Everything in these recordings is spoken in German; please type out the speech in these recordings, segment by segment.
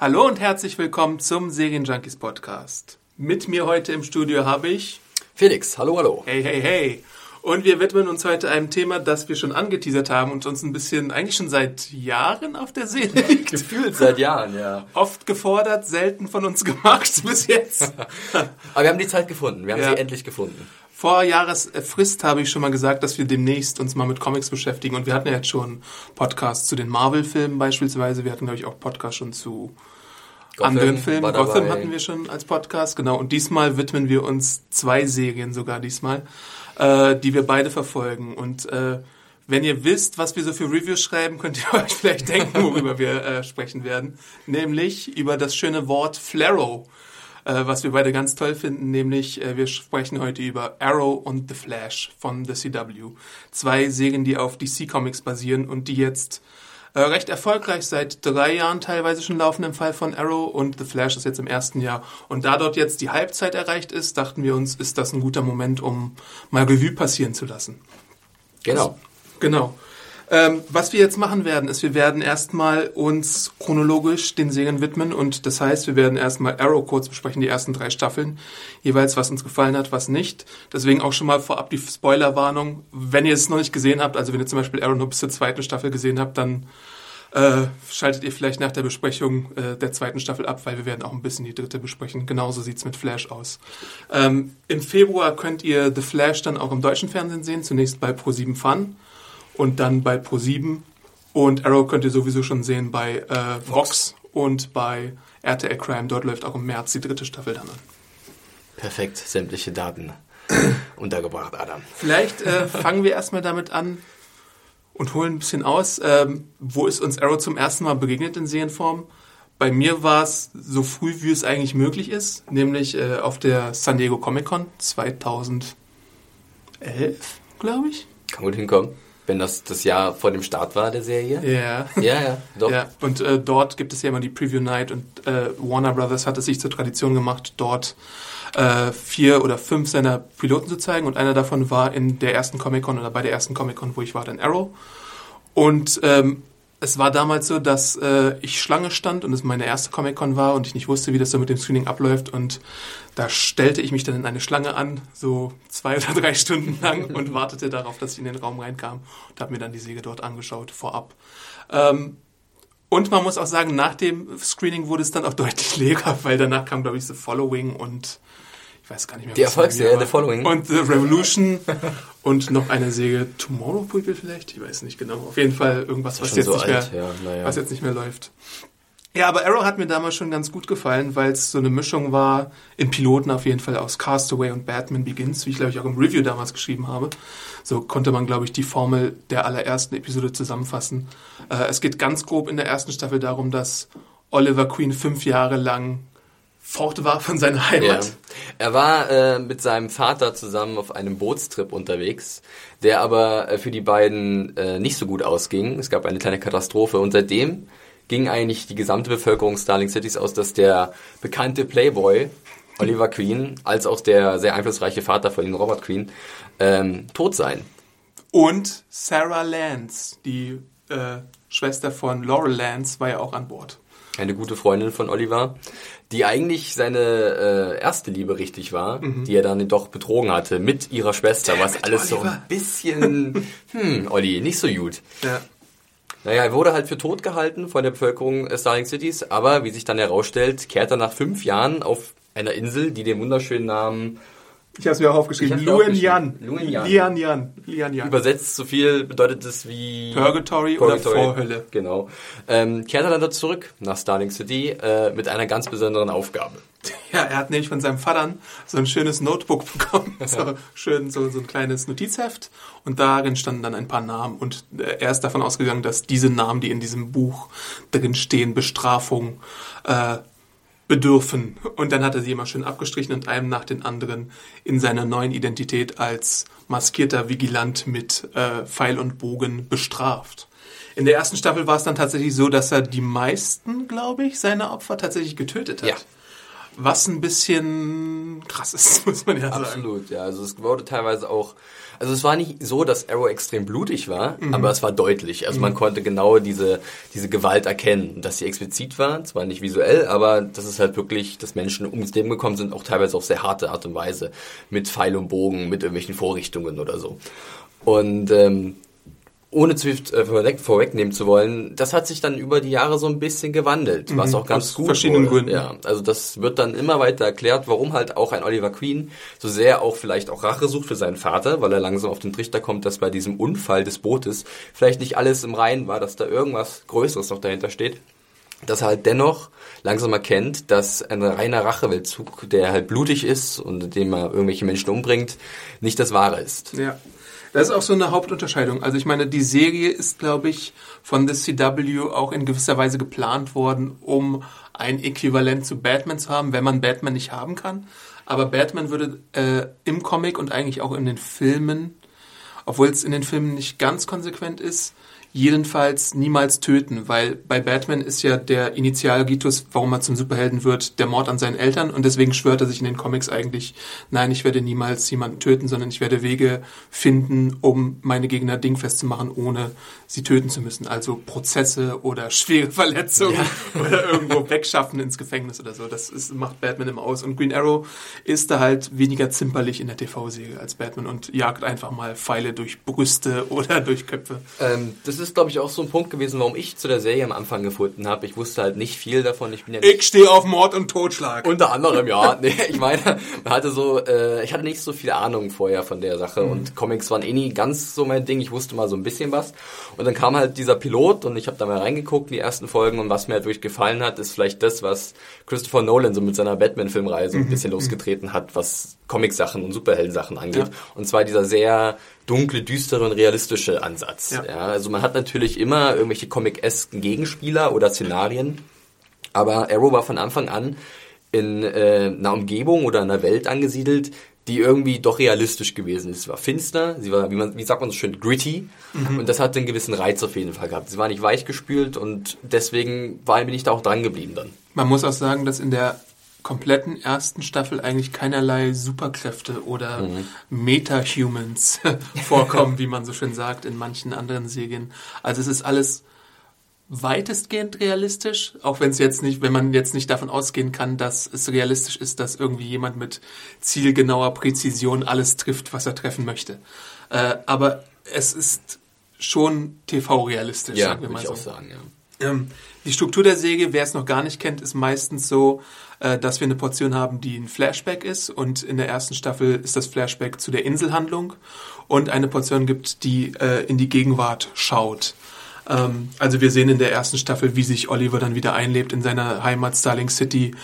Hallo und herzlich willkommen zum Serienjunkies Podcast. Mit mir heute im Studio habe ich Felix. Hallo, hallo. Hey, hey, hey. Und wir widmen uns heute einem Thema, das wir schon angeteasert haben und uns ein bisschen, eigentlich schon seit Jahren auf der Seele liegt. Gefühlt seit Jahren, ja. Oft gefordert, selten von uns gemacht bis jetzt. Aber wir haben die Zeit gefunden. Wir haben Ja. sie endlich gefunden. Vor Jahresfrist habe ich schon mal gesagt, dass wir demnächst uns mal mit Comics beschäftigen. Und wir hatten ja jetzt schon Podcasts zu den Marvel-Filmen beispielsweise. Wir hatten, glaube ich, auch Podcasts schon zu Gotham anderen war Gotham hatten wir schon als Podcast, genau. Und diesmal widmen wir uns zwei Serien sogar diesmal, äh, die wir beide verfolgen. Und äh, wenn ihr wisst, was wir so für Reviews schreiben, könnt ihr euch vielleicht denken, worüber wir äh, sprechen werden. Nämlich über das schöne Wort Flarrow, äh, was wir beide ganz toll finden. Nämlich, äh, wir sprechen heute über Arrow und The Flash von The CW. Zwei Serien, die auf DC Comics basieren und die jetzt äh, recht erfolgreich seit drei Jahren teilweise schon laufen im Fall von Arrow und The Flash ist jetzt im ersten Jahr. Und da dort jetzt die Halbzeit erreicht ist, dachten wir uns, ist das ein guter Moment, um mal Revue passieren zu lassen. Genau. Genau. Ähm, was wir jetzt machen werden, ist, wir werden erstmal uns chronologisch den Serien widmen und das heißt, wir werden erstmal Arrow kurz besprechen, die ersten drei Staffeln, jeweils was uns gefallen hat, was nicht. Deswegen auch schon mal vorab die Spoilerwarnung, wenn ihr es noch nicht gesehen habt, also wenn ihr zum Beispiel Arrow nur bis zur zweiten Staffel gesehen habt, dann äh, schaltet ihr vielleicht nach der Besprechung äh, der zweiten Staffel ab, weil wir werden auch ein bisschen die dritte besprechen. Genauso sieht's mit Flash aus. Ähm, Im Februar könnt ihr The Flash dann auch im deutschen Fernsehen sehen, zunächst bei Pro7 Fun und dann bei Pro7 und Arrow könnt ihr sowieso schon sehen bei äh, Vox und bei RTL Crime. Dort läuft auch im März die dritte Staffel dann an. Perfekt. Sämtliche Daten untergebracht, Adam. Vielleicht äh, fangen wir erstmal damit an und holen ein bisschen aus. Ähm, wo ist uns Arrow zum ersten Mal begegnet in Serienform? Bei mir war es so früh, wie es eigentlich möglich ist, nämlich äh, auf der San Diego Comic Con 2011, glaube ich. Kann gut hinkommen. Wenn das das Jahr vor dem Start war der Serie. Ja. Ja, ja, doch. Ja, und äh, dort gibt es ja immer die Preview Night und äh, Warner Brothers hat es sich zur Tradition gemacht, dort äh, vier oder fünf seiner Piloten zu zeigen und einer davon war in der ersten Comic-Con oder bei der ersten Comic-Con, wo ich war, dann Arrow. Und ähm, es war damals so, dass äh, ich Schlange stand und es meine erste Comic-Con war und ich nicht wusste, wie das so mit dem Screening abläuft und da stellte ich mich dann in eine Schlange an, so zwei oder drei Stunden lang und wartete darauf, dass ich in den Raum reinkam und habe mir dann die Säge dort angeschaut, vorab. Ähm, und man muss auch sagen, nach dem Screening wurde es dann auch deutlich leerer, weil danach kam, glaube ich, The Following und ich weiß gar nicht mehr. Die Erfolgsserie. The Following. Und The Revolution und noch eine Säge Tomorrow People vielleicht, ich weiß nicht genau. Auf jeden Fall irgendwas, was jetzt, so nicht alt, mehr, ja, naja. was jetzt nicht mehr läuft. Ja, aber Arrow hat mir damals schon ganz gut gefallen, weil es so eine Mischung war, im Piloten auf jeden Fall aus Castaway und Batman Begins, wie ich glaube ich auch im Review damals geschrieben habe. So konnte man, glaube ich, die Formel der allerersten Episode zusammenfassen. Äh, es geht ganz grob in der ersten Staffel darum, dass Oliver Queen fünf Jahre lang fort war von seiner Ja. Heimat. Er war äh, mit seinem Vater zusammen auf einem Bootstrip unterwegs, der aber äh, für die beiden äh, nicht so gut ausging. Es gab eine kleine Katastrophe und seitdem ging eigentlich die gesamte Bevölkerung Starling Cities aus, dass der bekannte Playboy Oliver Queen als auch der sehr einflussreiche Vater von ihm, Robert Queen, ähm, tot seien. Und Sarah Lance, die äh, Schwester von Laurel Lance, war ja auch an Bord. Eine gute Freundin von Oliver, die eigentlich seine äh, erste Liebe richtig war, die er dann doch betrogen hatte mit ihrer Schwester, was mit alles so Oliver. ein bisschen, hm, Olli, nicht so gut. Ja. Naja, er wurde halt für tot gehalten von der Bevölkerung äh, Starling Cities, aber wie sich dann herausstellt, kehrt er nach fünf Jahren auf einer Insel, die den wunderschönen Namen Ich habe es mir auch aufgeschrieben. Luen Yan. Luen Yan. Lian Yan. Lian Yan. Übersetzt so viel bedeutet es wie Purgatory, oder Vorhölle. Genau. Ähm, kehrt er dann da zurück nach Starling City äh, mit einer ganz besonderen Aufgabe. Ja, er hat nämlich von seinem Vater so ein schönes Notebook bekommen. so schön, so, so ein kleines Notizheft. Und darin standen dann ein paar Namen. Und äh, er ist davon ausgegangen, dass diese Namen, die in diesem Buch drin stehen, Bestrafung, äh, bedürfen. Und dann hat er sie immer schön abgestrichen und einem nach den anderen in seiner neuen Identität als maskierter Vigilant mit äh, Pfeil und Bogen bestraft. In der ersten Staffel war es dann tatsächlich so, dass er die meisten, glaube ich, seiner Opfer tatsächlich getötet hat. Ja. Was ein bisschen krass ist, muss man ja sagen. Absolut, ja. Also es wurde teilweise auch, also es war nicht so, dass Arrow extrem blutig war, aber es war deutlich. Also man konnte genau diese, diese Gewalt erkennen, dass sie explizit war, zwar nicht visuell, aber dass es halt wirklich, dass Menschen ums Leben gekommen sind, auch teilweise auf sehr harte Art und Weise, mit Pfeil und Bogen, mit irgendwelchen Vorrichtungen oder so. Und ähm, ohne viel äh, vorweg, vorwegnehmen zu wollen, das hat sich dann über die Jahre so ein bisschen gewandelt, was auch ganz aus gut verschiedenen wurde. Gründen. Ja, also das wird dann immer weiter erklärt, warum halt auch ein Oliver Queen so sehr auch vielleicht auch Rache sucht für seinen Vater, weil er langsam auf den Trichter kommt, dass bei diesem Unfall des Bootes vielleicht nicht alles im Reinen war, dass da irgendwas Größeres noch dahinter steht. Dass er halt dennoch langsam erkennt, dass ein reiner Racheweltzug, der halt blutig ist und in dem er irgendwelche Menschen umbringt, nicht das Wahre ist. Ja. Das ist auch so eine Hauptunterscheidung. Also ich meine, die Serie ist, glaube ich, von The CW auch in gewisser Weise geplant worden, um ein Äquivalent zu Batman zu haben, wenn man Batman nicht haben kann. Aber Batman würde äh, im Comic und eigentlich auch in den Filmen, obwohl es in den Filmen nicht ganz konsequent ist, jedenfalls niemals töten, weil bei Batman ist ja der Initialgitus, warum er zum Superhelden wird, der Mord an seinen Eltern und deswegen schwört er sich in den Comics eigentlich, nein, ich werde niemals jemanden töten, sondern ich werde Wege finden, um meine Gegner dingfest zu machen, ohne sie töten zu müssen. Also Prozesse oder schwere Verletzungen oder irgendwo wegschaffen ins Gefängnis oder so. Das ist, macht Batman immer aus. Und Green Arrow ist da halt weniger zimperlich in der TV-Serie als Batman und jagt einfach mal Pfeile durch Brüste oder durch Köpfe. Ähm, das ist, glaube ich, auch so ein Punkt gewesen, warum ich zu der Serie am Anfang gefunden habe. Ich wusste halt nicht viel davon. Ich bin ja Ich stehe auf Mord und Totschlag. Unter anderem, ja. Nee, ich meine, man hatte so, äh, ich hatte nicht so viel Ahnung vorher von der Sache und Comics waren eh nie ganz so mein Ding. Ich wusste mal so ein bisschen was. Und dann kam halt dieser Pilot und ich habe da mal reingeguckt in die ersten Folgen und was mir halt wirklich gefallen hat, ist vielleicht das, was Christopher Nolan so mit seiner Batman-Filmreihe so ein bisschen losgetreten hat, was Comic-Sachen und Superhelden-Sachen angeht. Ja. Und zwar dieser sehr dunkle, düstere und realistische Ansatz. Ja. Ja. also man hat natürlich immer irgendwelche Comic-esken Gegenspieler oder Szenarien, aber Arrow war von Anfang an in äh, einer Umgebung oder einer Welt angesiedelt, die irgendwie doch realistisch gewesen ist. Sie war finster, sie war, wie, man, wie sagt man so schön, gritty und das hat einen gewissen Reiz auf jeden Fall gehabt. Sie war nicht weichgespült und deswegen war, bin ich da auch dran geblieben dann. Man muss auch sagen, dass in der kompletten ersten Staffel eigentlich keinerlei Superkräfte oder Meta-Humans vorkommen, wie man so schön sagt in manchen anderen Serien. Also es ist alles weitestgehend realistisch, auch wenn es jetzt nicht, wenn man jetzt nicht davon ausgehen kann, dass es realistisch ist, dass irgendwie jemand mit zielgenauer Präzision alles trifft, was er treffen möchte. Äh, aber es ist schon TV-realistisch, Ja, sagen wir würde mal ich so. auch sagen, ja. Ähm, die Struktur der Serie, wer es noch gar nicht kennt, ist meistens so, äh, dass wir eine Portion haben, die ein Flashback ist. Und in der ersten Staffel ist das Flashback zu der Inselhandlung. Und eine Portion gibt, die äh, in die Gegenwart schaut. Ähm, also wir sehen in der ersten Staffel, wie sich Oliver dann wieder einlebt in seiner Heimat Starling City.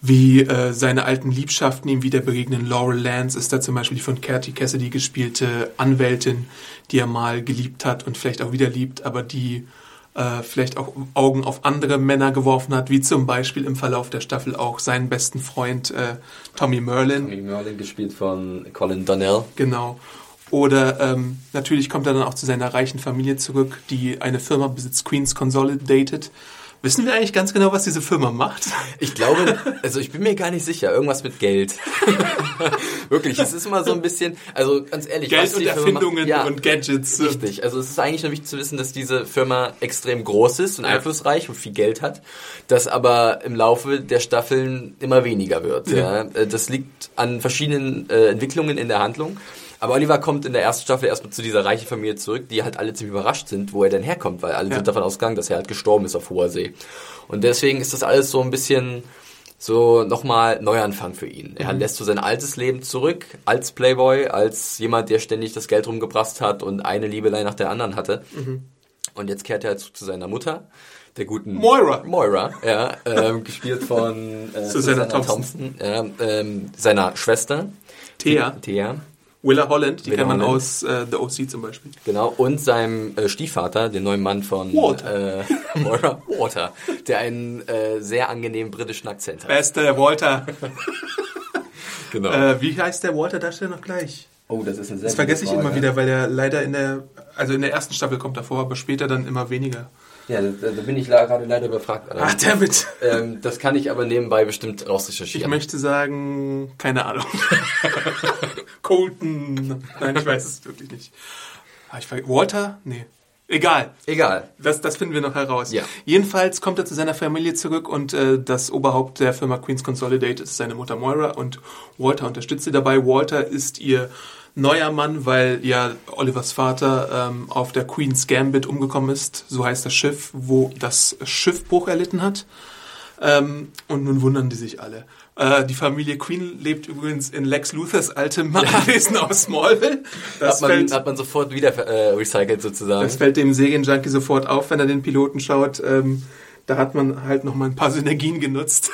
Wie äh, seine alten Liebschaften ihm wieder begegnen. Laurel Lance ist da zum Beispiel die von Katy Cassidy gespielte Anwältin, die er mal geliebt hat und vielleicht auch wieder liebt, aber die äh, vielleicht auch Augen auf andere Männer geworfen hat, wie zum Beispiel im Verlauf der Staffel auch seinen besten Freund äh, Tommy Merlin. Tommy Merlin gespielt von Colin Donnell. Genau. Oder ähm, natürlich kommt er dann auch zu seiner reichen Familie zurück, die eine Firma besitzt, Queens Consolidated. Wissen wir eigentlich ganz genau, was diese Firma macht? Ich glaube, also ich bin mir gar nicht sicher, irgendwas mit Geld. Wirklich, es ist immer so ein bisschen, also ganz ehrlich, Geld und Erfindungen ja, und Gadgets. Richtig, also es ist eigentlich nur wichtig zu wissen, dass diese Firma extrem groß ist und Ja. einflussreich und viel Geld hat, das aber im Laufe der Staffeln immer weniger wird. Ja. Äh, Das liegt an verschiedenen äh, Entwicklungen in der Handlung. Aber Oliver kommt in der ersten Staffel erstmal zu dieser reichen Familie zurück, die halt alle ziemlich überrascht sind, wo er denn herkommt, weil alle Ja. sind davon ausgegangen, dass er halt gestorben ist auf hoher See. Und deswegen ist das alles so ein bisschen so nochmal Neuanfang für ihn. Er Mhm. lässt so sein altes Leben zurück, als Playboy, als jemand, der ständig das Geld rumgebracht hat und eine Liebelei nach der anderen hatte. Mhm. Und jetzt kehrt er halt zu seiner Mutter, der guten Moira. Moira, ja, ähm, gespielt von äh, Susanna Thompson. ja, ähm, seiner Schwester. Thea. Thea, Willa Holland, die Willa kennt man Holland. aus äh, The OC zum Beispiel. genau, und seinem äh, Stiefvater, dem neuen Mann von Walter. Äh, Water, der einen äh, sehr angenehmen britischen Akzent hat. Beste Walter. Genau. äh, wie heißt der Walter-Darsteller noch gleich? oh, das ist eine sehr Das vergesse ich gute immer Frage. wieder, weil er leider in der, also in der ersten Staffel kommt er vor, aber später dann immer weniger. Ja, da, da bin ich gerade leider überfragt. Alter. Ach, damit. Ähm, das kann ich aber nebenbei bestimmt Ich rausrecherchieren. möchte sagen, keine Ahnung. Colton. Nein, ich weiß es wirklich nicht. Ah, ich Walter? Nee. Egal. Egal. Das, das finden wir noch heraus. Ja. Jedenfalls kommt er zu seiner Familie zurück und äh, das Oberhaupt der Firma Queens Consolidated ist seine Mutter Moira und Walter unterstützt sie dabei. Walter ist ihr neuer Mann, weil ja Olivers Vater ähm, auf der Queen's Gambit umgekommen ist. So heißt das Schiff, wo das Schiffbruch erlitten hat. Ähm, und nun wundern die sich alle. Äh, die Familie Queen lebt übrigens in Lex Luthers altem Anwesen aus Smallville. Das Hat man, fällt, hat man sofort wieder äh, recycelt sozusagen. das fällt dem Serienjunkie sofort auf, wenn er den Piloten schaut. Ähm, da hat man halt noch mal ein paar Synergien genutzt.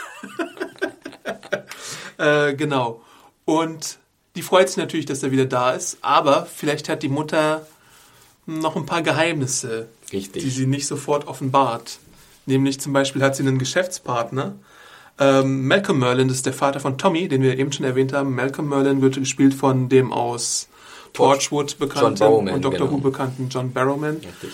äh, genau. Und die freut sich natürlich, dass er wieder da ist. Aber vielleicht hat die Mutter noch ein paar Geheimnisse, Richtig. die sie nicht sofort offenbart. Nämlich zum Beispiel hat sie einen Geschäftspartner. Ähm, Malcolm Merlin das ist der Vater von Tommy, den wir eben schon erwähnt haben. Malcolm Merlin wird gespielt von dem aus Torchwood bekannten und Doctor genau. Who bekannten John Barrowman. Richtig.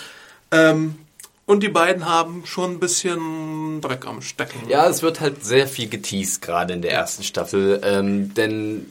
Ähm, und die beiden haben schon ein bisschen Dreck am Stecken. Ja, es wird halt sehr viel geteased, gerade in der ersten Staffel. Ähm, denn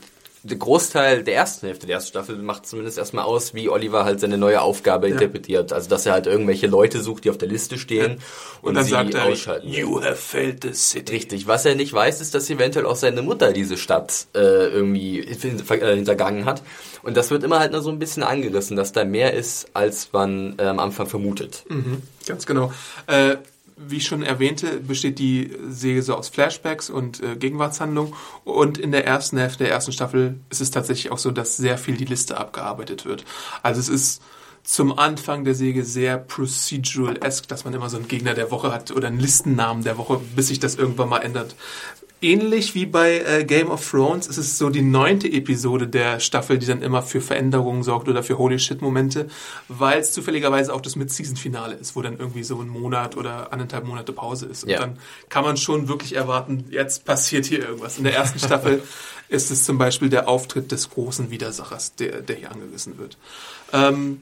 der Großteil der ersten Hälfte der ersten Staffel macht zumindest erstmal aus, wie Oliver halt seine neue Aufgabe interpretiert. Also, dass er halt irgendwelche Leute sucht, die auf der Liste stehen und, Und dann sie sagt er, ausschalten. you have failed the city. Richtig. Was er nicht weiß, ist, dass eventuell auch seine Mutter diese Stadt äh, irgendwie äh, hintergangen hat. Und das wird immer halt nur so ein bisschen angerissen, dass da mehr ist, als man äh, am Anfang vermutet. Mhm, ganz genau. Äh, wie ich schon erwähnte, besteht die Serie so aus Flashbacks und äh, Gegenwartshandlung. Und in der ersten Hälfte der ersten Staffel ist es tatsächlich auch so, dass sehr viel die Liste abgearbeitet wird. Also es ist zum Anfang der Serie sehr procedural-esque, dass man immer so einen Gegner der Woche hat oder einen Listennamen der Woche, bis sich das irgendwann mal ändert. Ähnlich wie bei äh, Game of Thrones ist es so die neunte Episode der Staffel, die dann immer für Veränderungen sorgt oder für Holy Shit-Momente, weil es zufälligerweise auch das Mid-Season-Finale ist, wo dann irgendwie so ein Monat oder anderthalb Monate Pause ist. Und Ja. dann kann man schon wirklich erwarten, jetzt passiert hier irgendwas. In der ersten Staffel ist es zum Beispiel der Auftritt des großen Widersachers, der, der hier angerissen wird. Ähm,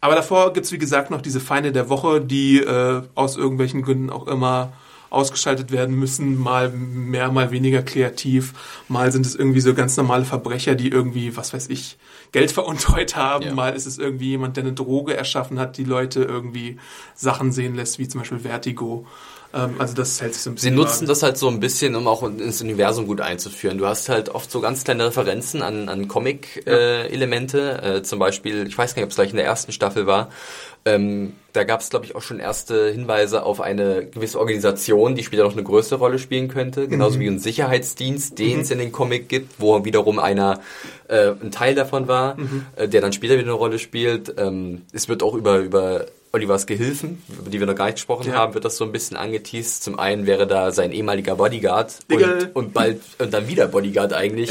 aber davor gibt's wie gesagt, noch diese Feinde der Woche, die äh, aus irgendwelchen Gründen auch immer ausgeschaltet werden müssen, mal mehr, mal weniger kreativ, mal sind es irgendwie so ganz normale Verbrecher, die irgendwie, was weiß ich, Geld veruntreut haben, Ja. mal ist es irgendwie jemand, der eine Droge erschaffen hat, die Leute irgendwie Sachen sehen lässt, wie zum Beispiel Vertigo. Ähm, also das hält sich so ein Sie bisschen nutzen vage. das halt so ein bisschen, um auch ins Universum gut einzuführen. Du hast halt oft so ganz kleine Referenzen an, an Comic-Elemente. Äh, zum Beispiel, ich weiß gar nicht, ob es gleich in der ersten Staffel war. Ähm, da gab es, glaube ich, auch schon erste Hinweise auf eine gewisse Organisation, die später noch eine größere Rolle spielen könnte. Genauso wie ein Sicherheitsdienst, den es in den Comic gibt, wo wiederum einer äh, ein Teil davon war, äh, der dann später wieder eine Rolle spielt. Ähm, es wird auch über, über Olivers Gehilfen, über die wir noch gar nicht gesprochen Ja. haben, wird das so ein bisschen angeteased. Zum einen wäre da sein ehemaliger Bodyguard Diggle. und, und bald und dann wieder Bodyguard eigentlich.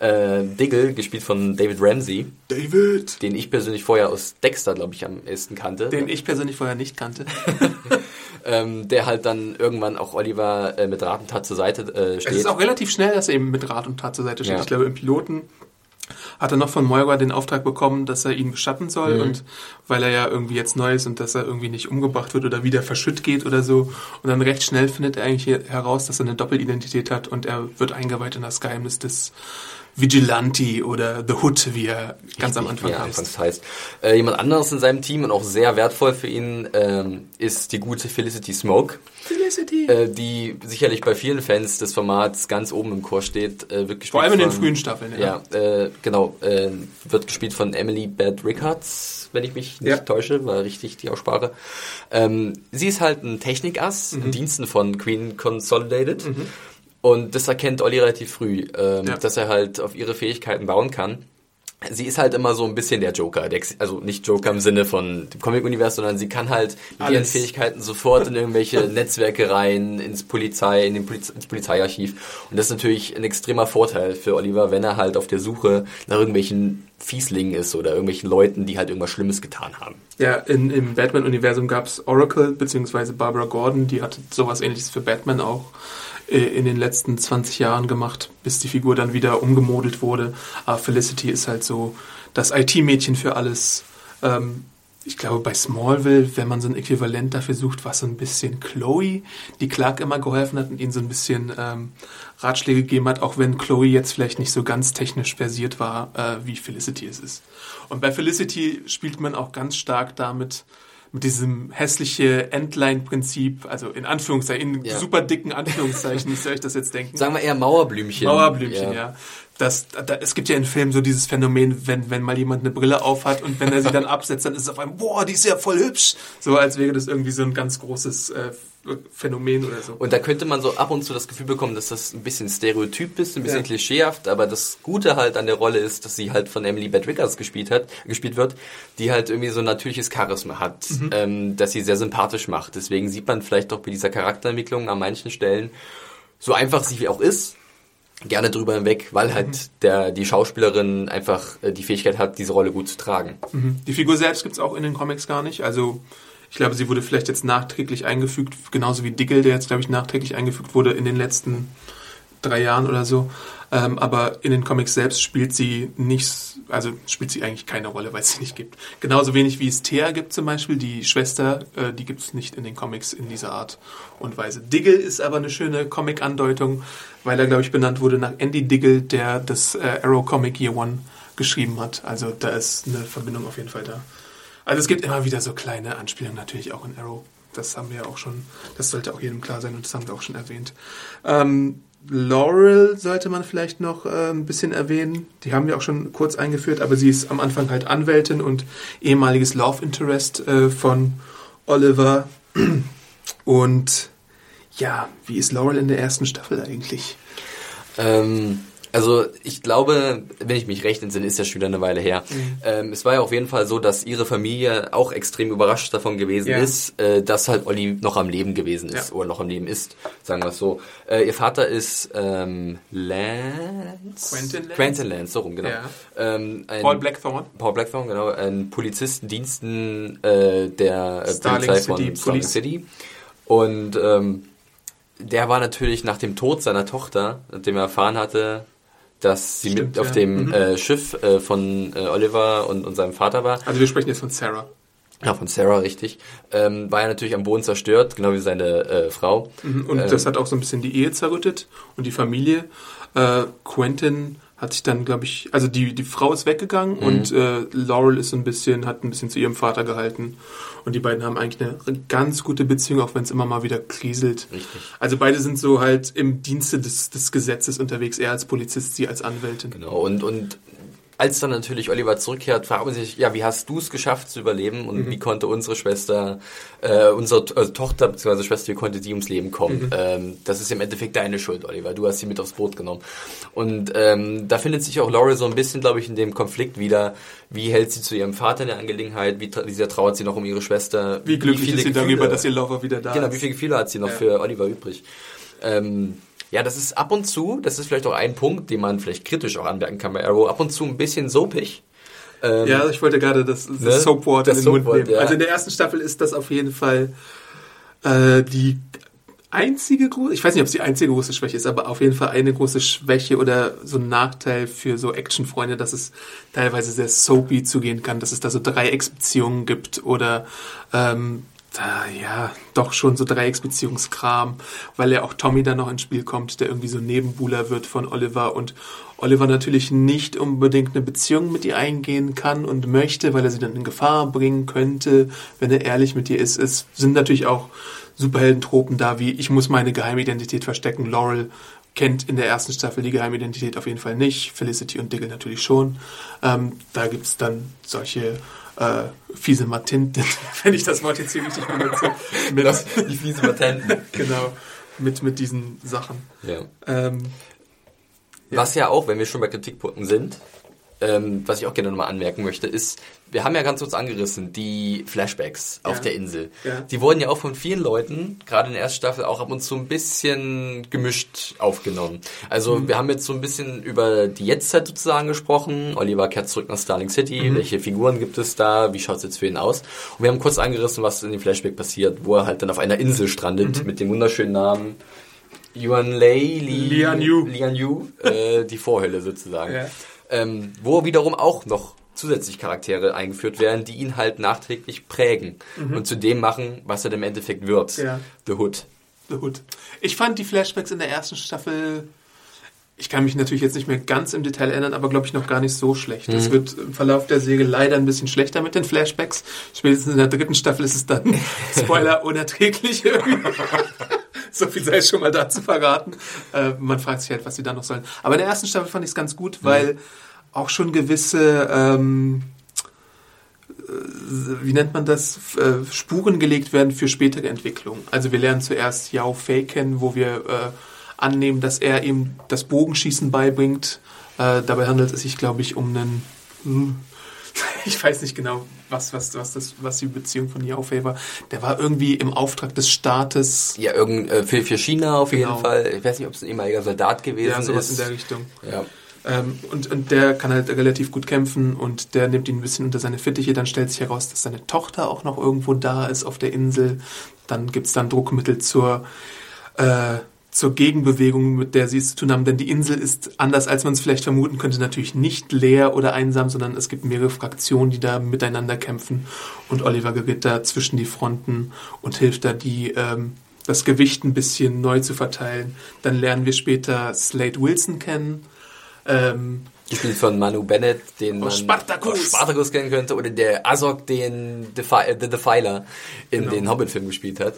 Äh, Diggle, gespielt von David Ramsey, David, den ich persönlich vorher aus Dexter, glaube ich, am ehesten kannte. den ich persönlich vorher nicht kannte. ähm, der halt dann irgendwann auch Oliver äh, mit Rat und Tat zur Seite äh, Es steht. ist auch relativ schnell, dass er eben mit Rat und Tat zur Seite steht. Ja. Ich glaube, im Piloten hat er noch von Moira den Auftrag bekommen, dass er ihn beschatten Mhm. soll und weil er ja irgendwie jetzt neu ist und dass er irgendwie nicht umgebracht wird oder wieder verschütt geht oder so. Und dann recht schnell findet er eigentlich heraus, dass er eine Doppelidentität hat und er wird eingeweiht in das Geheimnis des Vigilante oder The Hood, wie er ganz am Anfang heißt. anfangs heißt. Äh, jemand anderes in seinem Team und auch sehr wertvoll für ihn ähm, ist die gute Felicity Smoke, Felicity. äh, die sicherlich bei vielen Fans des Formats ganz oben im Chor steht. Äh, wird Vor allem in den von- frühen Staffeln, ja. Ja, äh, genau. Äh, wird gespielt von Emily Bad Rickards, wenn ich mich nicht Ja. täusche, war richtig die Aussprache. Ähm, sie ist halt ein Technikass Mhm. in Diensten von Queen Consolidated. Und das erkennt Olli relativ früh, ähm, Ja. dass er halt auf ihre Fähigkeiten bauen kann. Sie ist halt immer so ein bisschen der Joker, der, also nicht Joker im Sinne von dem Comic-Universum, sondern sie kann halt mit ihren Alles. Fähigkeiten sofort in irgendwelche Netzwerke rein, ins Polizei, in den Poliz ins Polizeiarchiv. Und das ist natürlich ein extremer Vorteil für Oliver, wenn er halt auf der Suche nach irgendwelchen Fieslingen ist oder irgendwelchen Leuten, die halt irgendwas Schlimmes getan haben. Ja, in, im Batman-Universum gab es Oracle beziehungsweise Barbara Gordon, die hatte sowas ähnliches für Batman auch in den letzten 20 Jahren gemacht, bis die Figur dann wieder umgemodelt wurde. Aber Felicity ist halt so das IT-Mädchen für alles. Ähm, ich glaube, bei Smallville, wenn man so ein Äquivalent dafür sucht, war so ein bisschen Chloe, die Clark immer geholfen hat und ihnen so ein bisschen ähm, Ratschläge gegeben hat, auch wenn Chloe jetzt vielleicht nicht so ganz technisch versiert war, äh, wie Felicity es ist. Und bei Felicity spielt man auch ganz stark damit, mit diesem hässliche Endline-Prinzip, also in Anführungszeichen, in Ja. super dicken Anführungszeichen, wie soll ich das jetzt denken? Sagen wir eher Mauerblümchen. Mauerblümchen, ja. Das, da, es gibt ja in Filmen so dieses Phänomen, wenn, wenn mal jemand eine Brille aufhat und wenn er sie dann absetzt, dann ist es auf einmal, boah, die ist ja voll hübsch. So als wäre das irgendwie so ein ganz großes äh, Phänomen oder so. Und da könnte man so ab und zu das Gefühl bekommen, dass das ein bisschen stereotyp ist, ein bisschen Ja. klischeehaft, aber das Gute halt an der Rolle ist, dass sie halt von Emily Beth Vickers gespielt hat, gespielt wird, die halt irgendwie so ein natürliches Charisma hat, Mhm. ähm, dass sie sehr sympathisch macht. Deswegen sieht man vielleicht auch bei dieser Charakterentwicklung an manchen Stellen, so einfach sie auch ist, gerne drüber hinweg, weil halt Mhm. der, die Schauspielerin einfach äh, die Fähigkeit hat, diese Rolle gut zu tragen. Mhm. Die Figur selbst gibt's auch in den Comics gar nicht. Also ich glaube, sie wurde vielleicht jetzt nachträglich eingefügt, genauso wie Diggle, der jetzt, glaube ich, nachträglich eingefügt wurde in den letzten drei Jahren oder so. Ähm, aber in den Comics selbst spielt sie nicht, also spielt sie eigentlich keine Rolle, weil es sie nicht gibt. Genauso wenig wie es Thea gibt zum Beispiel, die Schwester, äh, die gibt's nicht in den Comics in dieser Art und Weise. Diggle ist aber eine schöne Comic-Andeutung, weil er, glaube ich, benannt wurde nach Andy Diggle, der das äh, Arrow Comic Year One geschrieben hat. Also da ist eine Verbindung auf jeden Fall da. Also es gibt immer wieder so kleine Anspielungen natürlich auch in Arrow. Das haben wir ja auch schon, das sollte auch jedem klar sein und das haben wir auch schon erwähnt. Ähm, Laurel sollte man vielleicht noch äh, ein bisschen erwähnen. Die haben wir auch schon kurz eingeführt, aber sie ist am Anfang halt Anwältin und ehemaliges Love Interest äh, von Oliver. Und ja, wie ist Laurel in der ersten Staffel eigentlich? Ähm, also ich glaube, wenn ich mich recht entsinne, ist ja schon wieder eine Weile her. Mhm. Ähm, es war ja auf jeden Fall so, dass ihre Familie auch extrem überrascht davon gewesen Ja. ist, äh, dass halt Olli noch am Leben gewesen ist Ja. oder noch am Leben ist, sagen wir es so. Äh, ihr Vater ist ähm, Lance? Quentin Lance? Quentin Lance, so rum, genau. Ja. Ähm, ein, Paul Blackthorne? Paul Blackthorne, genau, ein Polizistendiensten äh, der äh, Starling Polizei City von Starling Police. City. Und ähm, der war natürlich nach dem Tod seiner Tochter, nachdem er erfahren hatte, dass sie Stimmt, mit auf ja. dem Mhm. äh, Schiff äh, von äh, Oliver und, und seinem Vater war, Also wir sprechen jetzt von Sarah. ja, von Sarah, richtig, ähm, war er natürlich am Boden zerstört, genau wie seine äh, Frau. Mhm, Und Ähm, das hat auch so ein bisschen die Ehe zerrüttet und die Familie. Äh, Quentin hat sich dann, glaube ich, also die, die Frau ist weggegangen Mhm. und äh, Laurel ist so ein bisschen, hat ein bisschen zu ihrem Vater gehalten. Und die beiden haben eigentlich eine ganz gute Beziehung, auch wenn es immer mal wieder kriselt. Richtig. Also beide sind so halt im Dienste des, des Gesetzes unterwegs, er als Polizist, sie als Anwältin. Genau, und, und als dann natürlich Oliver zurückkehrt, fragt man sich, ja, wie hast du es geschafft zu überleben und wie konnte unsere Schwester, äh, unsere also Tochter bzw. Schwester, wie konnte die ums Leben kommen? Ähm, das ist im Endeffekt deine Schuld, Oliver. Du hast sie mit aufs Boot genommen. Und ähm, da findet sich auch Laurel so ein bisschen, glaube ich, in dem Konflikt wieder. Wie hält sie zu ihrem Vater in der Angelegenheit? Wie, wie sehr trauert sie noch um ihre Schwester? Wie glücklich viele ist sie Gefühle- darüber, dass ihr Lover wieder da Genau, ist. wie viele Gefühle hat sie noch Ja. für Oliver übrig? Ähm, ja, das ist ab und zu, das ist vielleicht auch ein Punkt, den man vielleicht kritisch auch anmerken kann bei Arrow, ab und zu ein bisschen soapig. Ähm, Ja, ich wollte gerade das, das Ne? Soapwort in den Mund Soapwort, nehmen. ja. Also in der ersten Staffel ist das auf jeden Fall äh, die einzige große, ich weiß nicht, ob es die einzige große Schwäche ist, aber auf jeden Fall eine große Schwäche oder so ein Nachteil für so Actionfreunde, dass es teilweise sehr soapy zugehen kann, dass es da so Dreiecksbeziehungen gibt oder ähm, da, ja, doch schon so Dreiecksbeziehungskram, weil ja auch Tommy dann noch ins Spiel kommt, der irgendwie so Nebenbuhler wird von Oliver und Oliver natürlich nicht unbedingt eine Beziehung mit ihr eingehen kann und möchte, weil er sie dann in Gefahr bringen könnte, wenn er ehrlich mit ihr ist. Es sind natürlich auch Superheldentropen da, wie ich muss meine Geheimidentität verstecken. Laurel kennt in der ersten Staffel die Geheimidentität auf jeden Fall nicht, Felicity und Diggle natürlich schon. Ähm, da gibt's dann solche äh, fiese Matinten, wenn ich das Wort jetzt hier richtig benutze. Mit, die fiesen Patenten. genau. mit, mit diesen Sachen. Ja. Ähm, Was ja auch, wenn wir schon bei Kritikpunkten sind, ähm, was ich auch gerne nochmal anmerken möchte, ist, wir haben ja ganz kurz angerissen, die Flashbacks auf Ja. der Insel. Ja. Die wurden ja auch von vielen Leuten, gerade in der ersten Staffel, auch ab und zu ein bisschen gemischt aufgenommen. Also Mhm. wir haben jetzt so ein bisschen über die Jetztzeit sozusagen gesprochen. Oliver kehrt zurück nach Starling City. Mhm. Welche Figuren gibt es da? Wie schaut es jetzt für ihn aus? Und wir haben kurz angerissen, was in dem Flashback passiert, wo er halt dann auf einer Insel strandet Mhm. mit dem wunderschönen Namen Yuan Lei, Li, Lian Yu. Lian Yu, äh, die Vorhölle sozusagen. Ja. Ähm, wo wiederum auch noch zusätzlich Charaktere eingeführt werden, die ihn halt nachträglich prägen und zu dem machen, was er im Endeffekt wird. Ja. The Hood. The Hood. Ich fand die Flashbacks in der ersten Staffel, ich kann mich natürlich jetzt nicht mehr ganz im Detail erinnern, aber glaube ich noch gar nicht so schlecht. Es wird im Verlauf der Serie leider ein bisschen schlechter mit den Flashbacks. Spätestens in der dritten Staffel ist es dann, Spoiler, unerträglich irgendwie. so viel sei es schon mal dazu verraten. Äh, man fragt sich halt, was sie da noch sollen. Aber in der ersten Staffel fand ich es ganz gut, weil auch schon gewisse... Ähm, wie nennt man das, äh, Spuren gelegt werden für spätere Entwicklungen. Also wir lernen zuerst Yao Fei kennen, wo wir äh, annehmen, dass er ihm das Bogenschießen beibringt. Äh, dabei handelt es sich, glaube ich, um einen, hm, ich weiß nicht genau, was, was, was, das, was die Beziehung von Yao Fei war. Der war irgendwie im Auftrag des Staates. Ja, irgend, äh, für, für China auf jeden Genau. Fall. Ich weiß nicht, ob es ein ehemaliger Soldat gewesen Ja, sowas ist. in der Richtung. ja. Ähm, und, und der kann halt relativ gut kämpfen und der nimmt ihn ein bisschen unter seine Fittiche. Dann stellt sich heraus, dass seine Tochter auch noch irgendwo da ist auf der Insel. Dann gibt's dann Druckmittel zur, äh, zur Gegenbewegung, mit der sie es zu tun haben. Denn die Insel ist, anders als man es vielleicht vermuten könnte, natürlich nicht leer oder einsam, sondern es gibt mehrere Fraktionen, die da miteinander kämpfen. Und Oliver gerät da zwischen die Fronten und hilft da, die ähm, das Gewicht ein bisschen neu zu verteilen. Dann lernen wir später Slade Wilson kennen. Ähm, Gespielt von Manu Bennett, den man Aus Spartacus. aus Spartacus kennen könnte, oder der Azog, den Defi äh, The Defiler in Genau. den Hobbit-Filmen gespielt hat.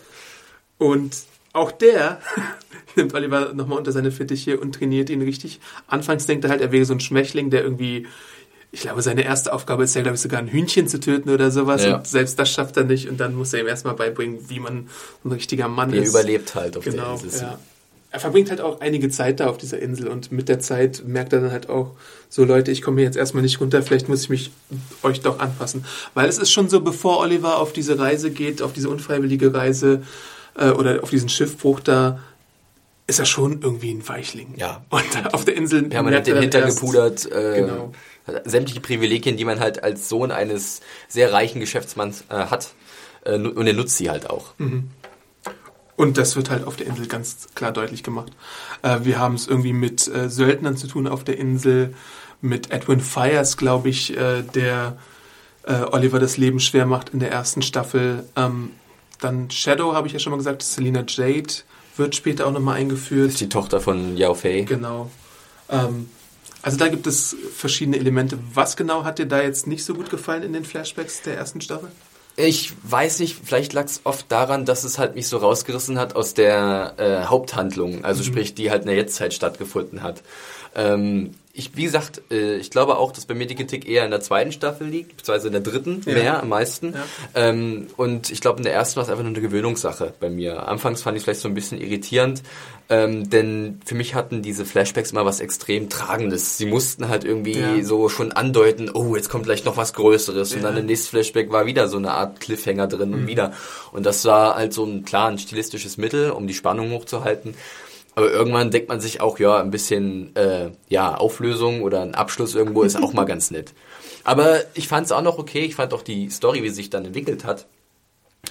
Und auch der nimmt Oliver nochmal unter seine Fittiche und trainiert ihn richtig. Anfangs denkt er halt, er wäre so ein Schwächling, der irgendwie, ich glaube, seine erste Aufgabe ist ja, glaube ich, sogar ein Hühnchen zu töten oder sowas. Ja. Und selbst das schafft er nicht. Und dann muss er ihm erstmal beibringen, wie man ein richtiger Mann Der ist. überlebt halt auf Genau, der Insel. ja. Er verbringt halt auch einige Zeit da auf dieser Insel und mit der Zeit merkt er dann halt auch, so Leute, ich komme hier jetzt erstmal nicht runter, vielleicht muss ich mich euch doch anpassen. Weil es ist schon so, bevor Oliver auf diese Reise geht, auf diese unfreiwillige Reise äh, oder auf diesen Schiffbruch da, ist er schon irgendwie ein Weichling. Ja. Und auf der Insel permanent merkt er den dann Hintern erst- gepudert. Äh, Genau. Sämtliche Privilegien, die man halt als Sohn eines sehr reichen Geschäftsmanns äh, hat. Äh, und er nutzt sie halt auch. Und das wird halt auf der Insel ganz klar deutlich gemacht. Äh, wir haben es irgendwie mit äh, Söldnern zu tun auf der Insel, mit Edwin Fires, glaube ich, äh, der äh, Oliver das Leben schwer macht in der ersten Staffel. Ähm, dann Shadow, habe ich ja schon mal gesagt, Selina Jade wird später auch nochmal eingeführt. ist die Tochter von Yao Fei. Genau. Ähm, also da gibt es verschiedene Elemente. Was genau hat dir da jetzt nicht so gut gefallen in den Flashbacks der ersten Staffel? Ich weiß nicht, vielleicht lag es oft daran, dass es halt mich so rausgerissen hat aus der äh, Haupthandlung, also sprich, die halt in der Jetztzeit stattgefunden hat. Ähm, ich, wie gesagt, äh, ich glaube auch, dass bei mir die Kritik eher in der zweiten Staffel liegt, beziehungsweise in der dritten Ja. mehr am meisten. Ja. Ähm, und ich glaube, in der ersten war es einfach nur eine Gewöhnungssache bei mir. Anfangs fand ich es vielleicht so ein bisschen irritierend, ähm, denn für mich hatten diese Flashbacks immer was extrem Tragendes. Sie mussten halt irgendwie Ja. so schon andeuten, oh, jetzt kommt gleich noch was Größeres. Und dann im nächsten Flashback war wieder so eine Art Cliffhanger drin und wieder. Und das war halt so ein klar ein stilistisches Mittel, um die Spannung hochzuhalten. Aber irgendwann denkt man sich auch, ja, ein bisschen äh, ja, Auflösung oder ein Abschluss irgendwo ist auch mal ganz nett. Aber ich fand es auch noch okay. Ich fand auch die Story, wie sie sich dann entwickelt hat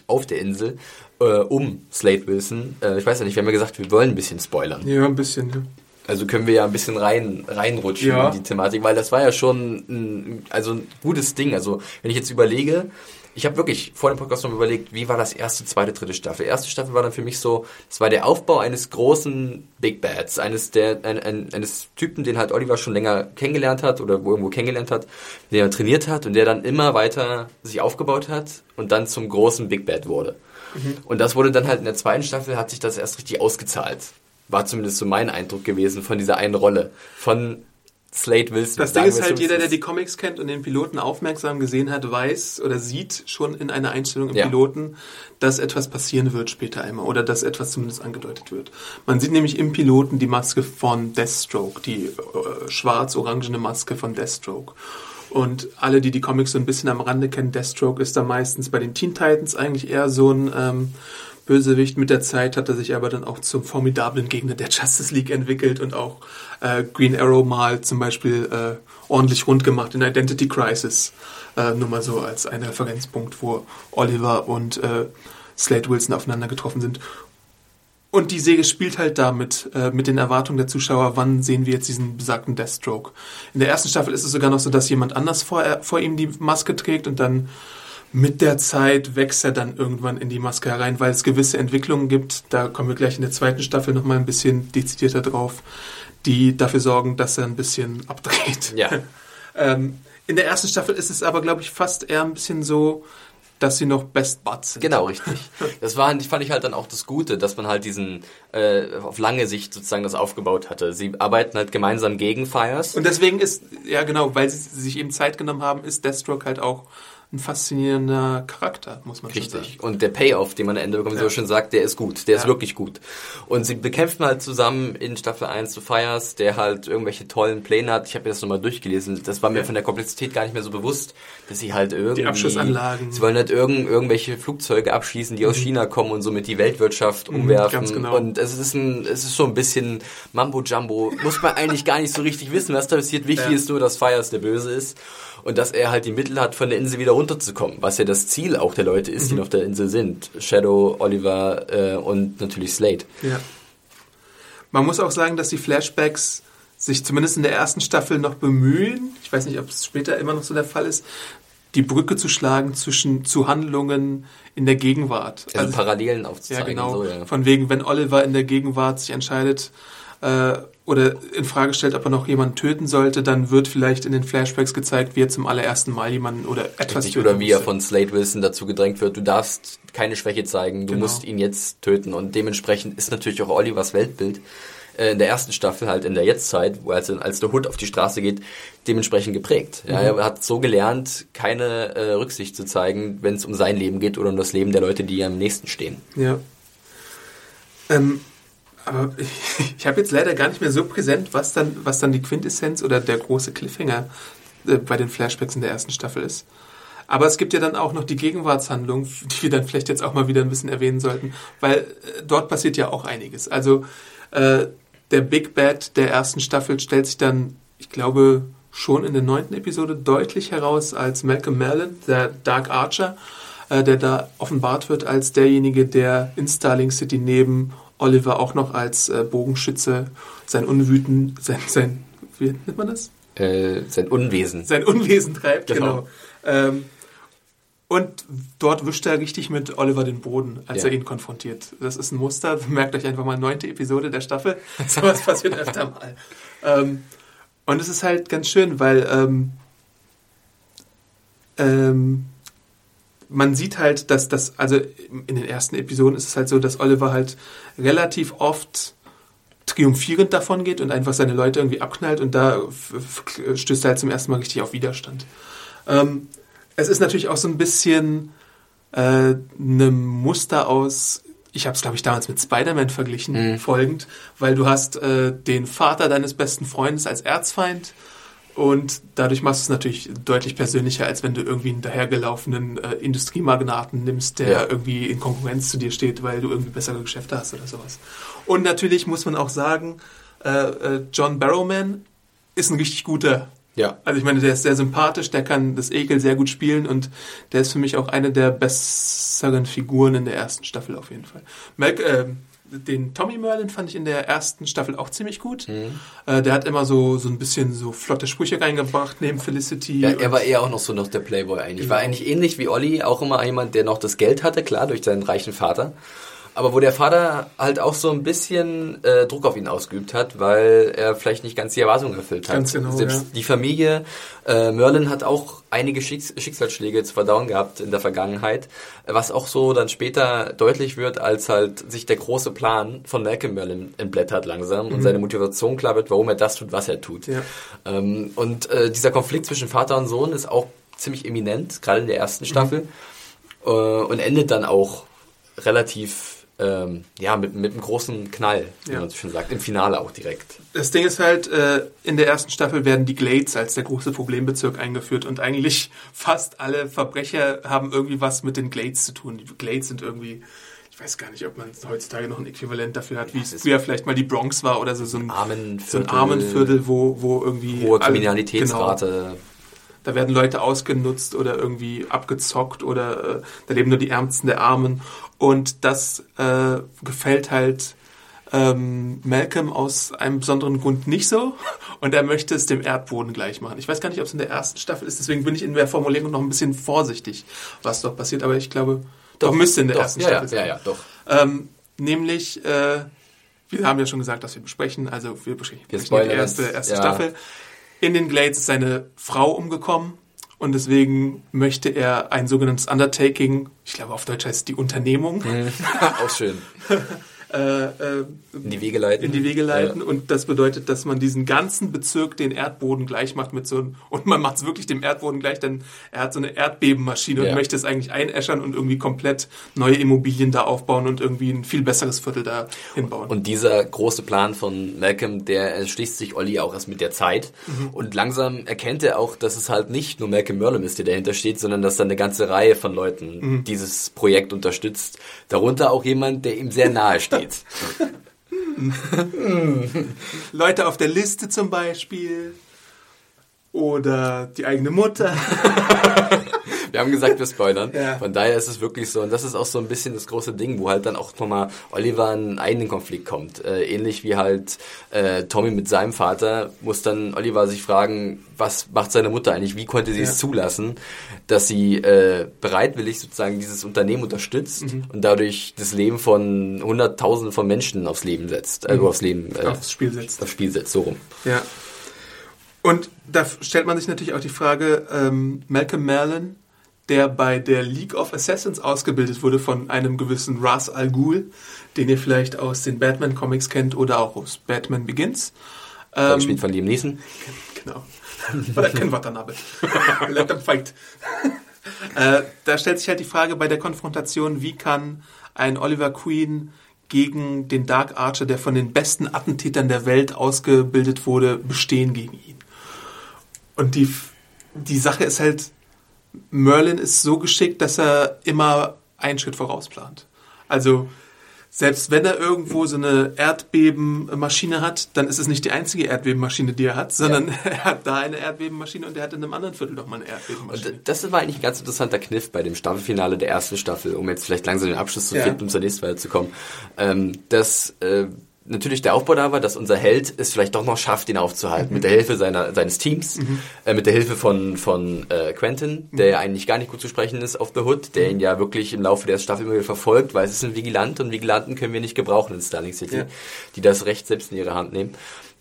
auf der Insel äh, um Slade Wilson. Äh, ich weiß ja nicht, wir haben ja gesagt, wir wollen ein bisschen spoilern. Ja, ein bisschen. Ja. Also können wir ja ein bisschen rein reinrutschen Ja. in die Thematik, weil das war ja schon ein, also ein gutes Ding. Also wenn ich jetzt überlege, ich habe wirklich vor dem Podcast noch überlegt, wie war das erste, zweite, dritte Staffel. Erste Staffel war dann für mich so, es war der Aufbau eines großen Big Bads, eines der ein, ein, eines Typen, den halt Oliver schon länger kennengelernt hat oder wo irgendwo kennengelernt hat, den er trainiert hat und der dann immer weiter sich aufgebaut hat und dann zum großen Big Bad wurde. Und das wurde dann halt in der zweiten Staffel hat sich das erst richtig ausgezahlt. War zumindest so mein Eindruck gewesen von dieser einen Rolle. Von Slade Wilson. Das Ding ist halt, jeder, der die Comics kennt und den Piloten aufmerksam gesehen hat, weiß oder sieht schon in einer Einstellung im ja. Piloten, dass etwas passieren wird später einmal oder dass etwas zumindest angedeutet wird. Man sieht nämlich im Piloten die Maske von Deathstroke, die äh, schwarz-orangene Maske von Deathstroke. Und alle, die die Comics so ein bisschen am Rande kennen, Deathstroke ist da meistens bei den Teen Titans eigentlich eher so ein ähm, Bösewicht. Mit der Zeit hat er sich aber dann auch zum formidablen Gegner der Justice League entwickelt und auch äh, Green Arrow mal zum Beispiel äh, ordentlich rund gemacht in Identity Crisis. Äh, nur mal so als ein Referenzpunkt, wo Oliver und äh, Slade Wilson aufeinander getroffen sind. Und die Säge spielt halt damit, äh, mit den Erwartungen der Zuschauer, wann sehen wir jetzt diesen besagten Deathstroke. In der ersten Staffel ist es sogar noch so, dass jemand anders vor, äh, vor ihm die Maske trägt und dann mit der Zeit wächst er dann irgendwann in die Maske herein, weil es gewisse Entwicklungen gibt. Da kommen wir gleich in der zweiten Staffel nochmal ein bisschen dezidierter drauf, die dafür sorgen, dass er ein bisschen abdreht. Ja. ähm, in der ersten Staffel ist es aber, glaube ich, fast eher ein bisschen so, dass sie noch Best Buds sind. Genau, richtig. Das war, fand ich halt dann auch das Gute, dass man halt diesen äh, auf lange Sicht sozusagen das aufgebaut hatte. Sie arbeiten halt gemeinsam gegen Fires. Und deswegen ist, ja genau, weil sie sich eben Zeit genommen haben, ist Deathstroke halt auch ein faszinierender Charakter, muss man Richtig. schon sagen. Und der Payoff, den man am Ende bekommt, ja. so schön sagt, der ist gut. Der ja. ist wirklich gut. Und sie bekämpfen halt zusammen in Staffel 1 zu Fires, der halt irgendwelche tollen Pläne hat. Ich habe mir das nochmal durchgelesen. Das war mir ja. von der Komplexität gar nicht mehr so bewusst, dass sie halt irgendwie... Die Abschussanlagen. Sie wollen halt irgend, irgendwelche Flugzeuge abschießen, die aus mhm. China kommen und somit die Weltwirtschaft mhm, umwerfen. Ganz genau. Und es ist, ein, es ist so ein bisschen Mambo-Jumbo. Muss man eigentlich gar nicht so richtig wissen, was da passiert. Wichtig ist nur, dass Fires der Böse ist und dass er halt die Mittel hat, von der Insel wieder runterzukommen, was ja das Ziel auch der Leute ist, mhm. die auf der Insel sind. Shadow, Oliver äh, und natürlich Slade. Ja. Man muss auch sagen, dass die Flashbacks sich zumindest in der ersten Staffel noch bemühen, ich weiß nicht, ob es später immer noch so der Fall ist, die Brücke zu schlagen zwischen zu Handlungen in der Gegenwart. Also, also Parallelen aufzuzeigen. Ja, genau. So, ja. Von wegen, wenn Oliver in der Gegenwart sich entscheidet, äh, oder in Frage stellt, ob er noch jemanden töten sollte, dann wird vielleicht in den Flashbacks gezeigt, wie er zum allerersten Mal jemanden oder etwas töten Oder wie er von Slade Wilson dazu gedrängt wird, du darfst keine Schwäche zeigen, du genau. musst ihn jetzt töten. Und dementsprechend ist natürlich auch Olivers Weltbild äh, in der ersten Staffel, halt in der Jetztzeit, wo als, als der Hood auf die Straße geht, dementsprechend geprägt. Ja, mhm. Er hat so gelernt, keine äh, Rücksicht zu zeigen, wenn es um sein Leben geht oder um das Leben der Leute, die am nächsten stehen. Ja. Ähm, aber ich, ich habe jetzt leider gar nicht mehr so präsent, was dann, was dann die Quintessenz oder der große Cliffhanger äh, bei den Flashbacks in der ersten Staffel ist. Aber es gibt ja dann auch noch die Gegenwartshandlung, die wir dann vielleicht jetzt auch mal wieder ein bisschen erwähnen sollten, weil äh, dort passiert ja auch einiges. Also äh, der Big Bad der ersten Staffel stellt sich dann, ich glaube, schon in der neunten Episode deutlich heraus als Malcolm Merlin, der Dark Archer, äh, der da offenbart wird als derjenige, der in Starling City neben Oliver auch noch als äh, Bogenschütze sein Unwüten, sein, sein, wie nennt man das? Äh, sein Unwesen. Sein Unwesen treibt, genau. genau. Ähm, und dort wischt er richtig mit Oliver den Boden, als ja. er ihn konfrontiert. Das ist ein Muster. Merkt euch einfach mal neunte Episode der Staffel. So was passiert öfter mal. Ähm, und es ist halt ganz schön, weil ähm, ähm, man sieht halt, dass das, also in den ersten Episoden ist es halt so, dass Oliver halt relativ oft triumphierend davon geht und einfach seine Leute irgendwie abknallt und da stößt er halt zum ersten Mal richtig auf Widerstand. Ähm, es ist natürlich auch so ein bisschen äh, eine Muster aus, ich habe es glaube ich damals mit Spider-Man verglichen, mhm. folgend, weil du hast äh, den Vater deines besten Freundes als Erzfeind und dadurch machst du es natürlich deutlich persönlicher, als wenn du irgendwie einen dahergelaufenen äh, Industriemagnaten nimmst, der ja. irgendwie in Konkurrenz zu dir steht, weil du irgendwie bessere Geschäfte hast oder sowas. Und natürlich muss man auch sagen, äh, äh, John Barrowman ist ein richtig guter. Ja. Also ich meine, der ist sehr sympathisch, der kann das Ekel sehr gut spielen und der ist für mich auch eine der besseren Figuren in der ersten Staffel auf jeden Fall. Mal, äh, den Tommy Merlin fand ich in der ersten Staffel auch ziemlich gut. Mhm. Äh, der hat immer so, so ein bisschen so flotte Sprüche reingebracht neben Felicity. Ja, er war eher auch noch so noch der Playboy eigentlich. Genau. War eigentlich ähnlich wie Olli, auch immer jemand, der noch das Geld hatte, klar, durch seinen reichen Vater. Aber wo der Vater halt auch so ein bisschen äh, Druck auf ihn ausgeübt hat, weil er vielleicht nicht ganz die Erwartungen erfüllt hat. Ganz genau, Selbst ja. die Familie, äh, Merlin hat auch einige Schicks Schicksalsschläge zu verdauen gehabt in der Vergangenheit, was auch so dann später deutlich wird, als halt sich der große Plan von Malcolm Merlin entblättert langsam und seine Motivation klar wird, warum er das tut, was er tut. Mhm. Ja. Ähm, und äh, dieser Konflikt zwischen Vater und Sohn ist auch ziemlich eminent, gerade in der ersten Staffel, äh, und endet dann auch relativ ähm, ja, mit, mit einem großen Knall, wie Ja. man so schön sagt, im Finale auch direkt. Das Ding ist halt, äh, in der ersten Staffel werden die Glades als der große Problembezirk eingeführt und eigentlich fast alle Verbrecher haben irgendwie was mit den Glades zu tun. Die Glades sind irgendwie, ich weiß gar nicht, ob man heutzutage noch ein Äquivalent dafür hat, wie es früher vielleicht mal die Bronx war oder so, so ein, Armenviertel, so ein Armenviertel, wo, wo irgendwie... Hohe alle- Kriminalitätsrate. Genau, da werden Leute ausgenutzt oder irgendwie abgezockt oder äh, da leben nur die Ärmsten der Armen. Und das äh, gefällt halt ähm, Malcolm aus einem besonderen Grund nicht so. Und er möchte es dem Erdboden gleich machen. Ich weiß gar nicht, ob es in der ersten Staffel ist, deswegen bin ich in der Formulierung noch ein bisschen vorsichtig, was dort passiert. Aber ich glaube, doch, müsste in der doch, ersten ja, Staffel ja, sein. ja, ja, doch. Ähm, nämlich, äh, wir haben ja schon gesagt, dass wir besprechen, also wir besprechen Wir die erste, erste ja. Staffel. In den Glades ist seine Frau umgekommen und deswegen möchte er ein sogenanntes Undertaking, ich glaube auf Deutsch heißt es die Unternehmung, auch schön. äh, äh, In die Wege leiten. in die Wege leiten und das bedeutet, dass man diesen ganzen Bezirk den Erdboden gleich macht mit so einem, und man macht es wirklich dem Erdboden gleich, denn er hat so eine Erdbebenmaschine und Ja. möchte es eigentlich einäschern und irgendwie komplett neue Immobilien da aufbauen und irgendwie ein viel besseres Viertel da hinbauen. Und dieser große Plan von Malcolm, der erschließt sich Olli auch erst mit der Zeit. Mhm. Und langsam erkennt er auch, dass es halt nicht nur Malcolm Merlin ist, der dahinter steht, sondern dass da eine ganze Reihe von Leuten Mhm. dieses Projekt unterstützt. Darunter auch jemand, der ihm sehr nahe steht. Leute auf der Liste zum Beispiel oder die eigene Mutter. Wir haben gesagt, wir spoilern. Ja. Von daher ist es wirklich so. Und das ist auch so ein bisschen das große Ding, wo halt dann auch nochmal Oliver in einen eigenen Konflikt kommt. Äh, ähnlich wie halt äh, Tommy mit seinem Vater, muss dann Oliver sich fragen, was macht seine Mutter eigentlich? Wie konnte sie Ja. es zulassen, dass sie äh, bereitwillig sozusagen dieses Unternehmen unterstützt Mhm. und dadurch das Leben von Hunderttausenden von Menschen aufs Leben setzt. Also aufs Leben, äh, Mhm. Aufs Spiel setzt. aufs Spiel setzt, so rum. Ja. Und da stellt man sich natürlich auch die Frage, ähm, Malcolm Merlin, der bei der League of Assassins ausgebildet wurde von einem gewissen Ras Al Ghul, den ihr vielleicht aus den Batman-Comics kennt oder auch aus Batman Begins. Ähm, Gespielt von Liam Neeson. Genau. Oder kein Watanabe. Let them fight. äh, da stellt sich halt die Frage bei der Konfrontation, wie kann ein Oliver Queen gegen den Dark Archer, der von den besten Attentätern der Welt ausgebildet wurde, bestehen gegen ihn. Und die, die Sache ist halt, Merlin ist so geschickt, dass er immer einen Schritt vorausplant. Also selbst wenn er irgendwo so eine Erdbebenmaschine hat, dann ist es nicht die einzige Erdbebenmaschine, die er hat, sondern er hat da eine Erdbebenmaschine und er hat in einem anderen Viertel noch mal eine Erdbebenmaschine. Und das war eigentlich ein ganz interessanter Kniff bei dem Staffelfinale der ersten Staffel, um jetzt vielleicht langsam den Abschluss zu Ja. finden, um zur nächsten weiterzukommen. Ähm, dass äh, natürlich der Aufbau da war, dass unser Held es vielleicht doch noch schafft, ihn aufzuhalten, mit der Hilfe seiner, seines Teams, äh, mit der Hilfe von, von äh, Quentin, der ja eigentlich gar nicht gut zu sprechen ist auf The Hood, der ihn ja wirklich im Laufe der Staffel immer wieder verfolgt, weil es ist ein Vigilant und Vigilanten können wir nicht gebrauchen in Starling City, Ja. die das Recht selbst in ihre Hand nehmen.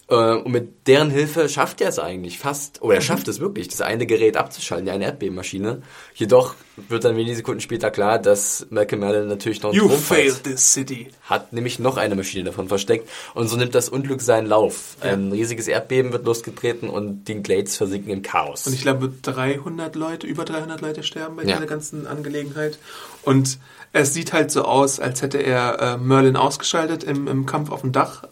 Äh, Und mit deren Hilfe schafft er es eigentlich fast, oder er schafft es wirklich, das eine Gerät abzuschalten, ja, eine Erdbebenmaschine. Jedoch wird dann wenige Sekunden später klar, dass Malcolm Merlin natürlich noch einen You failed this city. Hat nämlich noch eine Maschine davon versteckt und so nimmt das Unglück seinen Lauf. Ja. Ein riesiges Erdbeben wird losgetreten und die Glades versinken im Chaos. Und ich glaube, 300 Leute, über 300 Leute sterben bei Ja. dieser ganzen Angelegenheit. Und es sieht halt so aus, als hätte er äh, Merlin ausgeschaltet im, im Kampf auf dem Dach.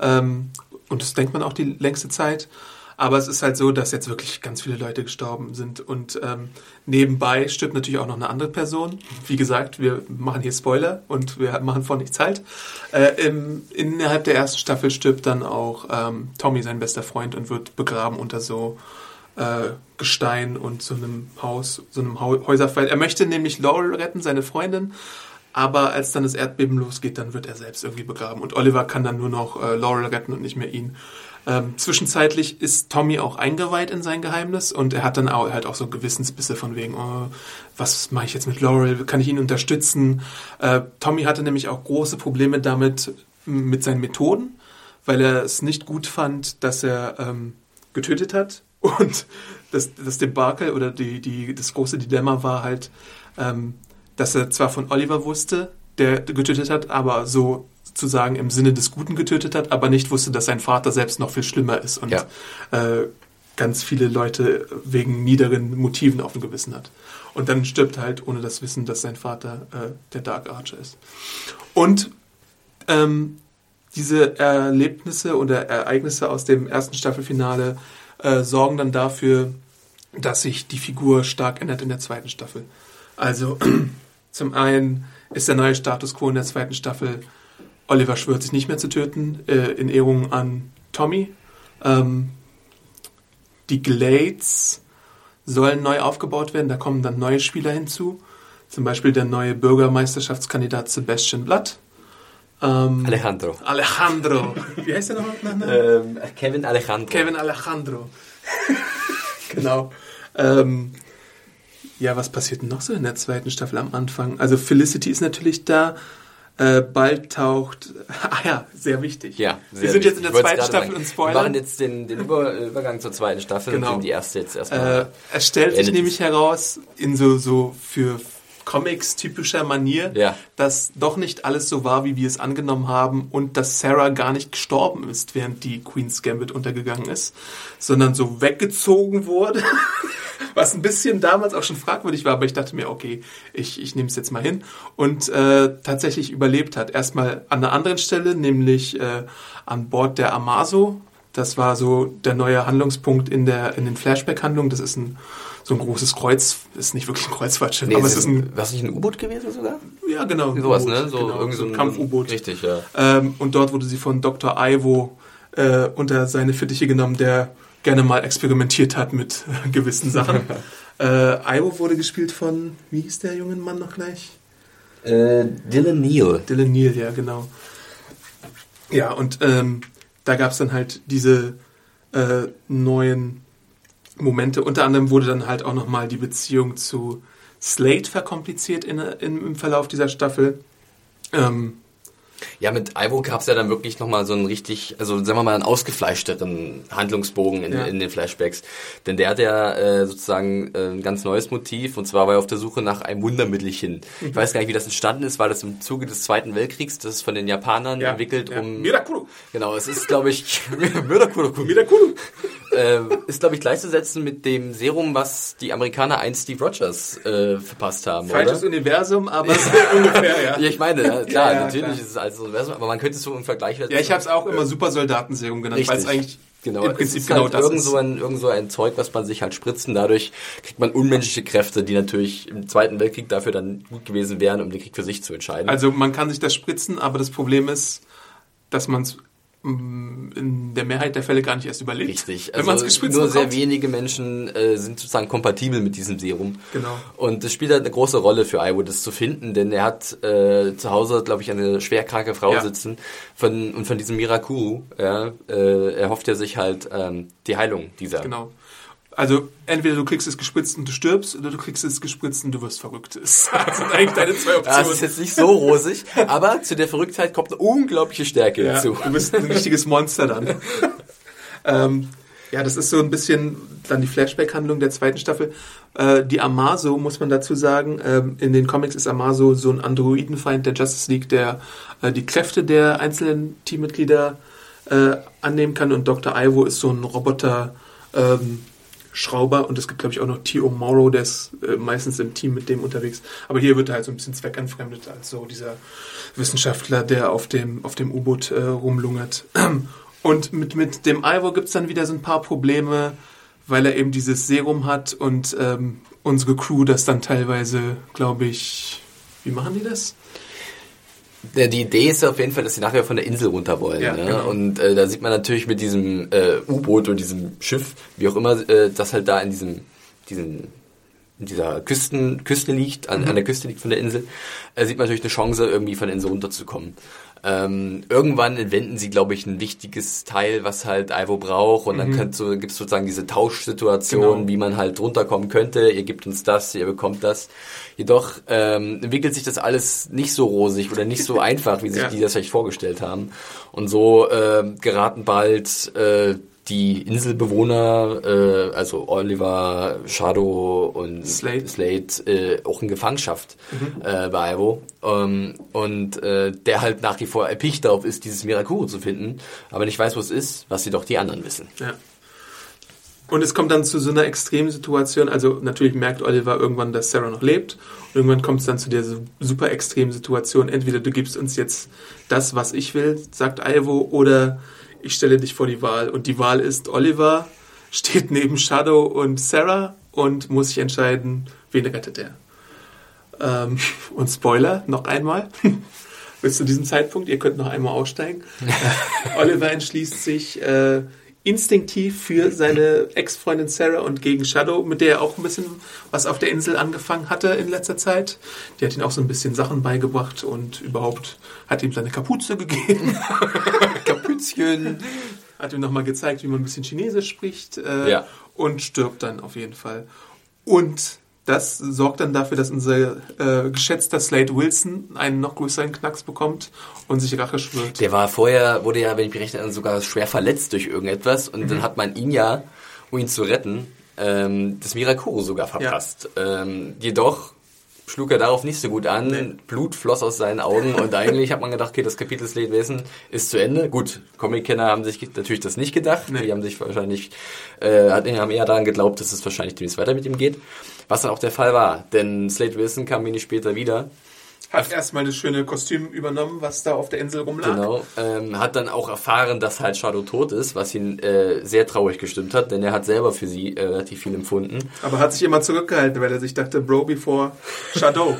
Ähm, und das denkt man auch die längste Zeit. Aber es ist halt so, dass jetzt wirklich ganz viele Leute gestorben sind. Und ähm, nebenbei stirbt natürlich auch noch eine andere Person. Wie gesagt, wir machen hier Spoiler und wir machen vor nichts halt. Äh, im, innerhalb der ersten Staffel stirbt dann auch ähm, Tommy, sein bester Freund, und wird begraben unter so äh, Gestein und so einem Haus, so einem Hau Häuserfall. Er möchte nämlich Laurel retten, seine Freundin, Aber als dann das Erdbeben losgeht, dann wird er selbst irgendwie begraben. Und Oliver kann dann nur noch äh, Laurel retten und nicht mehr ihn. Ähm, zwischenzeitlich ist Tommy auch eingeweiht in sein Geheimnis und er hat dann auch, halt auch so Gewissensbisse von wegen, oh, was mache ich jetzt mit Laurel? Kann ich ihn unterstützen? Äh, Tommy hatte nämlich auch große Probleme damit, mit seinen Methoden, weil er es nicht gut fand, dass er ähm, getötet hat. Und das, das Debakel oder die, die, das große Dilemma war halt, ähm, dass er zwar von Oliver wusste, der getötet hat, aber so sozusagen im Sinne des Guten getötet hat, aber nicht wusste, dass sein Vater selbst noch viel schlimmer ist und ja. äh, ganz viele Leute wegen niederen Motiven auf dem Gewissen hat. Und dann stirbt halt ohne das Wissen, dass sein Vater äh, der Dark Archer ist. Und ähm, diese Erlebnisse oder Ereignisse aus dem ersten Staffelfinale äh, sorgen dann dafür, dass sich die Figur stark ändert in der zweiten Staffel. Also zum einen ist der neue Status quo in der zweiten Staffel, Oliver schwört sich nicht mehr zu töten, äh, in Ehrung an Tommy. Ähm, die Glades sollen neu aufgebaut werden, da kommen dann neue Spieler hinzu. Zum Beispiel der neue Bürgermeisterschaftskandidat Sebastian Blatt. Ähm, Alejandro. Alejandro. Wie heißt der noch? Ähm, Kevin Alejandro. Kevin Alejandro. genau. Ähm, ja, was passiert noch so in der zweiten Staffel am Anfang? Also Felicity ist natürlich da. Äh, bald taucht. Ah ja, sehr wichtig. Ja, sehr Wir sind wichtig. jetzt in der zweiten Staffel und spoilern. Wir machen jetzt den, den Über Übergang zur zweiten Staffel genau. und die erste jetzt erstmal. Äh, es stellt sich nämlich heraus, in so, so für Comics typischer Manier, ja. dass doch nicht alles so war, wie wir es angenommen haben und dass Sarah gar nicht gestorben ist, während die Queen's Gambit untergegangen ist, sondern so weggezogen wurde. Was ein bisschen damals auch schon fragwürdig war, aber ich dachte mir, okay, ich, ich nehme es jetzt mal hin und äh, tatsächlich überlebt hat. Erstmal an einer anderen Stelle, nämlich äh, an Bord der Amazo. Das war so der neue Handlungspunkt in der in den Flashback-Handlungen. Das ist ein so ein großes Kreuz, ist nicht wirklich ein Kreuzfahrtschiff, nee, aber es ist ein. Was nicht ein U-Boot gewesen sogar? Ja, genau. Sowas, ne? So genau, irgendwie so ein Kampf-U-Boot. Richtig, ja. Ähm, und dort wurde sie von Dr. Ivo äh, unter seine Fittiche genommen, der gerne mal experimentiert hat mit gewissen Sachen. äh, Ivo wurde gespielt von, wie hieß der junge Mann noch gleich? Äh, Dylan Neal. Dylan Neal, ja, genau. Ja, und ähm, da gab es dann halt diese äh, neuen Momente. Unter anderem wurde dann halt auch nochmal die Beziehung zu Slate verkompliziert in, in, im Verlauf dieser Staffel. Ähm, ja, mit Ivo gab es ja dann wirklich nochmal so einen richtig, also sagen wir mal, einen ausgefleischteren Handlungsbogen in, ja. in den Flashbacks. Denn der hat ja äh, sozusagen äh, ein ganz neues Motiv und zwar war er auf der Suche nach einem Wundermittelchen. Mhm. Ich weiß gar nicht, wie das entstanden ist, war das im Zuge des Zweiten Weltkriegs, das ist von den Japanern ja. entwickelt, ja. um... Mirakuru! Genau, es ist, glaube ich... Mirakuru! Mirakuru! äh, ist, glaube ich, gleichzusetzen mit dem Serum, was die Amerikaner einst Steve Rogers äh, verpasst haben, Falsches oder? Universum, aber ungefähr, ja. ja. Ich meine, ja, klar, natürlich klar. ist es als Universum, aber man könnte es so im Vergleich... Ja, ich habe es auch immer Supersoldatenserum genannt, weil es eigentlich Genau, im Prinzip genau halt das irgend so ein, irgend so ein Zeug, was man sich halt spritzen. Dadurch kriegt man unmenschliche Kräfte, die natürlich im Zweiten Weltkrieg dafür dann gut gewesen wären, um den Krieg für sich zu entscheiden. Also man kann sich das spritzen, aber das Problem ist, dass man es in der Mehrheit der Fälle gar nicht erst überlebt. Richtig. Also nur bekommt. sehr wenige Menschen äh, sind sozusagen kompatibel mit diesem Serum. Genau. Und das spielt halt eine große Rolle für Iwo, das zu finden, denn er hat äh, zu Hause, glaube ich, eine schwerkranke Frau ja. sitzen von, und von diesem Mirakuru, ja, äh, er hofft ja sich halt ähm, die Heilung dieser. Genau. Also entweder du kriegst es gespritzt und du stirbst oder du kriegst es gespritzt und du wirst verrückt. Das sind eigentlich deine zwei Optionen. Das ist jetzt nicht so rosig, aber zu der Verrücktheit kommt eine unglaubliche Stärke ja, hinzu. Du bist ein richtiges Monster dann. ähm, ja, das ist so ein bisschen dann die Flashback-Handlung der zweiten Staffel. Äh, die Amazo, muss man dazu sagen, ähm, in den Comics ist Amazo so ein Androidenfeind der Justice League, der äh, die Kräfte der einzelnen Teammitglieder äh, annehmen kann und Dr. Ivo ist so ein Roboter, ähm, Schrauber und es gibt, glaube ich, auch noch T.O. Morrow, der ist äh, meistens im Team mit dem unterwegs. Aber hier wird er halt so ein bisschen zweckentfremdet als so dieser Wissenschaftler, der auf dem, auf dem U-Boot äh, rumlungert. Und mit, mit dem Ivor gibt es dann wieder so ein paar Probleme, weil er eben dieses Serum hat und ähm, unsere Crew das dann teilweise, glaube ich, wie machen die das? Ja, die Idee ist auf jeden Fall, dass sie nachher von der Insel runter wollen. Ja, ne? genau. Und äh, da sieht man natürlich mit diesem äh, U-Boot und diesem Schiff, wie auch immer, äh, dass halt da in diesem, diesem in dieser Küsten, Küste liegt, an, mhm. an der Küste liegt von der Insel, äh, sieht man natürlich eine Chance, irgendwie von der Insel runterzukommen. Ähm, irgendwann entwenden sie, glaube ich, ein wichtiges Teil, was halt Ivo braucht und mhm. dann so, gibt es sozusagen diese Tauschsituation, genau. wie man halt runterkommen könnte. Ihr gebt uns das, ihr bekommt das. Jedoch ähm, entwickelt sich das alles nicht so rosig oder nicht so einfach, wie sich ja. die das vielleicht vorgestellt haben. Und so äh, geraten bald äh, die Inselbewohner, äh, also Oliver, Shadow und Slate, Slate äh, auch in Gefangenschaft mhm. äh, bei Ivo. Ähm, und äh, der halt nach wie vor erpicht darauf ist, dieses Mirakuru zu finden, aber nicht weiß, wo es ist, was sie doch die anderen wissen. Ja. Und es kommt dann zu so einer Extremsituation. Also natürlich merkt Oliver irgendwann, dass Sarah noch lebt. Und irgendwann kommt es dann zu der super extremen Situation. Entweder du gibst uns jetzt das, was ich will, sagt Ivo, oder ich stelle dich vor die Wahl. Und die Wahl ist, Oliver steht neben Shadow und Sarah und muss sich entscheiden, wen rettet er. Ähm, und Spoiler, noch einmal, bis zu diesem Zeitpunkt, ihr könnt noch einmal aussteigen. Oliver entschließt sich äh, instinktiv für seine Ex-Freundin Sarah und gegen Shadow, mit der er auch ein bisschen was auf der Insel angefangen hatte in letzter Zeit. Die hat ihm auch so ein bisschen Sachen beigebracht und überhaupt hat ihm seine Kapuze gegeben. Kapüzchen. Hat ihm nochmal gezeigt, wie man ein bisschen Chinesisch spricht. Äh, ja. Und stirbt dann auf jeden Fall. Und das sorgt dann dafür, dass unser äh, geschätzter Slade Wilson einen noch größeren Knacks bekommt und sich Rache schwört. Der war vorher, wurde ja, wenn ich mich recht erinnere, sogar schwer verletzt durch irgendetwas und mhm. dann hat man ihn ja, um ihn zu retten, ähm, das Mirakuru sogar verpasst. Ja. Ähm, jedoch schlug er darauf nicht so gut an. Nee. Blut floss aus seinen Augen und eigentlich hat man gedacht, okay, das Kapitel Slate Wesen ist zu Ende. Gut, Comic-Kenner haben sich natürlich das nicht gedacht. Nee. Die haben sich wahrscheinlich, äh, haben eher daran geglaubt, dass es wahrscheinlich demnächst weiter mit ihm geht. Was dann auch der Fall war, denn Slade Wilson kam wenig später wieder hat erstmal das schöne Kostüm übernommen, was da auf der Insel rumlag. Genau. Ähm, hat dann auch erfahren, dass halt Shadow tot ist, was ihn äh, sehr traurig gestimmt hat, denn er hat selber für sie äh, relativ viel empfunden. Aber hat sich immer zurückgehalten, weil er sich dachte, Bro before Shadow.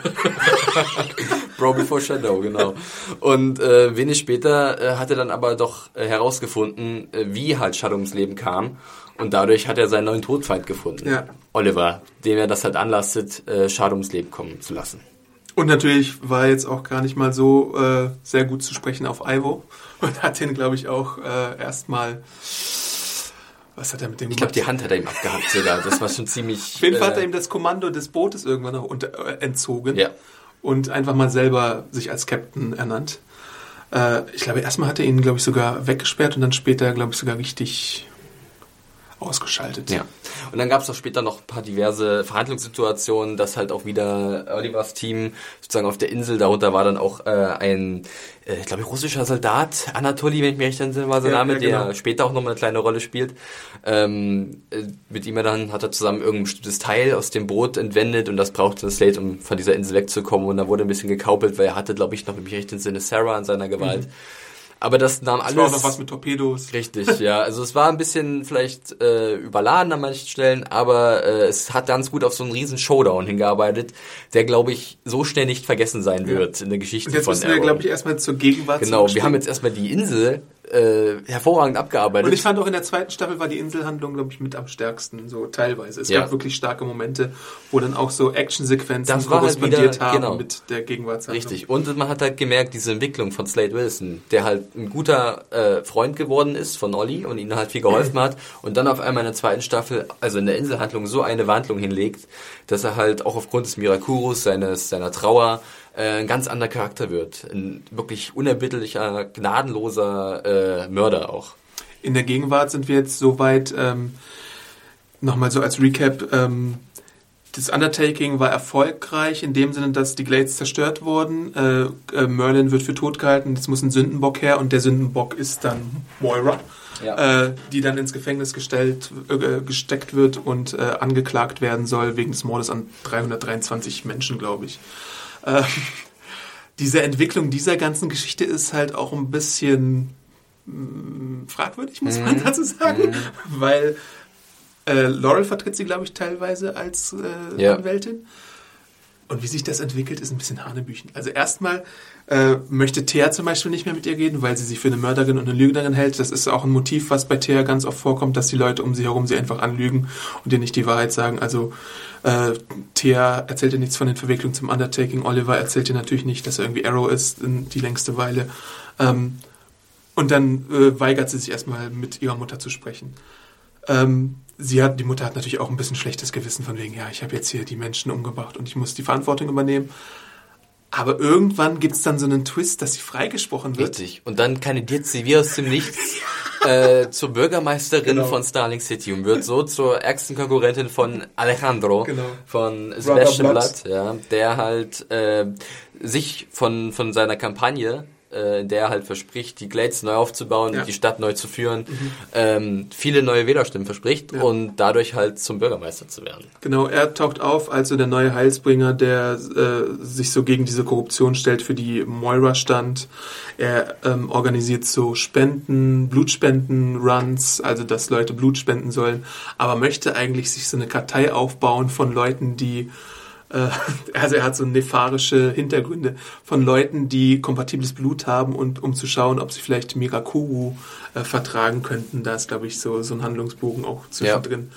Bro before Shadow, genau. Und äh, wenig später äh, hat er dann aber doch äh, herausgefunden, äh, wie halt Shadow ums Leben kam. Und dadurch hat er seinen neuen Todfeind gefunden. Ja. Oliver, dem er das halt anlastet, äh, Shadow ums Leben kommen zu lassen. Und natürlich war jetzt auch gar nicht mal so äh, sehr gut zu sprechen auf Ivo und hat den, glaube ich, auch äh, erstmal. Was hat er mit dem Ich glaube, die Hand hat er ihm abgehackt sogar. Das war schon ziemlich. Auf jeden Fall hat er ihm das Kommando des Bootes irgendwann noch unter, äh, entzogen. Ja. Und einfach mal selber sich als Captain ernannt. Äh, ich glaube, erstmal hat er ihn, glaube ich, sogar weggesperrt und dann später, glaube ich, sogar richtig ausgeschaltet. Ja. Und dann gab es auch später noch ein paar diverse Verhandlungssituationen, dass halt auch wieder Olivers Team sozusagen auf der Insel, darunter war dann auch äh, ein, äh, ich glaube, russischer Soldat, Anatoly, wenn ich mich recht entsinne, war sein ja, Name, ja, genau. der später auch nochmal eine kleine Rolle spielt. Ähm, äh, mit ihm er dann hat er zusammen irgendein bestimmtes Teil aus dem Boot entwendet und das brauchte Slate, um von dieser Insel wegzukommen. Und da wurde ein bisschen gekaupelt, weil er hatte, glaube ich, noch, wenn ich mich recht entsinne, Sarah an seiner Gewalt. Mhm. Aber das nahm alles. Es war auch noch was mit Torpedos. Richtig, ja. Also es war ein bisschen vielleicht äh, überladen an manchen Stellen, aber äh, es hat ganz gut auf so einen riesen Showdown hingearbeitet, der, glaube ich, so schnell nicht vergessen sein wird ja. in der Geschichte Und jetzt müssen wir, glaube ich, erstmal zur Gegenwart Genau, wir haben jetzt erstmal die Insel äh, hervorragend abgearbeitet. Und ich fand auch in der zweiten Staffel war die Inselhandlung, glaube ich, mit am stärksten, so teilweise. Es ja. gab wirklich starke Momente, wo dann auch so Actionsequenzen korrespondiert halt wieder, haben genau. mit der Gegenwartshandlung. Richtig. Und man hat halt gemerkt, diese Entwicklung von Slade Wilson, der halt ein guter äh, Freund geworden ist von Olli und ihnen halt viel geholfen hat und dann auf einmal in der zweiten Staffel, also in der Inselhandlung, so eine Wandlung hinlegt, dass er halt auch aufgrund des Mirakurus, seines, seiner Trauer, äh, ein ganz anderer Charakter wird. Ein wirklich unerbittlicher, gnadenloser äh, Mörder auch. In der Gegenwart sind wir jetzt soweit, ähm, nochmal so als Recap, ähm, das Undertaking war erfolgreich in dem Sinne, dass die Glades zerstört wurden. Äh, äh, Merlin wird für tot gehalten, jetzt muss ein Sündenbock her und der Sündenbock ist dann Moira, ja. äh, die dann ins Gefängnis gestellt, äh, gesteckt wird und angeklagt werden soll wegen des Mordes an 323 Menschen, glaube ich. Äh, diese Entwicklung dieser ganzen Geschichte ist halt auch ein bisschen mh, mm, fragwürdig, muss man mhm. dazu sagen, mhm. weil äh, Laurel vertritt sie, glaube ich, teilweise als äh, ja. Anwältin. Und wie sich das entwickelt, ist ein bisschen Hanebüchen. Also erstmal äh, möchte Thea zum Beispiel nicht mehr mit ihr reden, weil sie sich für eine Mörderin und eine Lügnerin hält. Das ist auch ein Motiv, was bei Thea ganz oft vorkommt, dass die Leute um sie herum sie einfach anlügen und ihr nicht die Wahrheit sagen. Also äh, Thea erzählt ihr nichts von den Verwicklungen zum Undertaking. Oliver erzählt ihr natürlich nicht, dass er irgendwie Arrow ist die längste Weile. Ähm, und dann äh, weigert sie sich erstmal mit ihrer Mutter zu sprechen. Ähm, sie hat, die Mutter hat natürlich auch ein bisschen schlechtes Gewissen von wegen, ja, ich habe jetzt hier die Menschen umgebracht und ich muss die Verantwortung übernehmen. Aber irgendwann gibt es dann so einen Twist, dass sie freigesprochen wird. Richtig. Und dann kandidiert sie wie aus dem Nichts äh, zur Bürgermeisterin Genau. von Starling City und wird so zur ärgsten Konkurrentin von Alejandro, Genau. von Sebastian Blood. Blatt, ja, der halt äh, sich von, von seiner Kampagne in der er halt verspricht, die Glades neu aufzubauen, Ja. Mhm. die Stadt neu zu führen, ähm, viele neue Wählerstimmen verspricht Ja. und dadurch halt zum Bürgermeister zu werden. Genau, er taucht auf als so der neue Heilsbringer, der äh, sich so gegen diese Korruption stellt, für die Moira stand. Er ähm, organisiert so Spenden, Blutspenden-Runs, also dass Leute Blut spenden sollen, aber möchte eigentlich sich so eine Kartei aufbauen von Leuten, die äh, also er hat so nepharische Hintergründe von Leuten, die kompatibles Blut haben und um zu schauen, ob sie vielleicht Mirakuru äh, vertragen könnten. Da ist, glaube ich, so, so ein Handlungsbogen auch zwischendrin.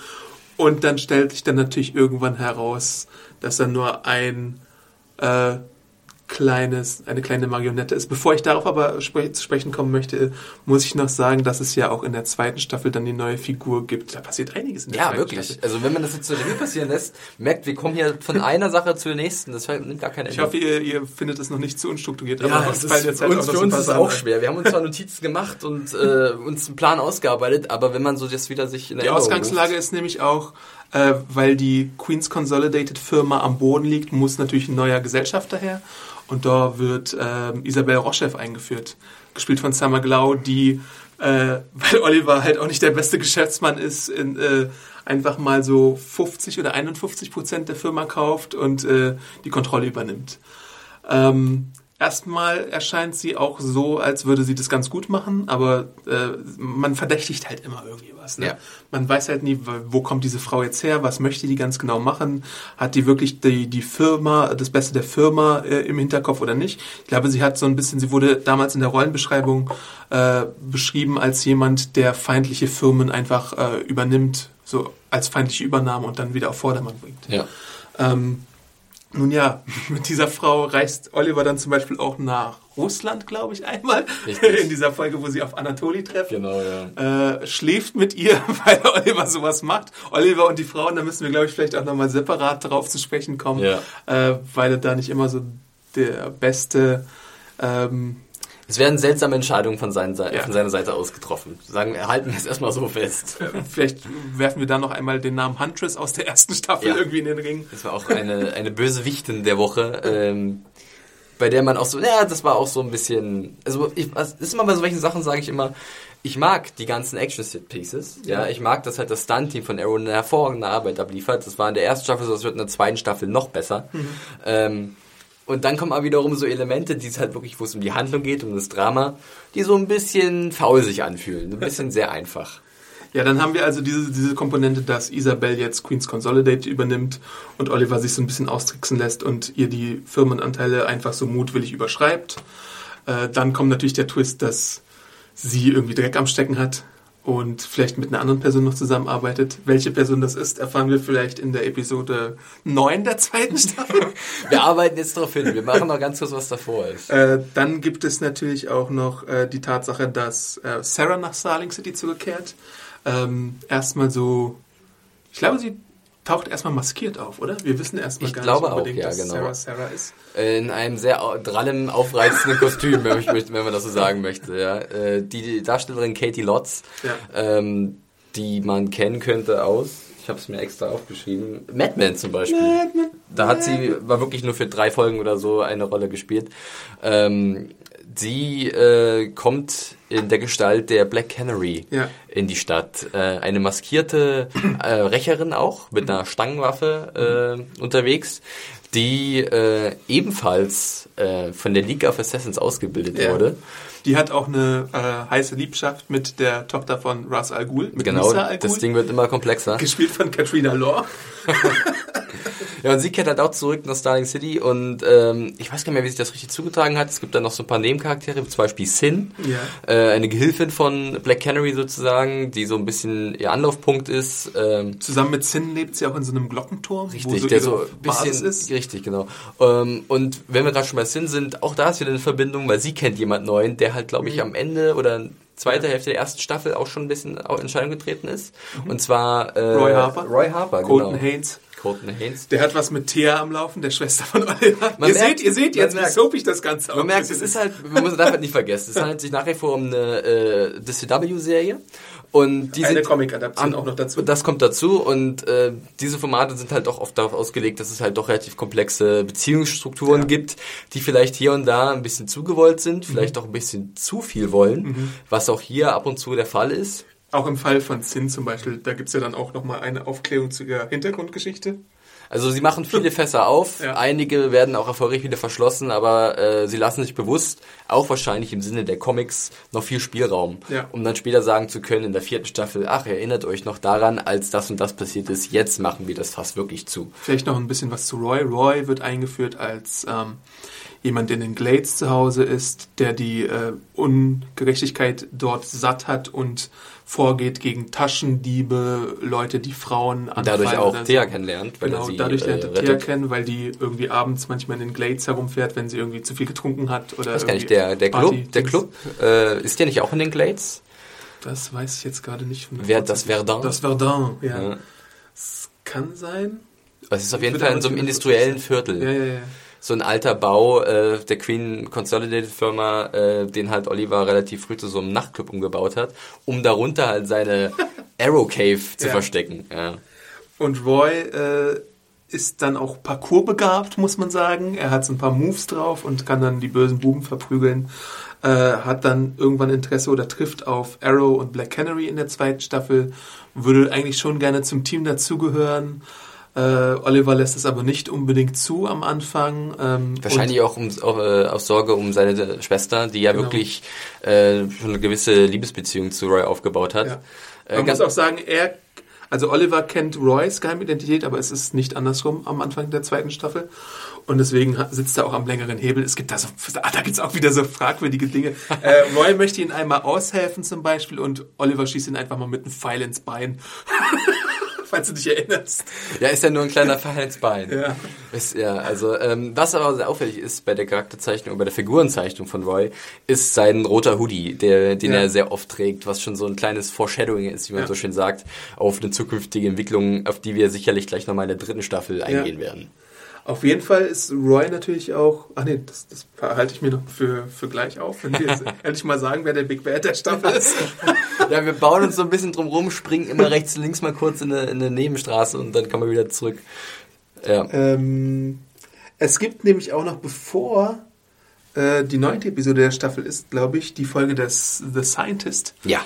Und dann stellt sich dann natürlich irgendwann heraus, dass er nur ein äh, kleines, eine kleine Marionette ist. Bevor ich darauf aber spre zu sprechen kommen möchte, muss ich noch sagen, dass es ja auch in der zweiten Staffel dann die neue Figur gibt. Da passiert einiges in der Ja, zweiten wirklich. Staffel. Also wenn man das jetzt so Revue passieren lässt, merkt, wir kommen hier von einer Sache zur nächsten. Das nimmt gar kein Ende. Ich hoffe, ihr, ihr findet es noch nicht zu unstrukturiert. Ja, aber es ist, jetzt halt uns, für uns ist es auch schwer. Wir haben uns zwar Notizen gemacht und äh, uns einen Plan ausgearbeitet, aber wenn man so das wieder sich in Die Erinnerung Ausgangslage ruft- ist nämlich auch, äh, weil die Queens Consolidated Firma am Boden liegt, muss natürlich ein neuer Gesellschafter her. Und da wird ähm, Isabel Rochev eingeführt, gespielt von Summer Glau, die, äh, weil Oliver halt auch nicht der beste Geschäftsmann ist, in, äh, einfach mal so 50 oder 51 Prozent der Firma kauft und äh, die Kontrolle übernimmt. Ähm, erstmal erscheint sie auch so, als würde sie das ganz gut machen, aber äh, man verdächtigt halt immer irgendwie was. Ne? Ja. Man weiß halt nie, wo kommt diese Frau jetzt her, was möchte die ganz genau machen, hat die wirklich die, die Firma, das Beste der Firma äh, im Hinterkopf oder nicht. Ich glaube, sie hat so ein bisschen, sie wurde damals in der Rollenbeschreibung äh, beschrieben als jemand, der feindliche Firmen einfach äh, übernimmt, so als feindliche Übernahme und dann wieder auf Vordermann bringt. Ja. Ähm, nun ja, mit dieser Frau reist Oliver dann zum Beispiel auch nach Russland, glaube ich, einmal. Richtig. In dieser Folge, wo sie auf Anatoli treffen. Genau, ja. Äh, schläft mit ihr, weil Oliver sowas macht. Oliver und die Frauen, da müssen wir, glaube ich, vielleicht auch nochmal separat darauf zu sprechen kommen, Ja. äh, weil er da nicht immer so der beste ähm, Es werden seltsame Entscheidungen von, seinen, Ja. von seiner Seite aus getroffen. Sagen wir, halten wir es erstmal so fest. Vielleicht werfen wir da noch einmal den Namen Huntress aus der ersten Staffel Ja. irgendwie in den Ring. Das war auch eine, eine böse Wichtin der Woche, ähm, bei der man auch so, ja, das war auch so ein bisschen, also ich, es ist immer bei solchen Sachen, sage ich immer, ich mag die ganzen Action-Pieces, ja. Ja. ich mag, dass halt das Stunt-Team von Arrow eine hervorragende Arbeit abliefert. Das war in der ersten Staffel so, das wird in der zweiten Staffel noch besser. Ähm, und dann kommen aber wiederum so Elemente, die es halt wirklich, wo es um die Handlung geht, um das Drama, die so ein bisschen faul sich anfühlen, ein bisschen sehr einfach. Ja, dann haben wir also diese, diese Komponente, dass Isabel jetzt Queens Consolidate übernimmt und Oliver sich so ein bisschen austricksen lässt und ihr die Firmenanteile einfach so mutwillig überschreibt. Äh, dann kommt natürlich der Twist, dass sie irgendwie Dreck am Stecken hat und vielleicht mit einer anderen Person noch zusammenarbeitet. Welche Person das ist, erfahren wir vielleicht in der Episode 9 der zweiten Staffel. Wir arbeiten jetzt darauf hin, wir machen noch ganz kurz, was davor ist. Äh, dann gibt es natürlich auch noch äh, die Tatsache, dass äh, Sarah nach Starling City zurückkehrt. Ähm, erstmal so, ich glaube, sie taucht erstmal maskiert auf, oder? Wir wissen erstmal Ich gar glaube nicht auch, unbedingt, ja, dass genau. Sarah Sarah ist. In einem sehr drallem, aufreizenden Kostüm, wenn, ich, wenn man das so sagen möchte. Ja. Äh, Die Darstellerin Katie Lotz, Ja. ähm, die man kennen könnte aus, ich habe es mir extra aufgeschrieben, Mad Men zum Beispiel. Da hat sie, war wirklich nur für drei Folgen oder so eine Rolle gespielt. Ähm, sie äh, kommt in der Gestalt der Black Canary Ja. in die Stadt. Äh, eine maskierte äh, Rächerin auch, mit einer Stangenwaffe äh, unterwegs, die äh, ebenfalls äh, von der League of Assassins ausgebildet Ja. wurde. Die hat auch eine äh, heiße Liebschaft mit der Tochter von Ras Al Ghul, mit Genau, Al das Ghul, Ding wird immer komplexer. gespielt von Katrina Law. Ja, und sie kehrt halt auch zurück nach Starling City und ähm, ich weiß gar nicht mehr, wie sich das richtig zugetragen hat. Es gibt dann noch so ein paar Nebencharaktere, wie zum Beispiel Sin, Ja. äh, eine Gehilfin von Black Canary sozusagen, die so ein bisschen ihr Anlaufpunkt ist. Ähm, Zusammen mit Sin lebt sie auch in so einem Glockenturm, wo Richtig, so der so ein Basis bisschen ist. richtig, genau. Ähm, und wenn wir gerade schon bei Sin sind, auch da ist wieder eine Verbindung, weil sie kennt jemand neuen, der halt, glaube ich, am Ende oder zweiter Ja. Hälfte der ersten Staffel auch schon ein bisschen auch in Erscheinung getreten ist. Und zwar äh, Roy Harper. Roy Harper, Colton genau. Haynes. Colton Haynes. Der hat was mit Thea am Laufen, der Schwester von Oliver. Man ihr, merkt- seht, ihr seht jetzt, wie merkt- soapig das Ganze Man merkt, es ist halt, man muss darf halt nicht vergessen, es handelt sich nach wie vor um eine äh, DCW-Serie. Und die Eine Comic-Adaption auch noch dazu. Das kommt dazu und äh, diese Formate sind halt doch oft darauf ausgelegt, dass es halt doch relativ komplexe Beziehungsstrukturen Ja. gibt, die vielleicht hier und da ein bisschen zu gewollt sind, Mhm. vielleicht auch ein bisschen zu viel wollen, was auch hier ab und zu der Fall ist. Auch im Fall von Sin zum Beispiel, da gibt's ja dann auch nochmal eine Aufklärung zu ihrer Hintergrundgeschichte. Also sie machen viele Fässer auf, Ja. einige werden auch erfolgreich wieder verschlossen, aber äh, sie lassen sich bewusst, auch wahrscheinlich im Sinne der Comics, noch viel Spielraum, Ja. um dann später sagen zu können in der vierten Staffel, ach, erinnert euch noch daran, als das und das passiert ist, jetzt machen wir das fast wirklich zu. Vielleicht noch ein bisschen was zu Roy. Roy wird eingeführt als ähm, jemand, der in den Glades zu Hause ist, der die äh, Ungerechtigkeit dort satt hat und vorgeht gegen Taschendiebe, Leute, die Frauen Und dadurch anfallen auch so. Thea kennenlernt, weil Genau, er sie dadurch lernt äh, er Thea kennen, weil die irgendwie abends manchmal in den Glades herumfährt, wenn sie irgendwie zu viel getrunken hat. Oder Ich gar nicht, irgendwie der, der Club, Party- der Club, äh, ist der nicht auch in den Glades? Das weiß ich jetzt gerade nicht. von Wer das Verdun? Das Verdun, ja. Ja. Es kann sein. Es ist auf jeden Ich Fall in so einem industriellen Ja, Viertel. ja, ja. So ein alter Bau äh, der Queen Consolidated Firma, äh, den halt Oliver relativ früh zu so einem Nachtclub umgebaut hat, um darunter halt seine Arrow Cave zu Ja. verstecken. Ja. Und Roy äh, ist dann auch parcoursbegabt, muss man sagen. Er hat so ein paar Moves drauf und kann dann die bösen Buben verprügeln. Äh, hat dann irgendwann Interesse oder trifft auf Arrow und Black Canary in der zweiten Staffel. Würde eigentlich schon gerne zum Team dazugehören. Äh, Oliver lässt es aber nicht unbedingt zu am Anfang. Ähm, Wahrscheinlich auch um, auch, äh, aus Sorge um seine Schwester, die ja Genau. wirklich äh, schon eine gewisse Liebesbeziehung zu Roy aufgebaut hat. Ja. Äh, Man ganz- muss auch sagen, er, also Oliver kennt Roys Geheimidentität, aber es ist nicht andersrum am Anfang der zweiten Staffel. Und deswegen sitzt er auch am längeren Hebel. Es gibt da so, ah, da gibt's auch wieder so fragwürdige Dinge. äh, Roy möchte ihn einmal aushelfen zum Beispiel und Oliver schießt ihn einfach mal mit einem Pfeil ins Bein. Falls du dich erinnerst. Ja, ist ja nur ein kleiner Pfeil ins Bein. Ja. Ist, ja, also ähm, was aber sehr auffällig ist bei der Charakterzeichnung, bei der Figurenzeichnung von Roy, ist sein roter Hoodie, der, den Ja. er sehr oft trägt, was schon so ein kleines Foreshadowing ist, wie man Ja. so schön sagt, auf eine zukünftige Entwicklung, auf die wir sicherlich gleich nochmal in der dritten Staffel eingehen werden. Auf jeden Fall ist Roy natürlich auch. Ach nee, das, das halte ich mir noch für, für gleich auf, wenn wir jetzt endlich mal sagen, wer der Big Bad der Staffel ist. Ja, wir bauen uns so ein bisschen drum rum, springen immer rechts und links mal kurz in eine, in eine Nebenstraße und dann kommen wir wieder zurück. Ja. Ähm, es gibt nämlich auch noch, bevor äh, die neunte Episode der Staffel ist, glaube ich, die Folge des The Scientist. Ja,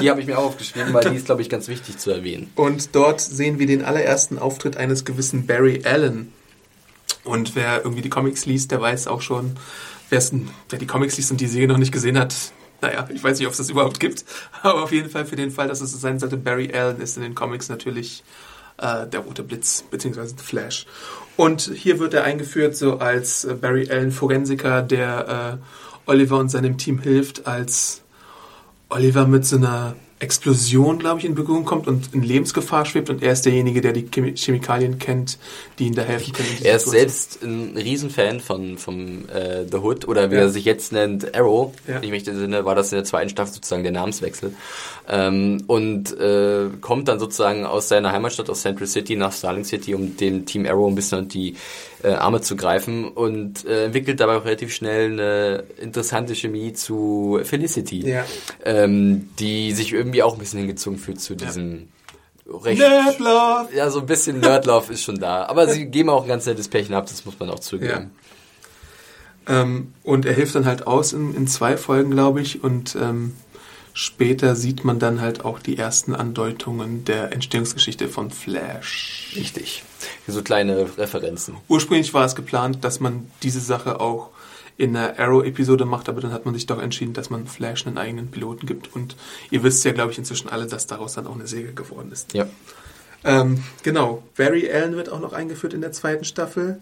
die habe ich mir auch aufgeschrieben, weil die ist, glaube ich, ganz wichtig zu erwähnen. Und dort sehen wir den allerersten Auftritt eines gewissen Barry Allen. Und wer irgendwie die Comics liest, der weiß auch schon, wer die Comics liest und die Serie noch nicht gesehen hat, naja, ich weiß nicht, ob es das überhaupt gibt, aber auf jeden Fall für den Fall, dass es sein sollte, Barry Allen ist in den Comics natürlich äh, der rote Blitz, beziehungsweise Flash. Und hier wird er eingeführt so als äh, Barry Allen Forensiker, der äh, Oliver und seinem Team hilft, als Oliver mit so einer Explosion, glaube ich, in Berührung kommt und in Lebensgefahr schwebt und er ist derjenige, der die Chemi- Chemikalien kennt, die ihm da helfen können. Er ist Situation. selbst ein Riesenfan von vom äh, The Hood oder wie Ja. er sich jetzt nennt, Arrow. Ja. Ich mich entsinne, war das in der zweiten Staffel sozusagen der Namenswechsel. Ähm, und äh, kommt dann sozusagen aus seiner Heimatstadt, aus Central City nach Starling City, um dem Team Arrow ein bisschen die äh, Arme zu greifen und äh, entwickelt dabei auch relativ schnell eine interessante Chemie zu Felicity, Ja. ähm, die sich irgendwie auch ein bisschen hingezogen fühlt zu diesem recht Nerdlove! ja, so ein bisschen Nerdlove ist schon da. Aber sie geben auch ein ganz nettes Pärchen ab, das muss man auch zugeben. Ähm, und er hilft dann halt aus in, in zwei Folgen, glaube ich, und ähm, später sieht man dann halt auch die ersten Andeutungen der Entstehungsgeschichte von Flash. Richtig. So kleine Referenzen. Ursprünglich war es geplant, dass man diese Sache auch in einer Arrow-Episode macht, aber dann hat man sich doch entschieden, dass man Flash einen eigenen Piloten gibt. Und ihr wisst ja, glaube ich, inzwischen alle, dass daraus dann auch eine Serie geworden ist. Ja. Ähm, genau, Barry Allen wird auch noch eingeführt in der zweiten Staffel.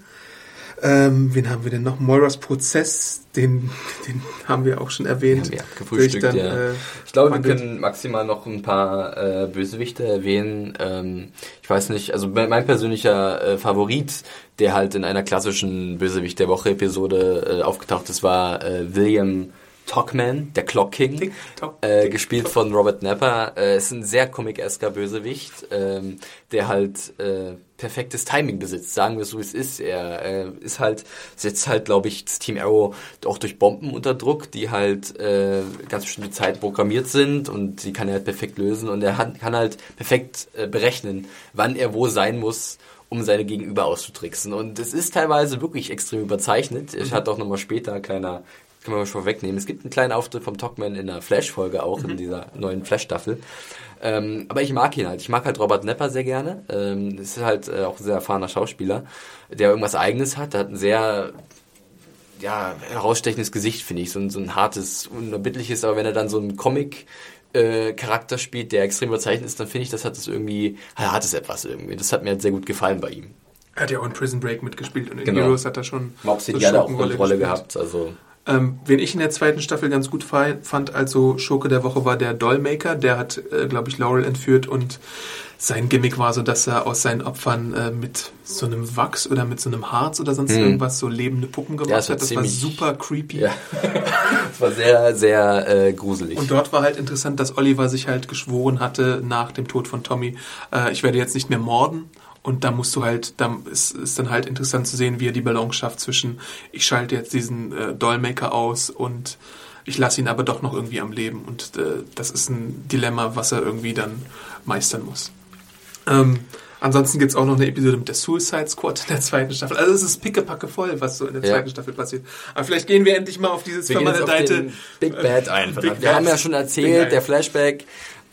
Ähm, wen haben wir denn noch? Moiras Prozess, den, den haben wir auch schon erwähnt. Ja, gefrühstückt, Dann, ja. äh, ich glaube, wir können maximal noch ein paar äh, Bösewichte erwähnen. Ähm, ich weiß nicht, also mein persönlicher äh, Favorit, der halt in einer klassischen Bösewicht der Woche-Episode äh, aufgetaucht ist, war äh, William Talkman, der Clock King, Tick-Tock, äh, Tick-Tock. gespielt von Robert Napper. Äh, ist ein sehr comic-esker Bösewicht, ähm, der halt äh, perfektes Timing besitzt, sagen wir so wie es ist. Er äh, ist halt, setzt halt, glaube ich, das Team Arrow auch durch Bomben unter Druck, die halt äh, ganz bestimmte Zeit programmiert sind und die kann er halt perfekt lösen und er hat, kann halt perfekt äh, berechnen, wann er wo sein muss, um seine Gegenüber auszutricksen. Und es ist teilweise wirklich extrem überzeichnet. Ich hatte auch nochmal später ein kleiner, kann man mal schon wegnehmen. Es gibt einen kleinen Auftritt vom Talkman in der Flash-Folge auch, in dieser neuen Flash-Staffel. Ähm, aber ich mag ihn halt. Ich mag halt Robert Nepper sehr gerne. Ähm, das ist halt äh, auch ein sehr erfahrener Schauspieler, der irgendwas Eigenes hat. Der hat ein sehr ja, herausstechendes Gesicht, finde ich. So ein, so ein hartes, unerbittliches, aber wenn er dann so einen Comic äh, Charakter spielt, der extrem überzeichnet ist, dann finde ich, das hat es irgendwie, hat es etwas irgendwie. Das hat mir halt sehr gut gefallen bei ihm. Er hat ja auch in Prison Break mitgespielt und in Genau. Heroes hat er schon Mopsy, so die hat auch eine Rolle gespielt. gehabt, also Ähm, wen ich in der zweiten Staffel ganz gut fand, also Schurke der Woche, war der Dollmaker. Der hat, äh, glaube ich, Laurel entführt und sein Gimmick war so, dass er aus seinen Opfern äh, mit so einem Wachs oder mit so einem Harz oder sonst irgendwas so lebende Puppen gemacht Hm. das hat. Das war super creepy. ja. das war sehr, sehr äh, gruselig. Und dort war halt interessant, dass Oliver sich halt geschworen hatte nach dem Tod von Tommy, äh, ich werde jetzt nicht mehr morden. Und da musst du halt, da ist, ist dann halt interessant zu sehen, wie er die Balance schafft zwischen, ich schalte jetzt diesen äh, Dollmaker aus und ich lasse ihn aber doch noch irgendwie am Leben. Und äh, das ist ein Dilemma, was er irgendwie dann meistern muss. Ähm, ansonsten gibt's auch noch eine Episode mit der Suicide Squad in der zweiten Staffel. Also es ist pickepacke voll, was so in der Ja. zweite Staffel passiert. Aber vielleicht gehen wir endlich mal auf dieses Wir den Big Bad ein. Big. Wir Bad haben ja schon erzählt, der Flashback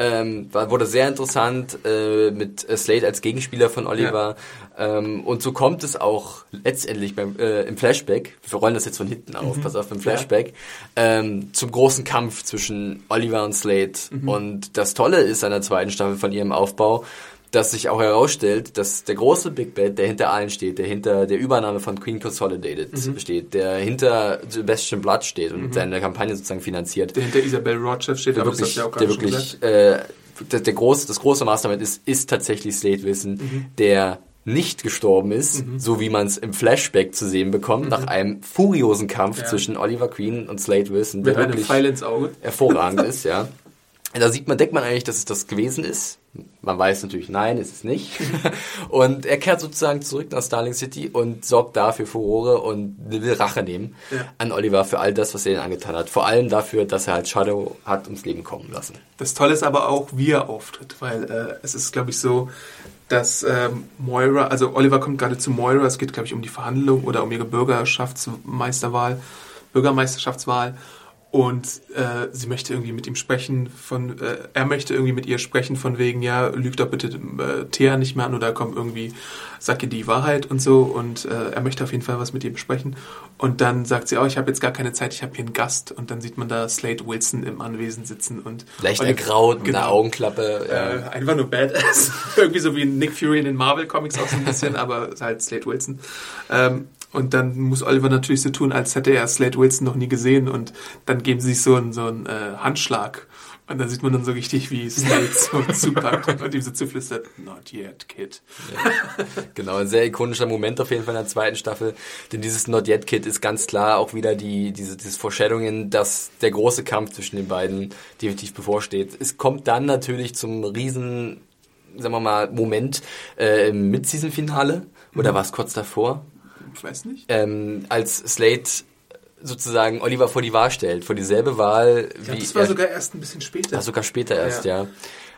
ähm, war, wurde sehr interessant äh, mit äh, Slade als Gegenspieler von Oliver. Ähm, und so kommt es auch letztendlich beim, äh, im Flashback, wir rollen das jetzt von hinten auf, pass auf, im Flashback, ähm, zum großen Kampf zwischen Oliver und Slade. Und das Tolle ist an der zweiten Staffel von ihrem Aufbau, dass sich auch herausstellt, dass der große Big Bad, der hinter allen steht, der hinter der Übernahme von Queen Consolidated steht, der hinter Sebastian Blood steht und seine Kampagne sozusagen finanziert, der hinter Isabel Rothschild steht, der wirklich, ja auch der wirklich, äh, der, der große, das große Mastermind ist, ist tatsächlich Slade Wilson, Mhm. der nicht gestorben ist, so wie man es im Flashback zu sehen bekommt, nach einem furiosen Kampf Mhm. Ja. zwischen Oliver Queen und Slade Wilson, Mit der einem wirklich Pfeil ins Auge. hervorragend ist, ja. Da sieht man, denkt man eigentlich, dass es das gewesen ist. Man weiß natürlich, nein, ist es nicht. Und er kehrt sozusagen zurück nach Starling City und sorgt dafür Furore und will Rache nehmen Ja. an Oliver für all das, was er ihnen angetan hat. Vor allem dafür, dass er halt Shadow hat ums Leben kommen lassen. Das Tolle ist aber auch, wie er auftritt, weil äh, es ist, glaube ich, so, dass ähm, Moira, also Oliver kommt gerade zu Moira, es geht, glaube ich, um die Verhandlung oder um ihre Bürgerschaftsmeisterwahl, Bürgermeisterschaftswahl. Und äh, sie möchte irgendwie mit ihm sprechen, von äh, er möchte irgendwie mit ihr sprechen, von wegen, ja, lüg doch bitte äh, Thea nicht mehr an oder komm irgendwie, sag ihr die Wahrheit und so. Und äh, er möchte auf jeden Fall was mit ihr besprechen. Und dann sagt sie, oh, ich habe jetzt gar keine Zeit, ich habe hier einen Gast. Und dann sieht man da Slade Wilson im Anwesen sitzen und Leicht ergraut, mit einer Genau. Augenklappe. Äh, Ja. einfach nur Badass. Irgendwie so wie Nick Fury in den Marvel-Comics auch so ein bisschen, aber halt Slade Wilson. Ähm, und dann muss Oliver natürlich so tun, als hätte er Slade Wilson noch nie gesehen. Und dann geben sie sich so einen, so einen äh, Handschlag. Und dann sieht man dann so richtig, wie Slade so zupackt und ihm so zuflüstert, not yet, kid. Genau, ein sehr ikonischer Moment auf jeden Fall in der zweiten Staffel. Denn dieses Not Yet Kid ist ganz klar auch wieder die, diese, dieses Foreshadowing, dass der große Kampf zwischen den beiden definitiv bevorsteht. Es kommt dann natürlich zum riesen, sagen wir mal, Moment äh, im Mid-Season-Finale. Oder war es kurz davor? Ich weiß nicht. Ähm, als Slade sozusagen Oliver vor die Wahl stellt, vor dieselbe Wahl Ich glaub, wie das war er- sogar erst ein bisschen später. Ach, sogar später erst, Ja. ja.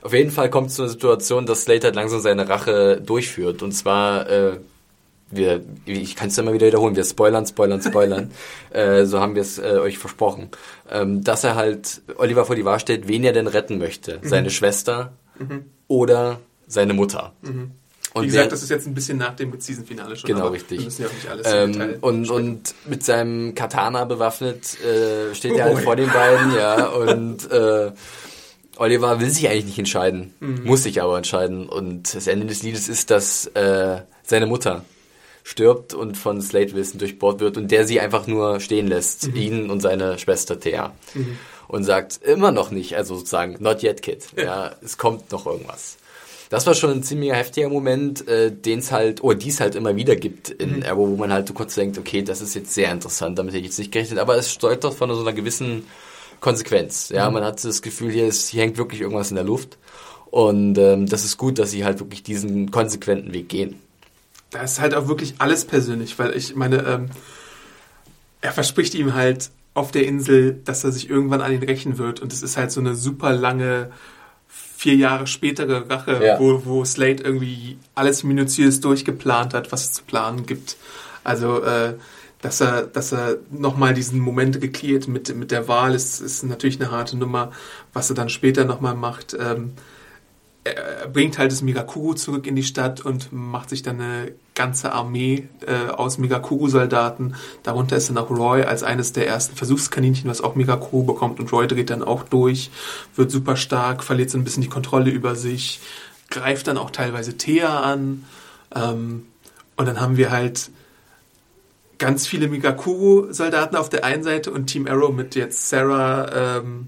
Auf jeden Fall kommt es zu einer Situation, dass Slade halt langsam seine Rache durchführt. Und zwar äh, wir, ich kann es immer wieder wiederholen, wir spoilern, spoilern, spoilern. äh, so haben wir es äh, euch versprochen. Ähm, dass er halt Oliver vor die Wahl stellt, wen er denn retten möchte. Mhm. Seine Schwester mhm. oder seine Mutter. Mhm. Und Wie gesagt, das ist jetzt ein bisschen nach dem Season-Finale schon. Genau, richtig. Wir müssen ja auch nicht alles ähm, und, und mit seinem Katana bewaffnet äh, steht oh, er halt vor den beiden, ja, und äh, Oliver will sich eigentlich nicht entscheiden, mhm. muss sich aber entscheiden. Und das Ende des Liedes ist, dass äh, seine Mutter stirbt und von Slade Wilson durchbohrt wird und der sie einfach nur stehen lässt, mhm. ihn und seine Schwester Thea. Mhm. Und sagt, immer noch nicht, also sozusagen, not yet, kid. Ja, ja es kommt noch irgendwas. Das war schon ein ziemlich heftiger Moment, äh, den es halt, oder die es halt immer wieder gibt in mhm. Arrow, wo man halt so kurz denkt, okay, das ist jetzt sehr interessant, damit hätte ich jetzt nicht gerechnet, aber es steuert doch von so einer gewissen Konsequenz. Ja, mhm. man hat das Gefühl, hier, ist, hier hängt wirklich irgendwas in der Luft. Und ähm, das ist gut, dass sie halt wirklich diesen konsequenten Weg gehen. Da ist halt auch wirklich alles persönlich, weil ich meine, ähm, er verspricht ihm halt auf der Insel, dass er sich irgendwann an ihn rächen wird. Und es ist halt so eine super lange, vier Jahre spätere Rache, ja. wo, wo Slade irgendwie alles minutiös durchgeplant hat, was es zu planen gibt. Also, äh, dass er, dass er nochmal diesen Moment geklärt mit, mit der Wahl ist, ist natürlich eine harte Nummer. Was er dann später nochmal macht, ähm, er bringt halt das Megakuru zurück in die Stadt und macht sich dann eine ganze Armee äh, aus Megakuru-Soldaten. Darunter ist dann auch Roy als eines der ersten Versuchskaninchen, was auch Megakuru bekommt. Und Roy dreht dann auch durch, wird super stark, verliert so ein bisschen die Kontrolle über sich, greift dann auch teilweise Thea an. Ähm, und dann haben wir halt ganz viele Megakuru-Soldaten auf der einen Seite und Team Arrow mit jetzt Sarah, ähm,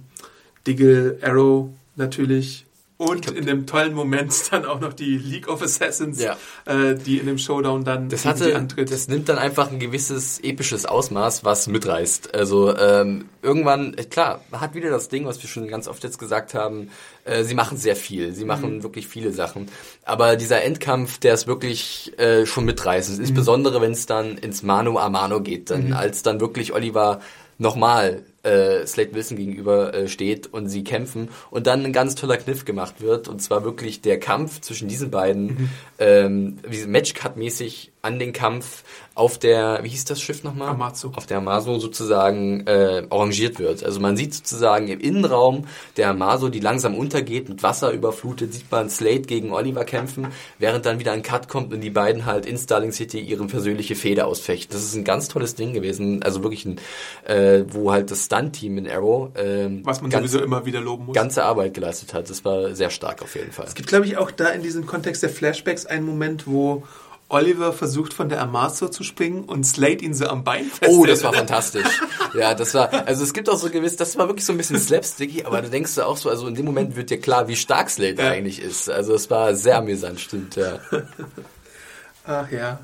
Diggle, Arrow natürlich und in dem tollen Moment dann auch noch die League of Assassins, ja. äh, die in dem Showdown dann das hatte, antritt. Das nimmt dann einfach ein gewisses episches Ausmaß, was mitreißt. Also ähm, irgendwann, äh, klar, hat wieder das Ding, was wir schon ganz oft jetzt gesagt haben, äh, sie machen sehr viel, sie machen mhm. wirklich viele Sachen. Aber dieser Endkampf, der ist wirklich äh, schon mitreißend. Mhm. Insbesondere, wenn es dann ins Mano a Mano geht, dann, mhm. als dann wirklich Oliver nochmal äh, Slade Wilson gegenüber äh, steht und sie kämpfen und dann ein ganz toller Kniff gemacht wird und zwar wirklich der Kampf zwischen diesen beiden, mhm. ähm, wie Matchcut-mäßig an den Kampf auf der, wie hieß das Schiff nochmal? Amazo. Auf der Amazo sozusagen äh, arrangiert wird. Also man sieht sozusagen im Innenraum der Amazo, die langsam untergeht, mit Wasser überflutet, sieht man Slade gegen Oliver kämpfen, während dann wieder ein Cut kommt und die beiden halt in Starling City ihre persönliche Feder ausfechten. Das ist ein ganz tolles Ding gewesen. Also wirklich ein, äh, wo halt das Stunt-Team in Arrow ähm, was man ganz, sowieso immer wieder loben muss. Ganze Arbeit geleistet hat. Das war sehr stark auf jeden Fall. Es gibt, glaube ich, auch da in diesem Kontext der Flashbacks einen Moment, wo Oliver versucht von der Amazo zu springen und Slade ihn so am Bein festhält. Oh, das war fantastisch. ja, das war, also es gibt auch so gewiss, das war wirklich so ein bisschen slapsticky, aber da denkst du auch so, also in dem Moment wird dir klar, wie stark Slade ja. eigentlich ist. Also es war sehr amüsant, stimmt, ja. Ach ja.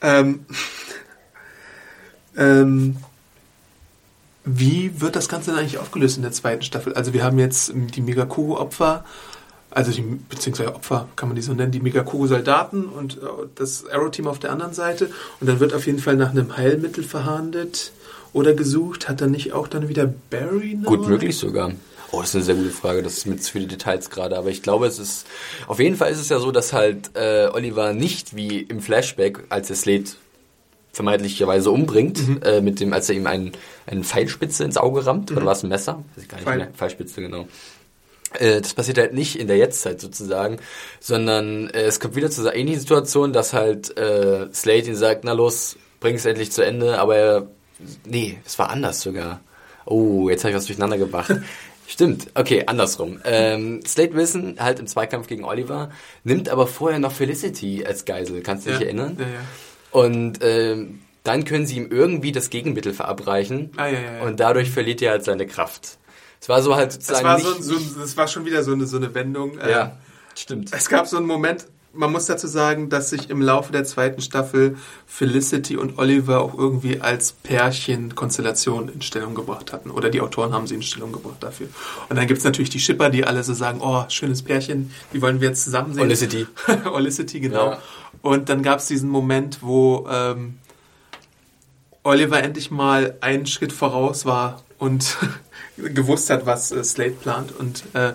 Ähm, ähm, wie wird das Ganze denn eigentlich aufgelöst in der zweiten Staffel? Also wir haben jetzt die Megakuru-Opfer, also die, beziehungsweise Opfer, kann man die so nennen, die Megakuru-Soldaten und äh, das Arrow-Team auf der anderen Seite. Und dann wird auf jeden Fall nach einem Heilmittel verhandelt oder gesucht. Hat dann nicht auch dann wieder Barry noch? Gut möglich sogar. Oh, das ist eine sehr gute Frage. Das ist mit zu viele Details gerade. Aber ich glaube, es ist, auf jeden Fall ist es ja so, dass halt äh, Oliver nicht wie im Flashback, als er Slade vermeintlicherweise umbringt, mhm. äh, mit dem, als er ihm einen, einen Pfeilspitze ins Auge rammt, mhm. oder war es ein Messer? Weiß ich gar nicht Pfeil. mehr. Pfeilspitze, genau. Äh, das passiert halt nicht in der Jetztzeit sozusagen, sondern äh, es kommt wieder zu einer ähnlichen Situation, dass halt äh, Slade ihn sagt, na los, bring es endlich zu Ende, aber er, nee, es war anders sogar. Oh, jetzt habe ich was durcheinander gebracht. Stimmt, okay, andersrum. Ähm, Slade Wilson halt im Zweikampf gegen Oliver, nimmt aber vorher noch Felicity als Geisel, kannst du dich erinnern? Ja, ja. Und ähm, dann können sie ihm irgendwie das Gegenmittel verabreichen ah, ja, ja, ja. und dadurch verliert er halt seine Kraft. Es war so halt sozusagen. Das war, so, so, das war schon wieder so eine, so eine Wendung. Ja, ähm, stimmt. Es gab so einen Moment, man muss dazu sagen, dass sich im Laufe der zweiten Staffel Felicity und Oliver auch irgendwie als Pärchen-Konstellation in Stellung gebracht hatten. Oder die Autoren haben sie in Stellung gebracht dafür. Und dann gibt es natürlich die Schipper, die alle so sagen, oh, schönes Pärchen, die wollen wir jetzt zusammen sehen. Olicity. Olicity, genau. Ja. Und dann gab es diesen Moment, wo ähm, Oliver endlich mal einen Schritt voraus war und gewusst hat, was äh, Slade plant. Und äh, äh,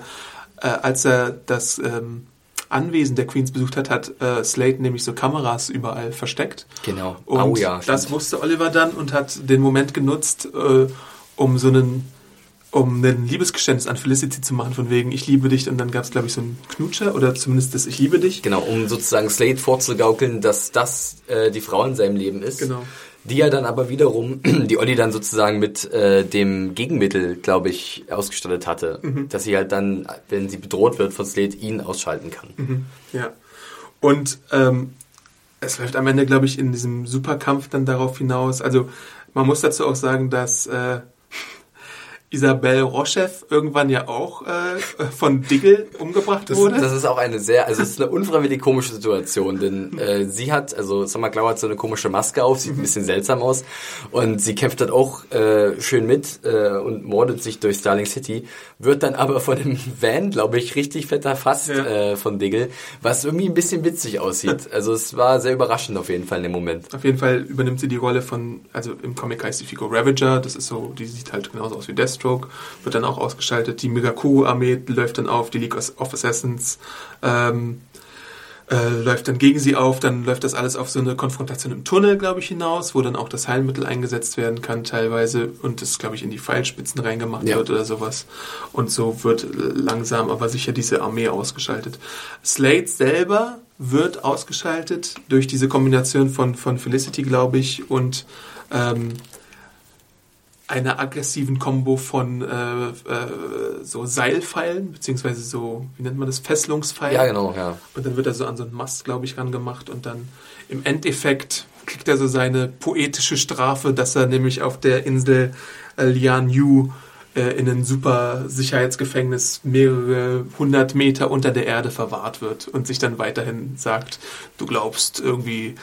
als er das ähm, Anwesen der Queens besucht hat, hat äh, Slade nämlich so Kameras überall versteckt. Genau. Und oh ja. das stimmt. wusste Oliver dann und hat den Moment genutzt, äh, um so einen um ein Liebesgeständnis an Felicity zu machen, von wegen ich liebe dich und dann gab es, glaube ich, so einen Knutscher oder zumindest das Ich liebe dich. Genau, um sozusagen Slade vorzugaukeln, dass das äh, die Frau in seinem Leben ist. Genau. Die er dann aber wiederum, die Olli dann sozusagen mit äh, dem Gegenmittel, glaube ich, ausgestattet hatte. Mhm. Dass sie halt dann, wenn sie bedroht wird von Slade, ihn ausschalten kann. Ja. Und ähm, es läuft am Ende, glaube ich, in diesem Superkampf dann darauf hinaus. Also man muss dazu auch sagen, dass äh, Isabelle Rochev irgendwann ja auch äh, von Diggle umgebracht Das, wurde. das ist auch eine sehr, also es ist eine unfreiwillig komische Situation, denn äh, sie hat, also Summer Glau hat so eine komische Maske auf, sieht ein bisschen seltsam aus und sie kämpft dann auch äh, schön mit äh, und mordet sich durch Starling City, wird dann aber von dem Van, glaube ich, richtig fett erfasst Ja. äh, von Diggle, was irgendwie ein bisschen witzig aussieht. Also es war sehr überraschend auf jeden Fall in dem Moment. Auf jeden Fall übernimmt sie die Rolle von, also im Comic heißt sie Figo Ravager, das ist so, die sieht halt genauso aus wie Deathstroke, wird dann auch ausgeschaltet. Die Megakuru-Armee läuft dann auf, die League of Assassins ähm, äh, läuft dann gegen sie auf, dann läuft das alles auf so eine Konfrontation im Tunnel, glaube ich, hinaus, wo dann auch das Heilmittel eingesetzt werden kann teilweise und das, glaube ich, in die Pfeilspitzen reingemacht Ja. wird oder sowas. Und so wird langsam aber sicher diese Armee ausgeschaltet. Slade selber wird ausgeschaltet durch diese Kombination von, von Felicity, glaube ich, und ähm, einer aggressiven Combo von äh, äh, so Seilpfeilen, beziehungsweise so, wie nennt man das, Fesselungspfeilen. Ja, genau, ja. Und dann wird er so an so einen Mast, glaube ich, rangemacht und dann im Endeffekt kriegt er so seine poetische Strafe, dass er nämlich auf der Insel äh, Lian Yu äh, in ein super Sicherheitsgefängnis mehrere hundert Meter unter der Erde verwahrt wird und sich dann weiterhin sagt, du glaubst irgendwie,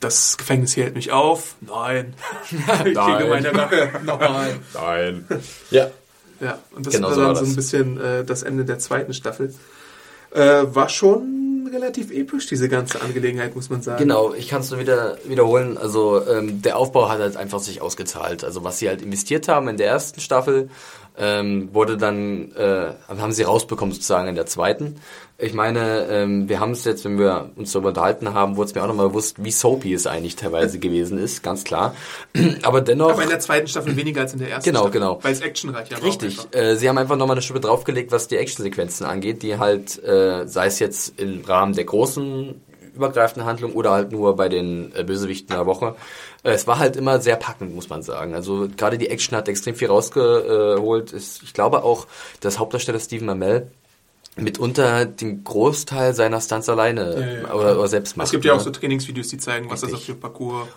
das Gefängnis hier hält mich auf? Nein. ich kriege Nein. meine Rache. Nein. Nein. Ja. Ja, und das Genau war so dann war so das. ein bisschen äh, das Ende der zweiten Staffel. Äh, war schon relativ episch, diese ganze Angelegenheit, muss man sagen. Genau, ich kann es nur wieder wiederholen. Also ähm, der Aufbau hat halt einfach sich ausgezahlt. Also was sie halt investiert haben in der ersten Staffel, ähm, wurde dann, äh, haben sie rausbekommen sozusagen in der zweiten. Ich meine, ähm, wir haben es jetzt, wenn wir uns darüber unterhalten haben, wurde es mir auch nochmal bewusst, wie soapy es eigentlich teilweise gewesen ist, ganz klar. Aber dennoch... Aber in der zweiten Staffel weniger als in der ersten Genau, Staffel. genau. Weil es actionreicher war. Richtig. Äh, sie haben einfach nochmal eine Schippe draufgelegt, was die Actionsequenzen angeht, die halt, äh, sei es jetzt im Rahmen der großen übergreifenden Handlung oder halt nur bei den äh, Bösewichten der Woche. Äh, es war halt immer sehr packend, muss man sagen. Also gerade die Action hat extrem viel rausgeholt. Ich glaube auch, dass Hauptdarsteller Stephen Amell mitunter den Großteil seiner Stunts alleine Ja, ja, oder, oder selbst macht. Es gibt ja auch ne? so Trainingsvideos, die zeigen, was das auf Richtig. für Parcours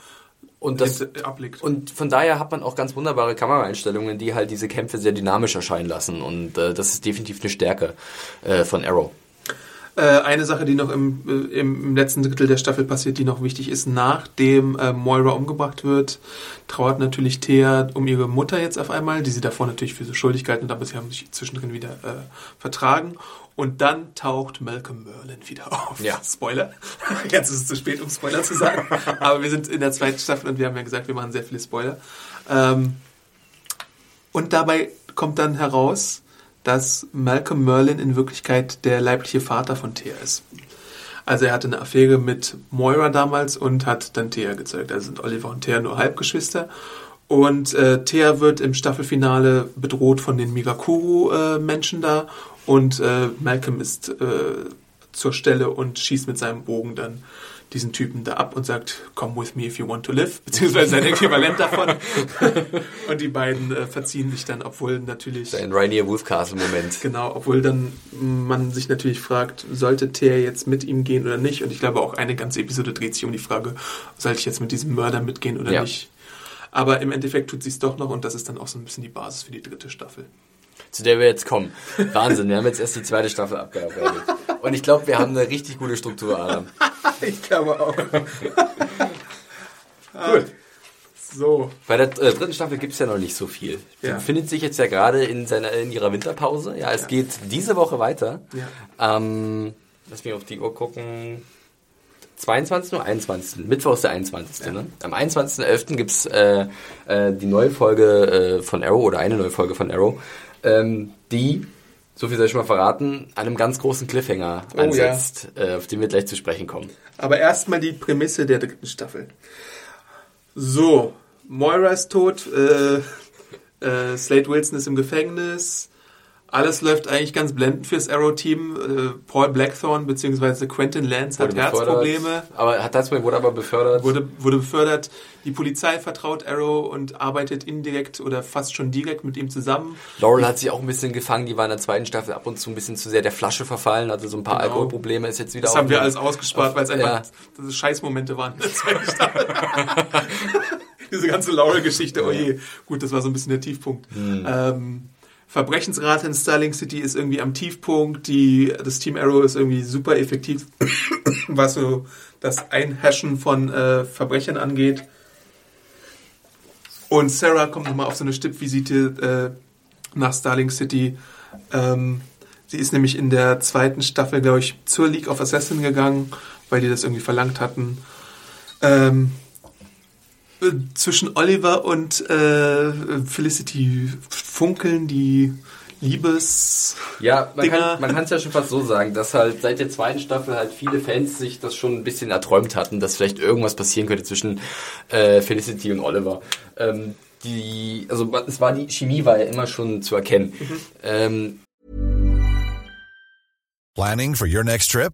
und das, hinter- ablegt. Und von daher hat man auch ganz wunderbare Kameraeinstellungen, die halt diese Kämpfe sehr dynamisch erscheinen lassen. Und äh, das ist definitiv eine Stärke äh, von Arrow. Äh, eine Sache, die noch im, äh, im, im letzten Drittel der Staffel passiert, die noch wichtig ist, nachdem äh, Moira umgebracht wird, trauert natürlich Thea um ihre Mutter jetzt auf einmal, die sie davor natürlich für so schuldig gehalten hat, aber sie haben sich zwischendrin wieder äh, vertragen. Und dann taucht Malcolm Merlin wieder auf. Ja. Spoiler. Jetzt ist es zu spät, um Spoiler zu sagen. Aber wir sind in der zweiten Staffel und wir haben ja gesagt, wir machen sehr viele Spoiler. Ähm, und dabei kommt dann heraus, dass Malcolm Merlin in Wirklichkeit der leibliche Vater von Thea ist. Also er hatte eine Affäre mit Moira damals und hat dann Thea gezeugt. Also sind Oliver und Thea nur Halbgeschwister. Und äh, Thea wird im Staffelfinale bedroht von den Migakuru-Menschen da. Und äh, Malcolm ist äh, zur Stelle und schießt mit seinem Bogen dann diesen Typen da ab und sagt, come with me if you want to live, beziehungsweise sein Äquivalent davon. und die beiden äh, verziehen sich dann, obwohl natürlich... Ein Rainier Wolfcastle-Moment. Genau, obwohl dann man sich natürlich fragt, sollte Thea jetzt mit ihm gehen oder nicht? Und ich glaube auch eine ganze Episode dreht sich um die Frage, sollte ich jetzt mit diesem Mörder mitgehen oder Ja. nicht? Aber im Endeffekt tut sie es doch noch und das ist dann auch so ein bisschen die Basis für die dritte Staffel. Zu der wir jetzt kommen. Wahnsinn, wir haben jetzt erst die zweite Staffel abgearbeitet. Und ich glaube, wir haben eine richtig gute Struktur, Adam. ich glaube auch. Gut. So, Bei der äh, dritten Staffel gibt es ja noch nicht so viel. Sie Ja. befindet sich jetzt ja gerade in, seiner, in ihrer Winterpause. Ja, es geht diese Woche weiter. Ja. Ähm, lass mich auf die Uhr gucken. 22. oder 21. Mittwoch ist der 21. Ne? Am 21.11. gibt's äh, äh, die neue Folge äh, von Arrow oder eine neue Folge von Arrow, ähm, die so viel soll ich mal verraten, einem ganz großen Cliffhanger Oh, ansetzt, äh, auf den wir gleich zu sprechen kommen. Aber erstmal die Prämisse der dritten Staffel. So, Moira ist tot, äh, äh, Slade Wilson ist im Gefängnis. Alles läuft eigentlich ganz blendend fürs Arrow-Team. Äh, Paul Blackthorne bzw. Quentin Lance hat Wurde Herzprobleme. befördert. Aber hat Herzprobleme, wurde aber befördert. Wurde, wurde befördert. Die Polizei vertraut Arrow und arbeitet indirekt oder fast schon direkt mit ihm zusammen. Laurel hat sich auch ein bisschen gefangen, die war in der zweiten Staffel ab und zu ein bisschen zu sehr der Flasche verfallen, hatte so ein paar Genau. Alkoholprobleme, ist jetzt wieder Das haben wir alles ausgespart, weil es einfach ja. Scheißmomente waren in der zweiten Staffel. Diese ganze Laurel-Geschichte, oh je. Gut, das war so ein bisschen der Tiefpunkt. Hm. Ähm, Verbrechensrate in Starling City ist irgendwie am Tiefpunkt. Die, das Team Arrow ist irgendwie super effektiv, was so das Einhaschen von äh, Verbrechern angeht. Und Sarah kommt nochmal auf so eine Stippvisite äh, nach Starling City. Ähm, sie ist nämlich in der zweiten Staffel, glaube ich, zur League of Assassin gegangen, weil die das irgendwie verlangt hatten. Ähm, äh, zwischen Oliver und äh, Felicity funkeln die Liebes. Ja, man Dinger. kann man kann es ja schon fast so sagen, dass halt seit der zweiten Staffel halt viele Fans sich das schon ein bisschen erträumt hatten, dass vielleicht irgendwas passieren könnte zwischen äh, Felicity und Oliver. Ähm, die, also es war die Chemie war ja immer schon zu erkennen. Ähm, Planning for your next trip?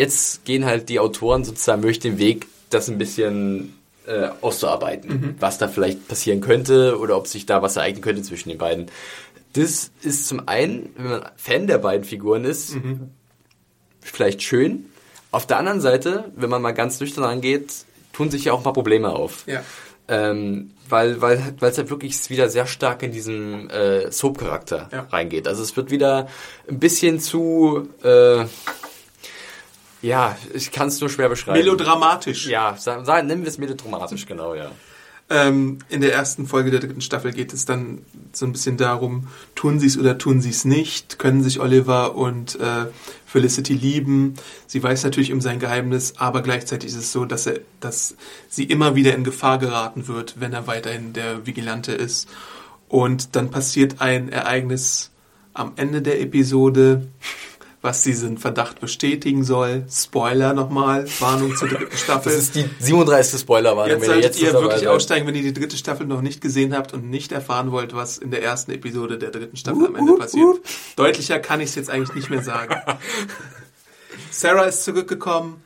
Jetzt gehen halt die Autoren sozusagen durch den Weg, das ein bisschen äh, auszuarbeiten, was da vielleicht passieren könnte oder ob sich da was ereignen könnte zwischen den beiden. Das ist zum einen, wenn man Fan der beiden Figuren ist, vielleicht schön. Auf der anderen Seite, wenn man mal ganz nüchtern angeht, tun sich ja auch paar Probleme auf. Ja. Ähm, weil weil weil es halt wirklich wieder sehr stark in diesen äh, Soap-Charakter Ja. reingeht. Also es wird wieder ein bisschen zu äh, ja, ich kann es nur schwer beschreiben. Melodramatisch. Ja, sagen, sagen, nennen wir es melodramatisch, genau, ja. Ähm, in der ersten Folge der dritten Staffel geht es dann so ein bisschen darum, tun sie es oder tun sie es nicht, können sich Oliver und äh, Felicity lieben. Sie weiß natürlich um sein Geheimnis, aber gleichzeitig ist es so, dass er, dass sie immer wieder in Gefahr geraten wird, wenn er weiterhin der Vigilante ist. Und dann passiert ein Ereignis am Ende der Episode, was diesen Verdacht bestätigen soll. Spoiler nochmal, Warnung zur dritten Staffel. Das ist die 37. Spoilerwarnung. Jetzt wenn ihr solltet jetzt ihr wirklich aussteigen, wenn ihr die dritte Staffel noch nicht gesehen habt und nicht erfahren wollt, was in der ersten Episode der dritten Staffel am Ende passiert. Deutlicher kann ich es jetzt eigentlich nicht mehr sagen. Sarah ist zurückgekommen,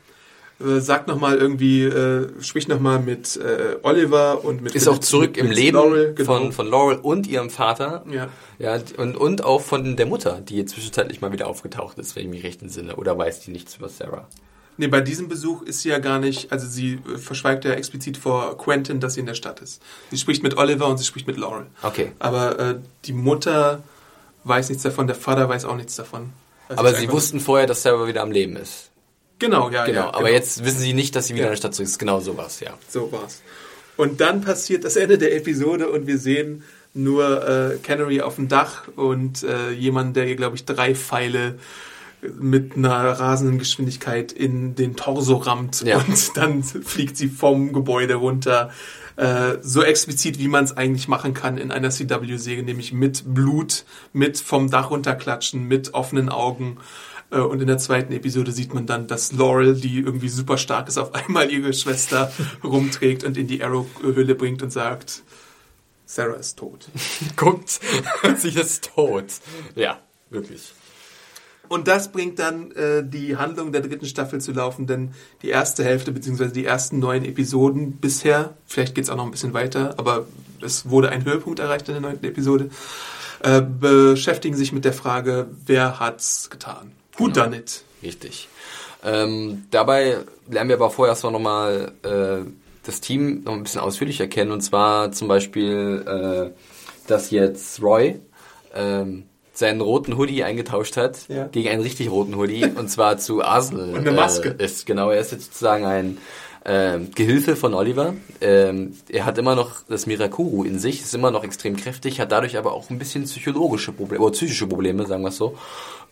äh, sagt nochmal irgendwie, äh, spricht nochmal mit äh, Oliver und mit Ist auch zurück im mit Leben Laurel, genau. von, von Laurel und ihrem Vater. Ja. Ja, und, und auch von der Mutter, die jetzt zwischenzeitlich mal wieder aufgetaucht ist, wenn ich mich recht entsinne. Oder weiß die nichts über Sarah? Nee, bei diesem Besuch ist sie ja gar nicht, also sie äh, verschweigt ja explizit vor Quentin, dass sie in der Stadt ist. Sie spricht mit Oliver und sie spricht mit Laurel. Okay. Aber äh, die Mutter weiß nichts davon, der Vater weiß auch nichts davon. Also Aber sie wussten vorher, dass Sarah wieder am Leben ist. Genau, ja, Genau. ja. aber jetzt wissen sie nicht, dass sie wieder Ja. in der Stadt zurück ist. Genau sowas, ja. So war's. Und dann passiert das Ende der Episode und wir sehen nur äh, Canary auf dem Dach und äh, jemand, der ihr, glaube ich, drei Pfeile mit einer rasenden Geschwindigkeit in den Torso rammt Ja. und dann fliegt sie vom Gebäude runter. Äh, so explizit, wie man es eigentlich machen kann in einer CW-Serie, nämlich mit Blut, mit vom Dach runterklatschen, mit offenen Augen. Äh, Und in der zweiten Episode sieht man dann, dass Laurel, die irgendwie super stark ist, auf einmal ihre Schwester rumträgt und in die Arrow-Höhle bringt und sagt, Sarah ist tot. Guckt, sie ist tot. Ja, wirklich. Und das bringt dann äh, die Handlung der dritten Staffel zu laufen, denn die erste Hälfte beziehungsweise die ersten neun Episoden bisher, vielleicht geht es auch noch ein bisschen weiter, aber es wurde ein Höhepunkt erreicht in der neunten Episode, äh, beschäftigen sich mit der Frage, wer hat's getan? Who Genau. it? Richtig. Ähm, dabei lernen wir aber vorher erstmal nochmal äh, das Team noch ein bisschen ausführlicher kennen. Und zwar zum Beispiel, äh, dass jetzt Roy ähm, seinen roten Hoodie eingetauscht hat Ja. gegen einen richtig roten Hoodie und zwar zu Asel. Und eine Maske. Äh, ist genau, er ist jetzt sozusagen ein ähm, Gehilfe von Oliver. Ähm, er hat immer noch das Mirakuru in sich, ist immer noch extrem kräftig, hat dadurch aber auch ein bisschen psychologische Probleme oder psychische Probleme, sagen wir es so.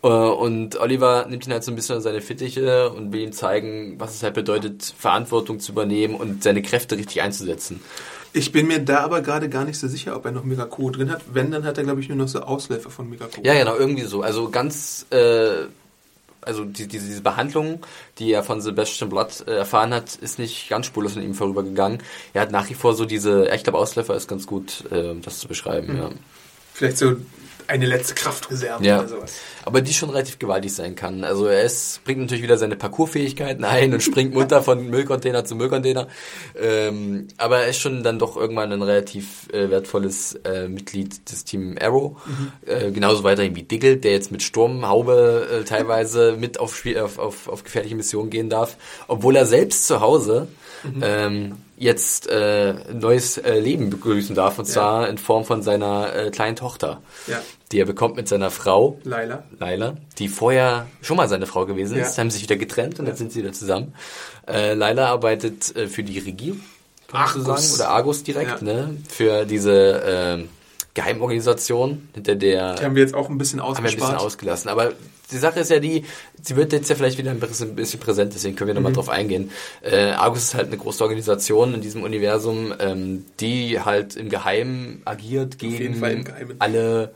Äh, Und Oliver nimmt ihn halt so ein bisschen an seine Fittiche und will ihm zeigen, was es halt bedeutet, Verantwortung zu übernehmen und seine Kräfte richtig einzusetzen. Ich bin mir da aber gerade gar nicht so sicher, ob er noch Mirakuru drin hat. Wenn, dann hat er, glaube ich, nur noch so Ausläufer von Mirakuru. Ja, genau, irgendwie so. Also ganz, äh, also die, diese, diese Behandlung, die er von Sebastian Blood äh, erfahren hat, ist nicht ganz spurlos an ihm vorübergegangen. Er hat nach wie vor so diese, ich glaube, Ausläufer ist ganz gut, äh, das zu beschreiben, ja. Vielleicht so eine letzte Kraftreserve Ja, oder sowas. aber die schon relativ gewaltig sein kann. Also er ist, bringt natürlich wieder seine Parcoursfähigkeiten ein und springt munter von Müllcontainer zu Müllcontainer. Ähm, aber er ist schon dann doch irgendwann ein relativ äh, wertvolles äh, Mitglied des Team Arrow. Äh, genauso weiterhin wie Diggle, der jetzt mit Sturmhaube äh, teilweise mit auf, Spiel- auf, auf, auf gefährliche Missionen gehen darf. Obwohl er selbst zu Hause ähm, jetzt äh, ein neues äh, Leben begrüßen darf. Und zwar in Form von seiner äh, kleinen Tochter Ja. die er bekommt mit seiner Frau, Laila. Laila, die vorher schon mal seine Frau gewesen ist, Ja. haben sich wieder getrennt und jetzt sind sie wieder zusammen. Äh, Laila arbeitet äh, für die Regie, kann Argus. sagen, oder Argus direkt, Ja. ne, für diese äh, Geheimorganisation, hinter der Die haben wir jetzt auch ein bisschen haben wir ein bisschen ausgelassen. Aber die Sache ist ja die, sie wird jetzt ja vielleicht wieder ein bisschen, ein bisschen präsent, deswegen können wir Mhm. nochmal drauf eingehen. Äh, Argus ist halt eine große Organisation in diesem Universum, ähm, die halt im Geheimen agiert gegen alle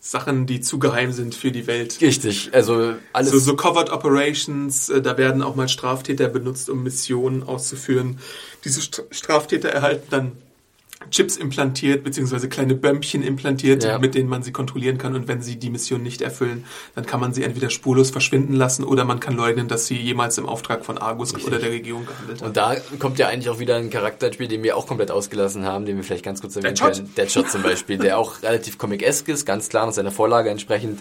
Sachen, die zu geheim sind für die Welt. Richtig, also alles. So, so Covered Operations, äh, da werden auch mal Straftäter benutzt, um Missionen auszuführen. Diese St Straftäter erhalten dann Chips implantiert, beziehungsweise kleine Bömpchen implantiert, Ja. mit denen man sie kontrollieren kann. Und wenn sie die Mission nicht erfüllen, dann kann man sie entweder spurlos verschwinden lassen oder man kann leugnen, dass sie jemals im Auftrag von Argus oder der Regierung gehandelt haben. und da kommt ja eigentlich auch wieder ein Charakter ins Spiel, den wir auch komplett ausgelassen haben, den wir vielleicht ganz kurz erwähnen Deadshot. können. Deadshot zum Beispiel, der auch relativ comic-esque ist, ganz klar nach seiner Vorlage entsprechend.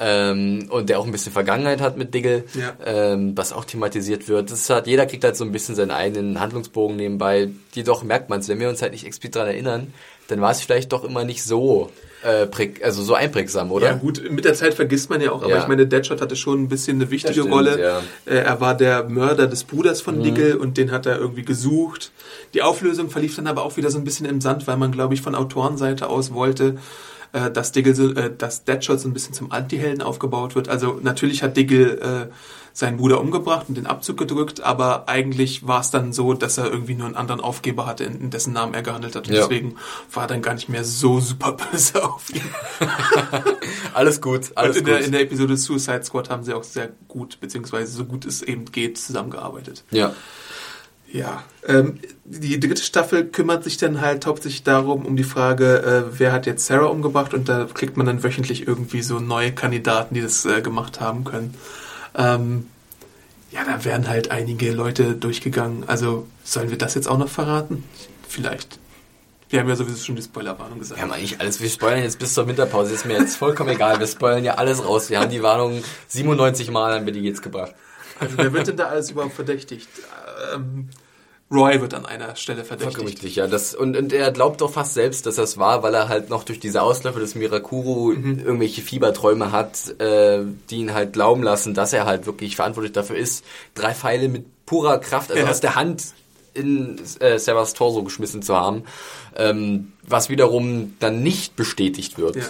Ähm, und der auch ein bisschen Vergangenheit hat mit Diggle, Ja. ähm, was auch thematisiert wird. Das hat, jeder kriegt halt so ein bisschen seinen eigenen Handlungsbogen nebenbei. Jedoch merkt man es, wenn wir uns halt nicht explizit daran erinnern, dann war es vielleicht doch immer nicht so, äh, präg, also so einprägsam, oder? Ja gut, mit der Zeit vergisst man ja auch, aber Ja. ich meine, Deadshot hatte schon ein bisschen eine wichtige stimmt, Rolle. ja. Äh, er war der Mörder des Bruders von Mhm. Diggle und den hat er irgendwie gesucht. Die Auflösung verlief dann aber auch wieder so ein bisschen im Sand, weil man, glaube ich, von Autorenseite aus wollte, äh, dass Diggle so, äh, dass Deadshot so ein bisschen zum Anti-Helden aufgebaut wird. Also natürlich hat Diggle äh, seinen Bruder umgebracht und den Abzug gedrückt, aber eigentlich war es dann so, dass er irgendwie nur einen anderen Aufgeber hatte, in, in dessen Namen er gehandelt hat. Und Ja. deswegen war er dann gar nicht mehr so super böse auf ihn. Alles gut, alles und in gut. der, in der Episode Suicide Squad haben sie auch sehr gut, beziehungsweise so gut es eben geht, zusammengearbeitet. ja. Ja, ähm, die dritte Staffel kümmert sich dann halt hauptsächlich darum, um die Frage, äh, wer hat jetzt Sarah umgebracht und da kriegt man dann wöchentlich irgendwie so neue Kandidaten, die das äh, gemacht haben können. Ähm, ja, da werden halt einige Leute durchgegangen. Also sollen wir das jetzt auch noch verraten? Vielleicht. Wir haben ja sowieso schon die Spoilerwarnung gesagt. Wir haben eigentlich alles, wir spoilern jetzt bis zur Winterpause, ist mir jetzt vollkommen egal, wir spoilern ja alles raus. Wir haben die Warnung 97 Mal, haben wir die jetzt gebracht. Also wer wird denn da alles überhaupt verdächtigt? Ähm, Roy wird an einer Stelle verdächtigt. richtig, ja. Das, und, und er glaubt doch fast selbst, dass das war, weil er halt noch durch diese Ausläufe des Mirakuru irgendwelche Fieberträume hat, äh, die ihn halt glauben lassen, dass er halt wirklich verantwortlich dafür ist, drei Pfeile mit purer Kraft, also Ja. aus der Hand in äh, Sarahs Torso geschmissen zu haben, ähm, was wiederum dann nicht bestätigt wird. Ja.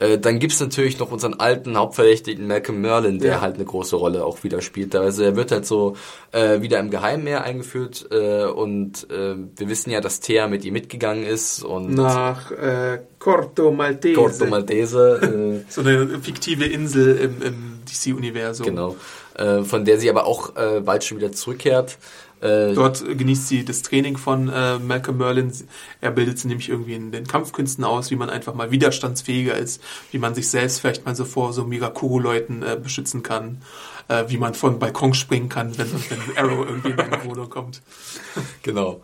Äh, dann gibt's natürlich noch unseren alten Hauptverdächtigen Malcolm Merlin, der Ja. halt eine große Rolle auch wieder spielt. Also er wird halt so äh, wieder im Geheimen mehr eingeführt äh, und äh, wir wissen ja, dass Thea mit ihm mitgegangen ist und Nach äh, Corto Maltese. Corto Maltese, So eine fiktive Insel im, im DC-Universum. äh, genau, äh, von der sie aber auch äh, bald schon wieder zurückkehrt. Äh, Dort genießt sie das Training von äh, Malcolm Merlin. Er bildet sie nämlich irgendwie in den Kampfkünsten aus, wie man einfach mal widerstandsfähiger ist, wie man sich selbst vielleicht mal so vor so Mirakuru-Leuten äh, beschützen kann. äh, wie man von Balkon springen kann, wenn, wenn Arrow irgendwie in deine Wohnung kommt. Genau.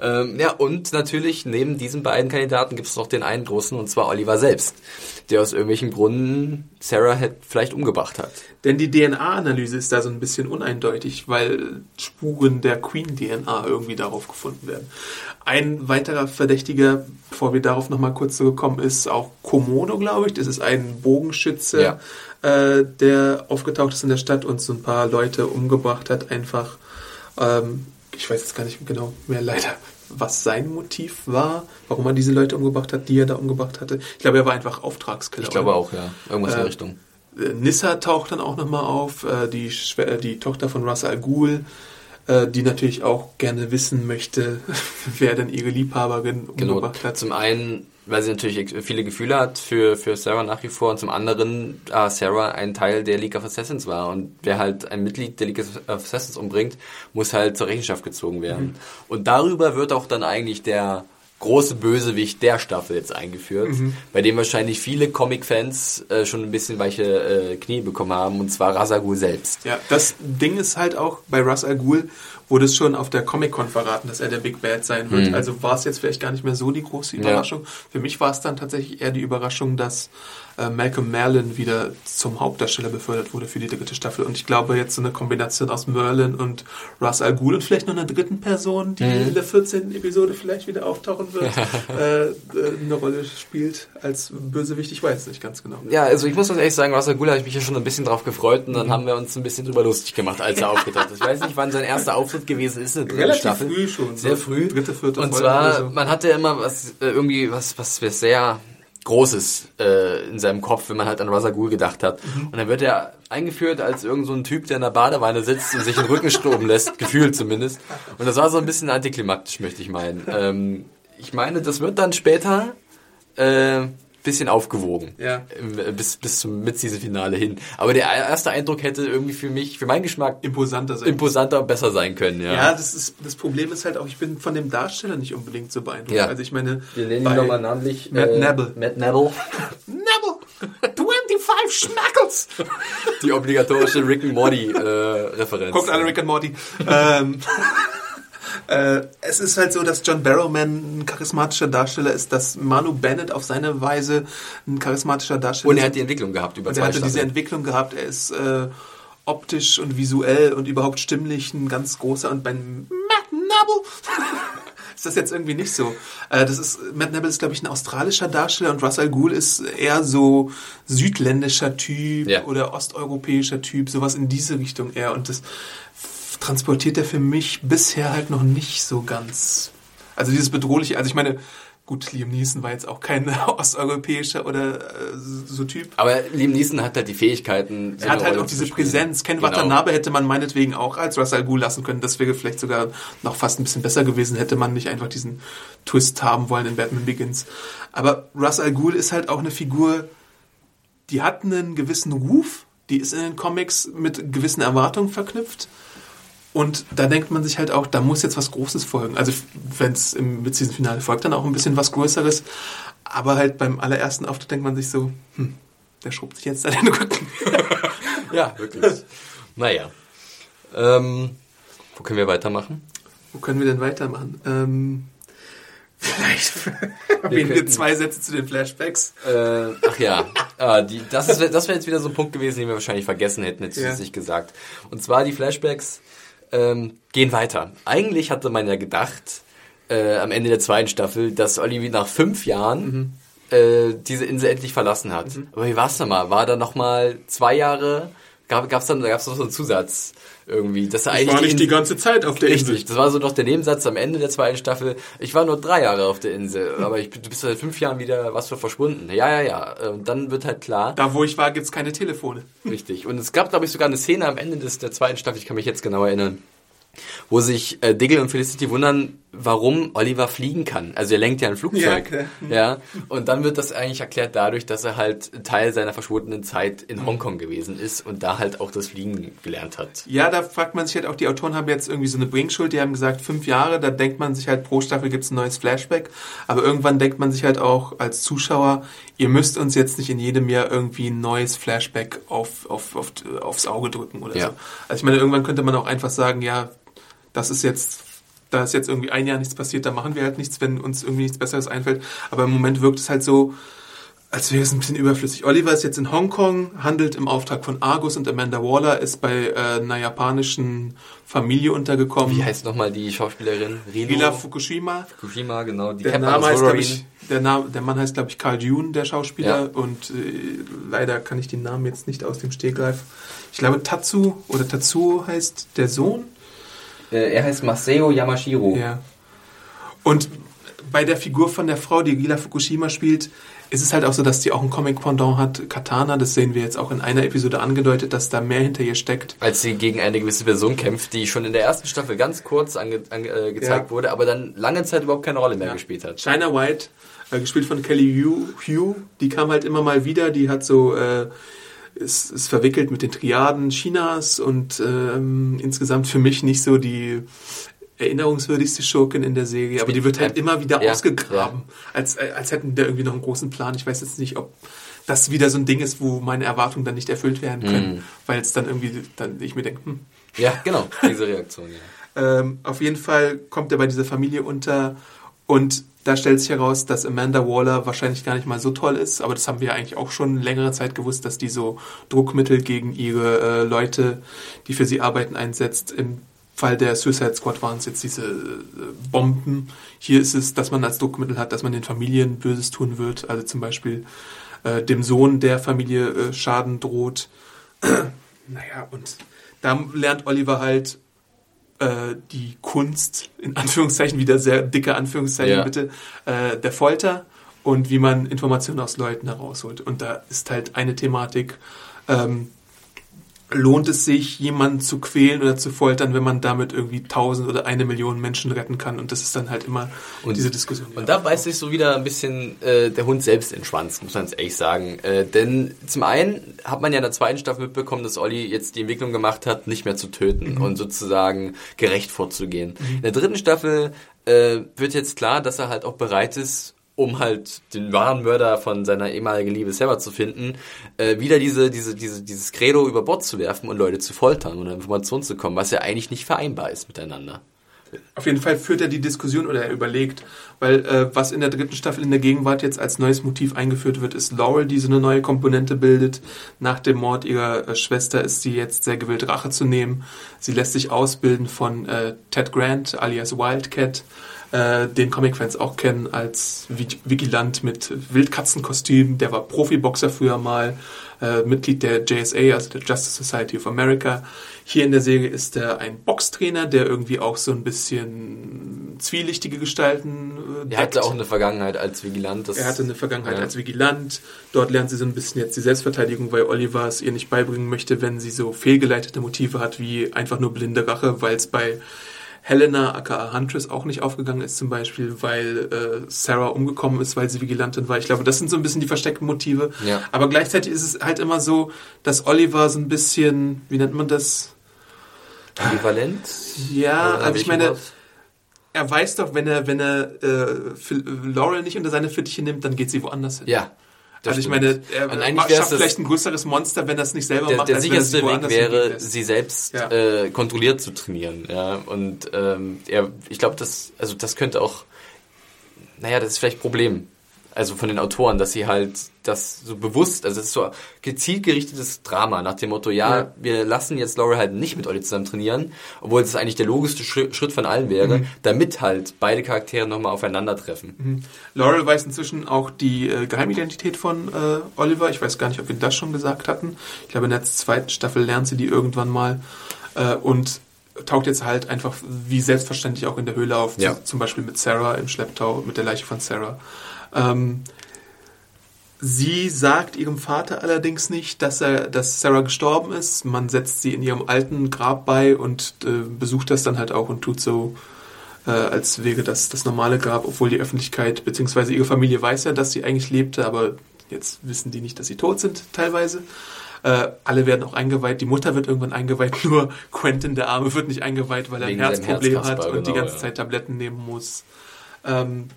Ähm, ja, und natürlich neben diesen beiden Kandidaten gibt es noch den einen großen, und zwar Oliver selbst, der aus irgendwelchen Gründen Sarah vielleicht umgebracht hat. Denn die DNA-Analyse ist da so ein bisschen uneindeutig, weil Spuren der Queen-DNA irgendwie darauf gefunden werden. Ein weiterer Verdächtiger, bevor wir darauf nochmal kurz zurückkommen, ist auch Komodo, glaube ich. Das ist ein Bogenschütze, Ja. äh, der aufgetaucht ist in der Stadt und so ein paar Leute umgebracht hat, einfach. Ähm, ich weiß jetzt gar nicht genau mehr leider, was sein Motiv war, warum er diese Leute umgebracht hat, die er da umgebracht hatte. Ich glaube, er war einfach Auftragskiller. Ich glaube oder? auch, ja. Irgendwas in Äh, der Richtung. Äh, Nissa taucht dann auch nochmal auf, äh, die, äh, die Tochter von Russell Al Ghul, äh, die natürlich auch gerne wissen möchte, wer denn ihre Liebhaberin Genau. umgebracht hat. Zum einen, weil sie natürlich viele Gefühle hat für, für Sarah nach wie vor und zum anderen, ah, Sarah ein Teil der League of Assassins war und wer halt ein Mitglied der League of Assassins umbringt, muss halt zur Rechenschaft gezogen werden. Mhm. Und darüber wird auch dann eigentlich der große Bösewicht der Staffel jetzt eingeführt, Mhm. bei dem wahrscheinlich viele Comic-Fans äh, schon ein bisschen weiche äh, Knie bekommen haben, und zwar Razagul selbst. Ja, das Ding ist halt auch, bei Ghul wurde es schon auf der Comic-Con verraten, dass er der Big Bad sein wird. Mhm. Also war es jetzt vielleicht gar nicht mehr so die große Überraschung. Für mich war es dann tatsächlich eher die Überraschung, dass äh, Malcolm Merlin wieder zum Hauptdarsteller befördert wurde für die dritte Staffel. Und ich glaube jetzt so eine Kombination aus Merlin und Russ Al Ghul und vielleicht noch einer dritten Person, die Mhm. in der 14. Episode vielleicht wieder auftauchen wird, äh, äh, eine Rolle spielt als Bösewicht. Ich weiß es nicht ganz genau. Ja, also ich muss ganz ehrlich sagen, Russell Gula habe ich mich ja schon ein bisschen drauf gefreut und Mhm. dann haben wir uns ein bisschen drüber lustig gemacht, als er aufgetaucht ist. Ich weiß nicht, wann sein erster Auftritt gewesen ist, in der dritten Relativ Staffel. früh schon, Sehr so früh. dritte, vierte Und Folge zwar, so. man hatte ja immer was, äh, irgendwie was, was sehr Großes äh, in seinem Kopf, wenn man halt an Ghul gedacht hat. Mhm. Und dann wird er eingeführt als irgend so ein Typ, der in der Badewanne sitzt und sich den Rücken stroben lässt, gefühlt zumindest. Und das war so ein bisschen antiklimaktisch, möchte ich meinen. Ähm, ich meine, das wird dann später äh, bisschen aufgewogen. Ja. Äh, Bis, bis zum Mid-Season-Finale hin. Aber der erste Eindruck hätte irgendwie für mich, für meinen Geschmack, Imposanter sein. imposanter und besser sein können, ja. Ja, das ist das Problem ist halt auch, ich bin von dem Darsteller nicht unbedingt so beeindruckt. Ja. Also ich meine, Wir nennen ihn nochmal namentlich. Matt äh, Nabble. Matt Nabble. Nebel, 25 Schmackles. Die obligatorische Rick and Morty äh, Referenz. Guckt alle Rick and Morty. ähm, äh, es ist halt so, dass John Barrowman ein charismatischer Darsteller ist, dass Manu Bennett auf seine Weise ein charismatischer Darsteller Und ist. er hat die Entwicklung gehabt über Und zwei er hatte diese. Entwicklung gehabt. Er ist äh, optisch und visuell und überhaupt stimmlich ein ganz großer. Und beim Matt Nabble ist das jetzt irgendwie nicht so. Äh, das ist Matt Nabble ist glaube ich ein australischer Darsteller und Russell Gould ist eher so südländischer Typ Ja. oder osteuropäischer Typ, sowas in diese Richtung eher. Und das transportiert er für mich bisher halt noch nicht so ganz. Also dieses bedrohliche. Also ich meine. Gut, Liam Neeson war jetzt auch kein osteuropäischer oder äh, so Typ. Aber Liam Neeson hat halt die Fähigkeiten. so Er hat halt Rolle auch diese. Präsenz. Ken Genau. Watanabe hätte man meinetwegen auch als Russell Ghul lassen können. Das wäre vielleicht sogar noch fast ein bisschen besser gewesen, hätte man nicht einfach diesen Twist haben wollen in Batman Begins. Aber Russell Ghul ist halt auch eine Figur, die hat einen gewissen Ruf, die ist in den Comics mit gewissen Erwartungen verknüpft. Und da denkt man sich halt auch, da muss jetzt was Großes folgen. Also wenn es im Mid-Season-Finale folgt, dann auch ein bisschen was Größeres. Aber halt beim allerersten Auftritt denkt man sich so, hm, der schrubbt sich jetzt an den Rücken. Ja, wirklich. naja. Ähm, wo können wir weitermachen? Wo können wir denn weitermachen? Ähm, vielleicht wir könnten- zwei Sätze zu den Flashbacks. Äh, ach ja, ah, die, das, ist, das wäre jetzt wieder so ein Punkt gewesen, den wir wahrscheinlich vergessen hätten, hätte ich Ja. es nicht gesagt. Und zwar die Flashbacks ähm, gehen weiter. Eigentlich hatte man ja gedacht, äh, am Ende der zweiten Staffel, dass Olli nach fünf Jahren äh, diese Insel endlich verlassen hat. Aber wie war's denn mal? War da noch mal zwei Jahre? Gab, gab's dann, da gab's noch so einen Zusatz irgendwie, eigentlich war die nicht die Insel- ganze Zeit auf der Richtig, Insel. das war so noch der Nebensatz am Ende der zweiten Staffel. Ich war nur drei Jahre auf der Insel, aber ich, du bist seit fünf Jahren wieder was für verschwunden. Ja, ja, ja. Und dann wird halt klar, Da, wo ich war, gibt's keine Telefone. richtig. Und es gab, glaube ich, sogar eine Szene am Ende des, der zweiten Staffel, ich kann mich jetzt genau erinnern, wo sich äh, Diggle und Felicity wundern, warum Oliver fliegen kann. Also er lenkt ja ein Flugzeug. Ja, klar. ja. Und dann wird das eigentlich erklärt dadurch, dass er halt Teil seiner verschwundenen Zeit in Hongkong gewesen ist und da halt auch das Fliegen gelernt hat. Ja, da fragt man sich halt auch, die Autoren haben jetzt irgendwie so eine Bringschuld, die haben gesagt, fünf Jahre, da denkt man sich halt, pro Staffel gibt's ein neues Flashback. Aber irgendwann denkt man sich halt auch als Zuschauer, ihr müsst uns jetzt nicht in jedem Jahr irgendwie ein neues Flashback auf, auf, auf, aufs Auge drücken oder Ja. so. Also ich meine, irgendwann könnte man auch einfach sagen, ja, das ist jetzt, da ist jetzt irgendwie ein Jahr nichts passiert, da machen wir halt nichts, wenn uns irgendwie nichts Besseres einfällt. Aber im Moment wirkt es halt so, als wäre es ein bisschen überflüssig. Oliver ist jetzt in Hongkong, handelt im Auftrag von Argus und Amanda Waller ist bei äh, einer japanischen Familie untergekommen. Wie heißt nochmal die Schauspielerin? Rino Rila Fukushima. Fukushima, genau. Die Der Name heißt, ich, der, Name, der Mann heißt, glaube ich, Carl June, der Schauspieler. Ja. Und äh, leider kann ich den Namen jetzt nicht aus dem Stegreif. Ich glaube, Tatsu oder Tatsuo heißt der Sohn. Äh, er heißt Maseo Yamashiro. Ja. Und bei der Figur von der Frau, die Rila Fukushima spielt, ist es halt auch so, dass die auch ein Comic-Pendant hat, Katana. Das sehen wir jetzt auch in einer Episode angedeutet, dass da mehr hinter ihr steckt. Als sie gegen eine gewisse Person kämpft, die schon in der ersten Staffel ganz kurz ange, ange, äh, gezeigt Ja. wurde, aber dann lange Zeit überhaupt keine Rolle mehr Ja. gespielt hat. China White, äh, gespielt von Kelly Hugh, Hugh, die kam halt immer mal wieder. Die hat so, äh, ist, ist verwickelt mit den Triaden Chinas und ähm, insgesamt für mich nicht so die erinnerungswürdigste Schurkin in der Serie, aber die wird halt immer wieder Ja, ausgegraben, als, äh, als hätten die da irgendwie noch einen großen Plan. Ich weiß jetzt nicht, ob das wieder so ein Ding ist, wo meine Erwartungen dann nicht erfüllt werden können, weil es dann irgendwie, dann ich mir denke, hm, Ja, genau, diese Reaktion, ja. ähm, auf jeden Fall kommt er bei dieser Familie unter und da stellt sich heraus, dass Amanda Waller wahrscheinlich gar nicht mal so toll ist, aber das haben wir eigentlich auch schon längere Zeit gewusst, dass die so Druckmittel gegen ihre äh, Leute, die für sie arbeiten, einsetzt. Im Fall der Suicide Squad waren es jetzt diese äh, Bomben. Hier ist es, dass man als Druckmittel hat, dass man den Familien Böses tun wird, also zum Beispiel äh, dem Sohn der Familie äh, Schaden droht. naja, und da lernt Oliver halt äh, die Kunst, in Anführungszeichen, wieder sehr dicke Anführungszeichen Ja. bitte, äh, der Folter und wie man Informationen aus Leuten herausholt. Und da ist halt eine Thematik, ähm, lohnt es sich, jemanden zu quälen oder zu foltern, wenn man damit irgendwie tausend oder eine Million Menschen retten kann? Und das ist dann halt immer Und- diese Diskussion. Und da beißt sich so wieder ein bisschen äh, der Hund selbst in den Schwanz, muss man jetzt ehrlich sagen. Äh, denn zum einen hat man ja in der zweiten Staffel mitbekommen, dass Olli jetzt die Entwicklung gemacht hat, nicht mehr zu töten und sozusagen gerecht vorzugehen. In der dritten Staffel äh, wird jetzt klar, dass er halt auch bereit ist, um halt den wahren Mörder von seiner ehemaligen Liebe Sarah zu finden, äh, wieder diese, diese, diese, dieses Credo über Bord zu werfen und Leute zu foltern und an Informationen zu kommen, was ja eigentlich nicht vereinbar ist miteinander. Auf jeden Fall führt er die Diskussion oder er überlegt, weil äh, was in der dritten Staffel in der Gegenwart jetzt als neues Motiv eingeführt wird, ist Laurel, die so eine neue Komponente bildet. Nach dem Mord ihrer äh, Schwester ist sie jetzt sehr gewillt, Rache zu nehmen. Sie lässt sich ausbilden von äh, Ted Grant alias Wildcat, äh, den Comic-Fans auch kennen als Vi- Vigilant mit Wildkatzenkostüm. Der war Profiboxer früher mal, äh, Mitglied der JSA, also der Justice Society of America. Hier in der Serie ist er ein Boxtrainer, der irgendwie auch so ein bisschen zwielichtige Gestalten äh, Er hatte auch eine Vergangenheit als Vigilant. Er hatte eine Vergangenheit Ja. als Vigilant. Dort lernt sie so ein bisschen jetzt die Selbstverteidigung, weil Oliver es ihr nicht beibringen möchte, wenn sie so fehlgeleitete Motive hat, wie einfach nur blinde Rache, weil es bei Helena, aka Huntress, auch nicht aufgegangen ist zum Beispiel, weil äh, Sarah umgekommen ist, weil sie Vigilantin war. Ich glaube, das sind so ein bisschen die versteckten Motive. Ja. Aber gleichzeitig ist es halt immer so, dass Oliver so ein bisschen, wie nennt man das? Ambivalent? Ja, also ich meine, er weiß doch, wenn er, wenn er äh, Laurel nicht unter seine Fittiche nimmt, dann geht sie woanders hin. Ja. Also ich meine, er Und eigentlich schafft das- vielleicht ein größeres Monster, wenn er es nicht selber der, macht, der er sicherste Weg wäre, sie selbst Ja. äh, kontrolliert zu trainieren. Ja? Und ähm, er, ich glaube, das, also das könnte auch, naja, das ist vielleicht ein Problem. Also von den Autoren, dass sie halt das so bewusst, also es ist so gezielt gerichtetes Drama nach dem Motto, ja, Ja. wir lassen jetzt Laura halt nicht mit Olli zusammen trainieren, obwohl es eigentlich der logischste Schritt, von allen wäre, Mhm. damit halt beide Charaktere nochmal aufeinandertreffen. Laurel weiß inzwischen auch die äh, Geheimidentität von äh, Oliver. Ich weiß gar nicht, ob wir das schon gesagt hatten. Ich glaube, in der zweiten Staffel lernt sie die irgendwann mal äh, und taucht jetzt halt einfach wie selbstverständlich auch in der Höhle auf. Ja. Zu, zum Beispiel mit Sarah im Schlepptau, mit der Leiche von Sarah. Ähm, Sie sagt ihrem Vater allerdings nicht, dass er, dass Sarah gestorben ist. Man setzt sie in ihrem alten Grab bei und äh, besucht das dann halt auch und tut so, äh, als wäre das das normale Grab, obwohl die Öffentlichkeit bzw. ihre Familie weiß ja, dass sie eigentlich lebte, aber jetzt wissen die nicht, dass sie tot sind teilweise. Äh, alle werden auch eingeweiht. Die Mutter wird irgendwann eingeweiht. Nur Quentin, der Arme, wird nicht eingeweiht, weil er ein Herzproblem hat und genau, die ganze ja. Zeit Tabletten nehmen muss. Ähm,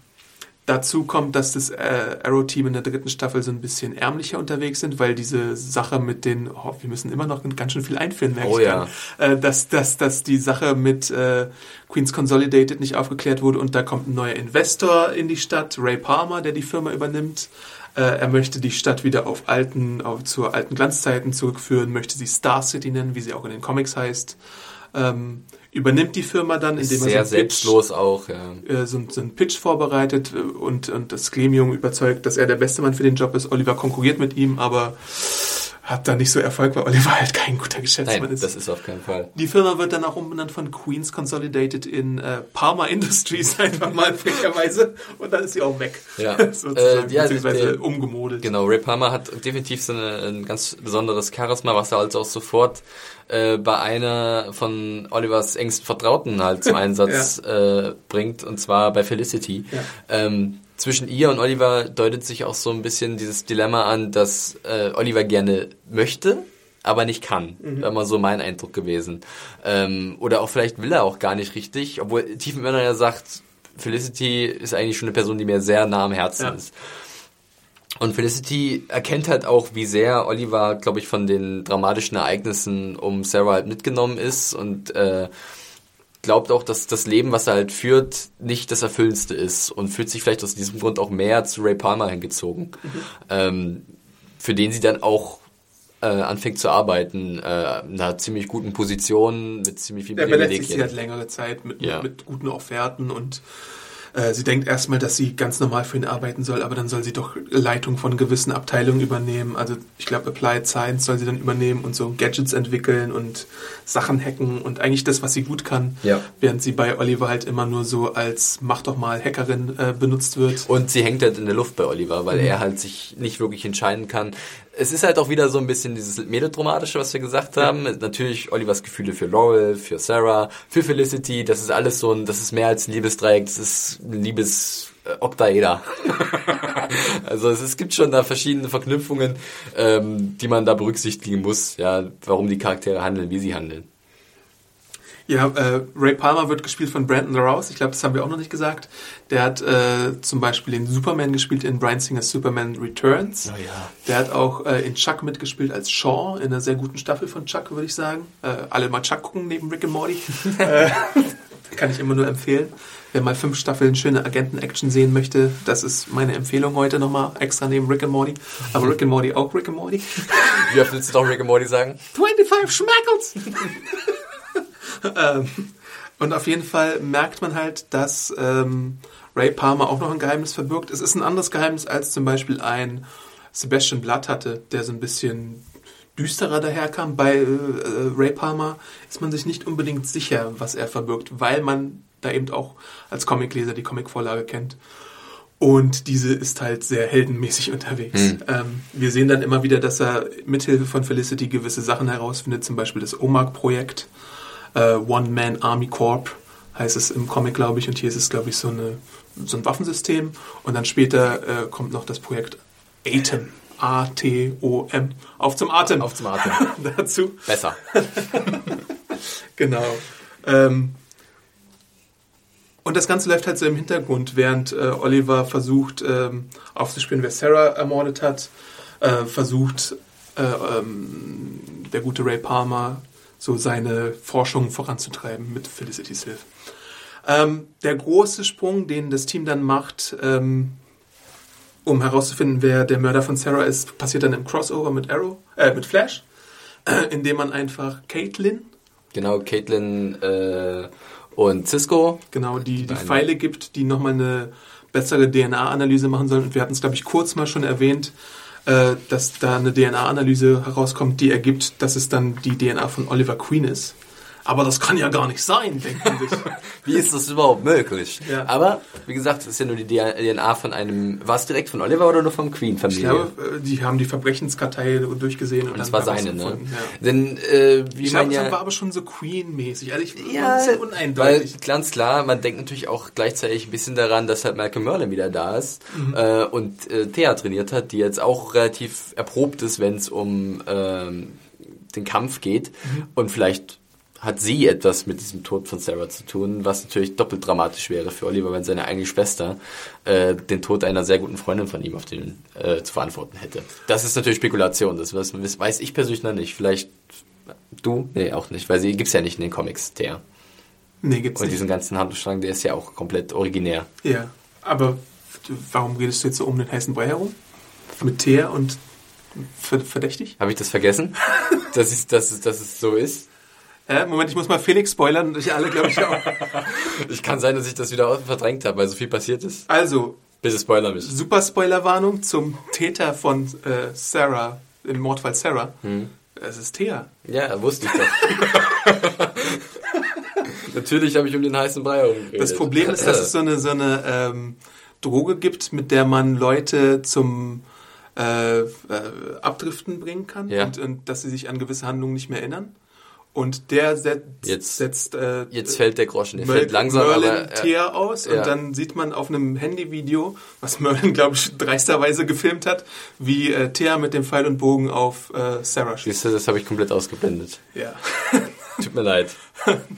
Dazu kommt, dass das äh, Arrow-Team in der dritten Staffel so ein bisschen ärmlicher unterwegs sind, weil diese Sache mit den, oh, wir müssen immer noch ganz schön viel einführen, merke oh, ich ja. Äh, dass, dass, dass die Sache mit äh, Queens Consolidated nicht aufgeklärt wurde und da kommt ein neuer Investor in die Stadt, Ray Palmer, der die Firma übernimmt. Äh, er möchte die Stadt wieder auf alten, auf, zu alten Glanzzeiten zurückführen, möchte sie Star City nennen, wie sie auch in den Comics heißt. Ähm, übernimmt die Firma dann, indem er so selbstlos Pitch, auch, ja. Äh, so, so einen Pitch vorbereitet und, und das Gremium überzeugt, dass er der beste Mann für den Job ist. Oliver konkurriert mit ihm, aber hat da nicht so Erfolg, weil Oliver halt kein guter Geschäftsmann Nein, ist. das ist auf keinen Fall. Die Firma wird dann auch umbenannt von Queens Consolidated in äh, Parma Industries einfach mal frecherweise und dann ist sie auch weg. Ja, sozusagen, äh, ja beziehungsweise der, umgemodelt. Genau, Ray Palmer hat definitiv so eine, ein ganz besonderes Charisma, was er also auch sofort äh, bei einer von Olivers engsten Vertrauten halt zum Einsatz ja. äh, bringt, und zwar bei Felicity. Ja. Ähm, zwischen ihr und Oliver deutet sich auch so ein bisschen dieses Dilemma an, dass äh, Oliver gerne möchte, aber nicht kann. Mhm. War mal so mein Eindruck gewesen. Ähm, oder auch vielleicht will er auch gar nicht richtig, obwohl Tiefenmänner ja sagt, Felicity ist eigentlich schon eine Person, die mir sehr nah am Herzen ja. ist. Und Felicity erkennt halt auch, wie sehr Oliver, glaube ich, von den dramatischen Ereignissen um Sarah halt mitgenommen ist und äh, glaubt auch, dass das Leben, was er halt führt, nicht das Erfüllendste ist und fühlt sich vielleicht aus diesem Grund auch mehr zu Ray Palmer hingezogen, mhm. ähm, für den sie dann auch äh, anfängt zu arbeiten, äh, in einer ziemlich guten Position, mit ziemlich viel Privilegien. Er belästigt sie halt längere Zeit mit, ja. mit, mit guten Offerten und äh, sie denkt erstmal, dass sie ganz normal für ihn arbeiten soll, aber dann soll sie doch Leitung von gewissen Abteilungen übernehmen. Also ich glaube, Applied Science soll sie dann übernehmen und so Gadgets entwickeln und Sachen hacken und eigentlich das, was sie gut kann. Ja. Während sie bei Oliver halt immer nur so als mach doch mal Hackerin äh, benutzt wird. Und sie hängt halt in der Luft bei Oliver, weil mhm. er halt sich nicht wirklich entscheiden kann, es ist halt auch wieder so ein bisschen dieses melodramatische, was wir gesagt haben. Ja. Natürlich Olivers Gefühle für Laurel, für Sarah, für Felicity. Das ist alles so ein, das ist mehr als ein Liebesdreieck. Das ist ein Liebes äh, Oktaeder. also es, es, gibt schon da verschiedene Verknüpfungen, ähm, die man da berücksichtigen muss, ja, warum die Charaktere handeln, wie sie handeln. Ja, äh, Ray Palmer wird gespielt von Brandon LaRouse. Ich glaube, das haben wir auch noch nicht gesagt. Der hat äh, zum Beispiel den Superman gespielt in Brian Singers Superman Returns. Oh ja. Der hat auch äh, in Chuck mitgespielt als Shaw in einer sehr guten Staffel von Chuck, würde ich sagen. Äh, alle mal Chuck gucken neben Rick and Morty. äh, kann ich immer nur empfehlen. Wer mal fünf Staffeln schöne Agenten-Action sehen möchte, das ist meine Empfehlung heute nochmal extra neben Rick and Morty. Aber Rick and Morty auch Rick and Morty. Wie oft willst du doch Rick and Morty sagen? 25 Schmackles! ähm, und auf jeden Fall merkt man halt, dass ähm, Ray Palmer auch noch ein Geheimnis verbirgt. Es ist ein anderes Geheimnis als zum Beispiel ein Sebastian Blatt hatte, der so ein bisschen düsterer daherkam. Bei äh, Ray Palmer ist man sich nicht unbedingt sicher, was er verbirgt, weil man da eben auch als Comicleser die Comicvorlage kennt. Und diese ist halt sehr heldenmäßig unterwegs. Mhm. Ähm, wir sehen dann immer wieder, dass er mithilfe von Felicity gewisse Sachen herausfindet, zum Beispiel das OMAG-Projekt äh, One-Man Army Corp heißt es im Comic, glaube ich, und hier ist es, glaube ich, so, eine, so ein Waffensystem. Und dann später äh, kommt noch das Projekt ATOM. A-T-O-M. Auf zum Atem. Auf zum Atem. Dazu. Besser. genau. Ähm, und das Ganze läuft halt so im Hintergrund, während äh, Oliver versucht ähm, aufzuspüren, wer Sarah ermordet hat, äh, versucht äh, ähm, der gute Ray Palmer so seine Forschung voranzutreiben mit Felicity's Hilfe. Ähm, der große Sprung, den das Team dann macht, ähm, um herauszufinden, wer der Mörder von Sarah ist, passiert dann im Crossover mit Arrow, äh, mit Flash, äh, indem man einfach Caitlin. Genau, Caitlin äh, und Cisco. Genau, die, die Pfeile gibt, die nochmal eine bessere DNA-Analyse machen sollen. Und wir hatten es, glaube ich, kurz mal schon erwähnt, äh, dass da eine DNA-Analyse herauskommt, die ergibt, dass es dann die DNA von Oliver Queen ist. Aber das kann ja gar nicht sein, denkt man sich. Wie ist das überhaupt möglich? Ja. Aber, wie gesagt, es ist ja nur die DNA von einem, war es direkt von Oliver oder nur vom Ich Queen-Familie? glaube, äh, die haben die Verbrechenskartei durchgesehen. Und, Und das war seine, ne? gefunden, Ja. Denn, äh, wie Ich man glaube, ja... das war aber schon so Queen-mäßig. Also ich, Ja, ein bisschen weil uneindeutig. ganz klar, man denkt natürlich auch gleichzeitig ein bisschen daran, dass halt Malcolm Merlin wieder da ist Mhm. äh, und äh, Thea trainiert hat, die jetzt auch relativ erprobt ist, wenn es um ähm, den Kampf geht Mhm. und vielleicht hat sie etwas mit diesem Tod von Sarah zu tun, was natürlich doppelt dramatisch wäre für Oliver, wenn seine eigene Schwester äh, den Tod einer sehr guten Freundin von ihm auf den äh, zu verantworten hätte. Das ist natürlich Spekulation, das weiß, weiß ich persönlich noch nicht. Vielleicht du? Nee, auch nicht, weil sie gibt's ja nicht in den Comics, Thea. Nee, gibt's Und nicht. diesen ganzen Handlungsstrang, der ist ja auch komplett originär. Ja, aber warum redest du jetzt so um den heißen Brei herum? Mit Teer und ver- verdächtig? Habe ich das vergessen? dass, es, dass, es, dass es so ist? Äh, Moment, ich muss mal Felix spoilern und euch alle, glaube ich, auch. Ich kann sein, dass ich das wieder verdrängt habe, weil so viel passiert ist. Also, Bitte spoiler mich. super Spoilerwarnung zum Täter von äh, Sarah, im Mordfall Sarah. Hm. Es ist Thea. Ja, wusste ich doch. Natürlich habe ich um den heißen Brei herumgeredet. Das Problem ist, dass es so eine, so eine ähm, Droge gibt, mit der man Leute zum äh, äh, Abdriften bringen kann Ja. und, und dass sie sich an gewisse Handlungen nicht mehr erinnern. Und der setzt, Jetzt- setzt äh, Jetzt fällt der Groschen. Der fällt langsam, Merlin aber... Äh, Thea aus ja. und dann sieht man auf einem Handyvideo, was Merlin, glaube ich, dreisterweise gefilmt hat, wie äh, Thea mit dem Pfeil und Bogen auf äh, Sarah schießt. du, das habe ich komplett ausgeblendet. Ja. Tut mir leid.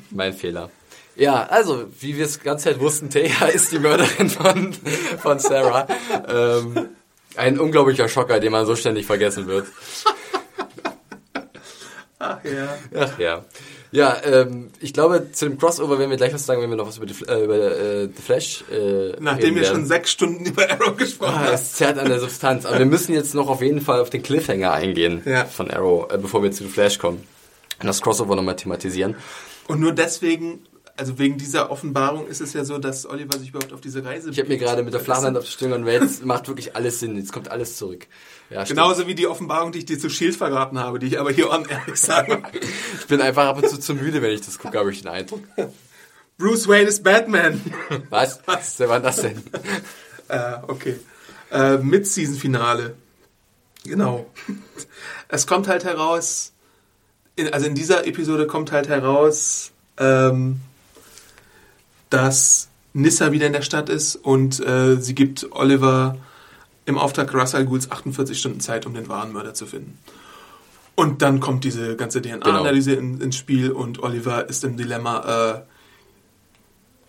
Mein Fehler. Ja, also, wie wir es die ganze Zeit wussten, Thea ist die Mörderin von, von Sarah. Ähm, ein unglaublicher Schocker, den man so ständig vergessen wird. Ach ja. Ach ja. Ja, ähm, ich glaube, zu dem Crossover werden wir gleich was sagen, wenn wir noch was über, die, äh, über äh, The Flash äh, Nachdem wir schon sechs Stunden über Arrow gesprochen Ah, haben. es zerrt an der Substanz. Aber wir müssen jetzt noch auf jeden Fall auf den Cliffhanger eingehen Ja. von Arrow, äh, bevor wir zu The Flash kommen. Und das Crossover nochmal thematisieren. Und nur deswegen, also wegen dieser Offenbarung ist es ja so, dass Oliver sich überhaupt auf diese Reise Ich habe mir gerade mit der Flachhand auf die Stirn und jetzt macht wirklich alles Sinn. Jetzt kommt alles zurück. Ja. Genauso wie die Offenbarung, die ich dir zu Shield verraten habe, die ich aber hier on ehrlich sage. Ich bin einfach ab und zu zu müde, wenn ich das gucke, habe ich den Eindruck. Bruce Wayne ist Batman. Was? Was? Wer war das denn? äh, okay. Äh, Mid-Season-Finale. Genau. Es kommt halt heraus, in, also in dieser Episode kommt halt heraus, ähm, dass Nissa wieder in der Stadt ist und äh, sie gibt Oliver im Auftrag Russell Ghouls 48 Stunden Zeit, um den wahren Mörder zu finden. Und dann kommt diese ganze DNA-Analyse in, ins Spiel und Oliver ist im Dilemma,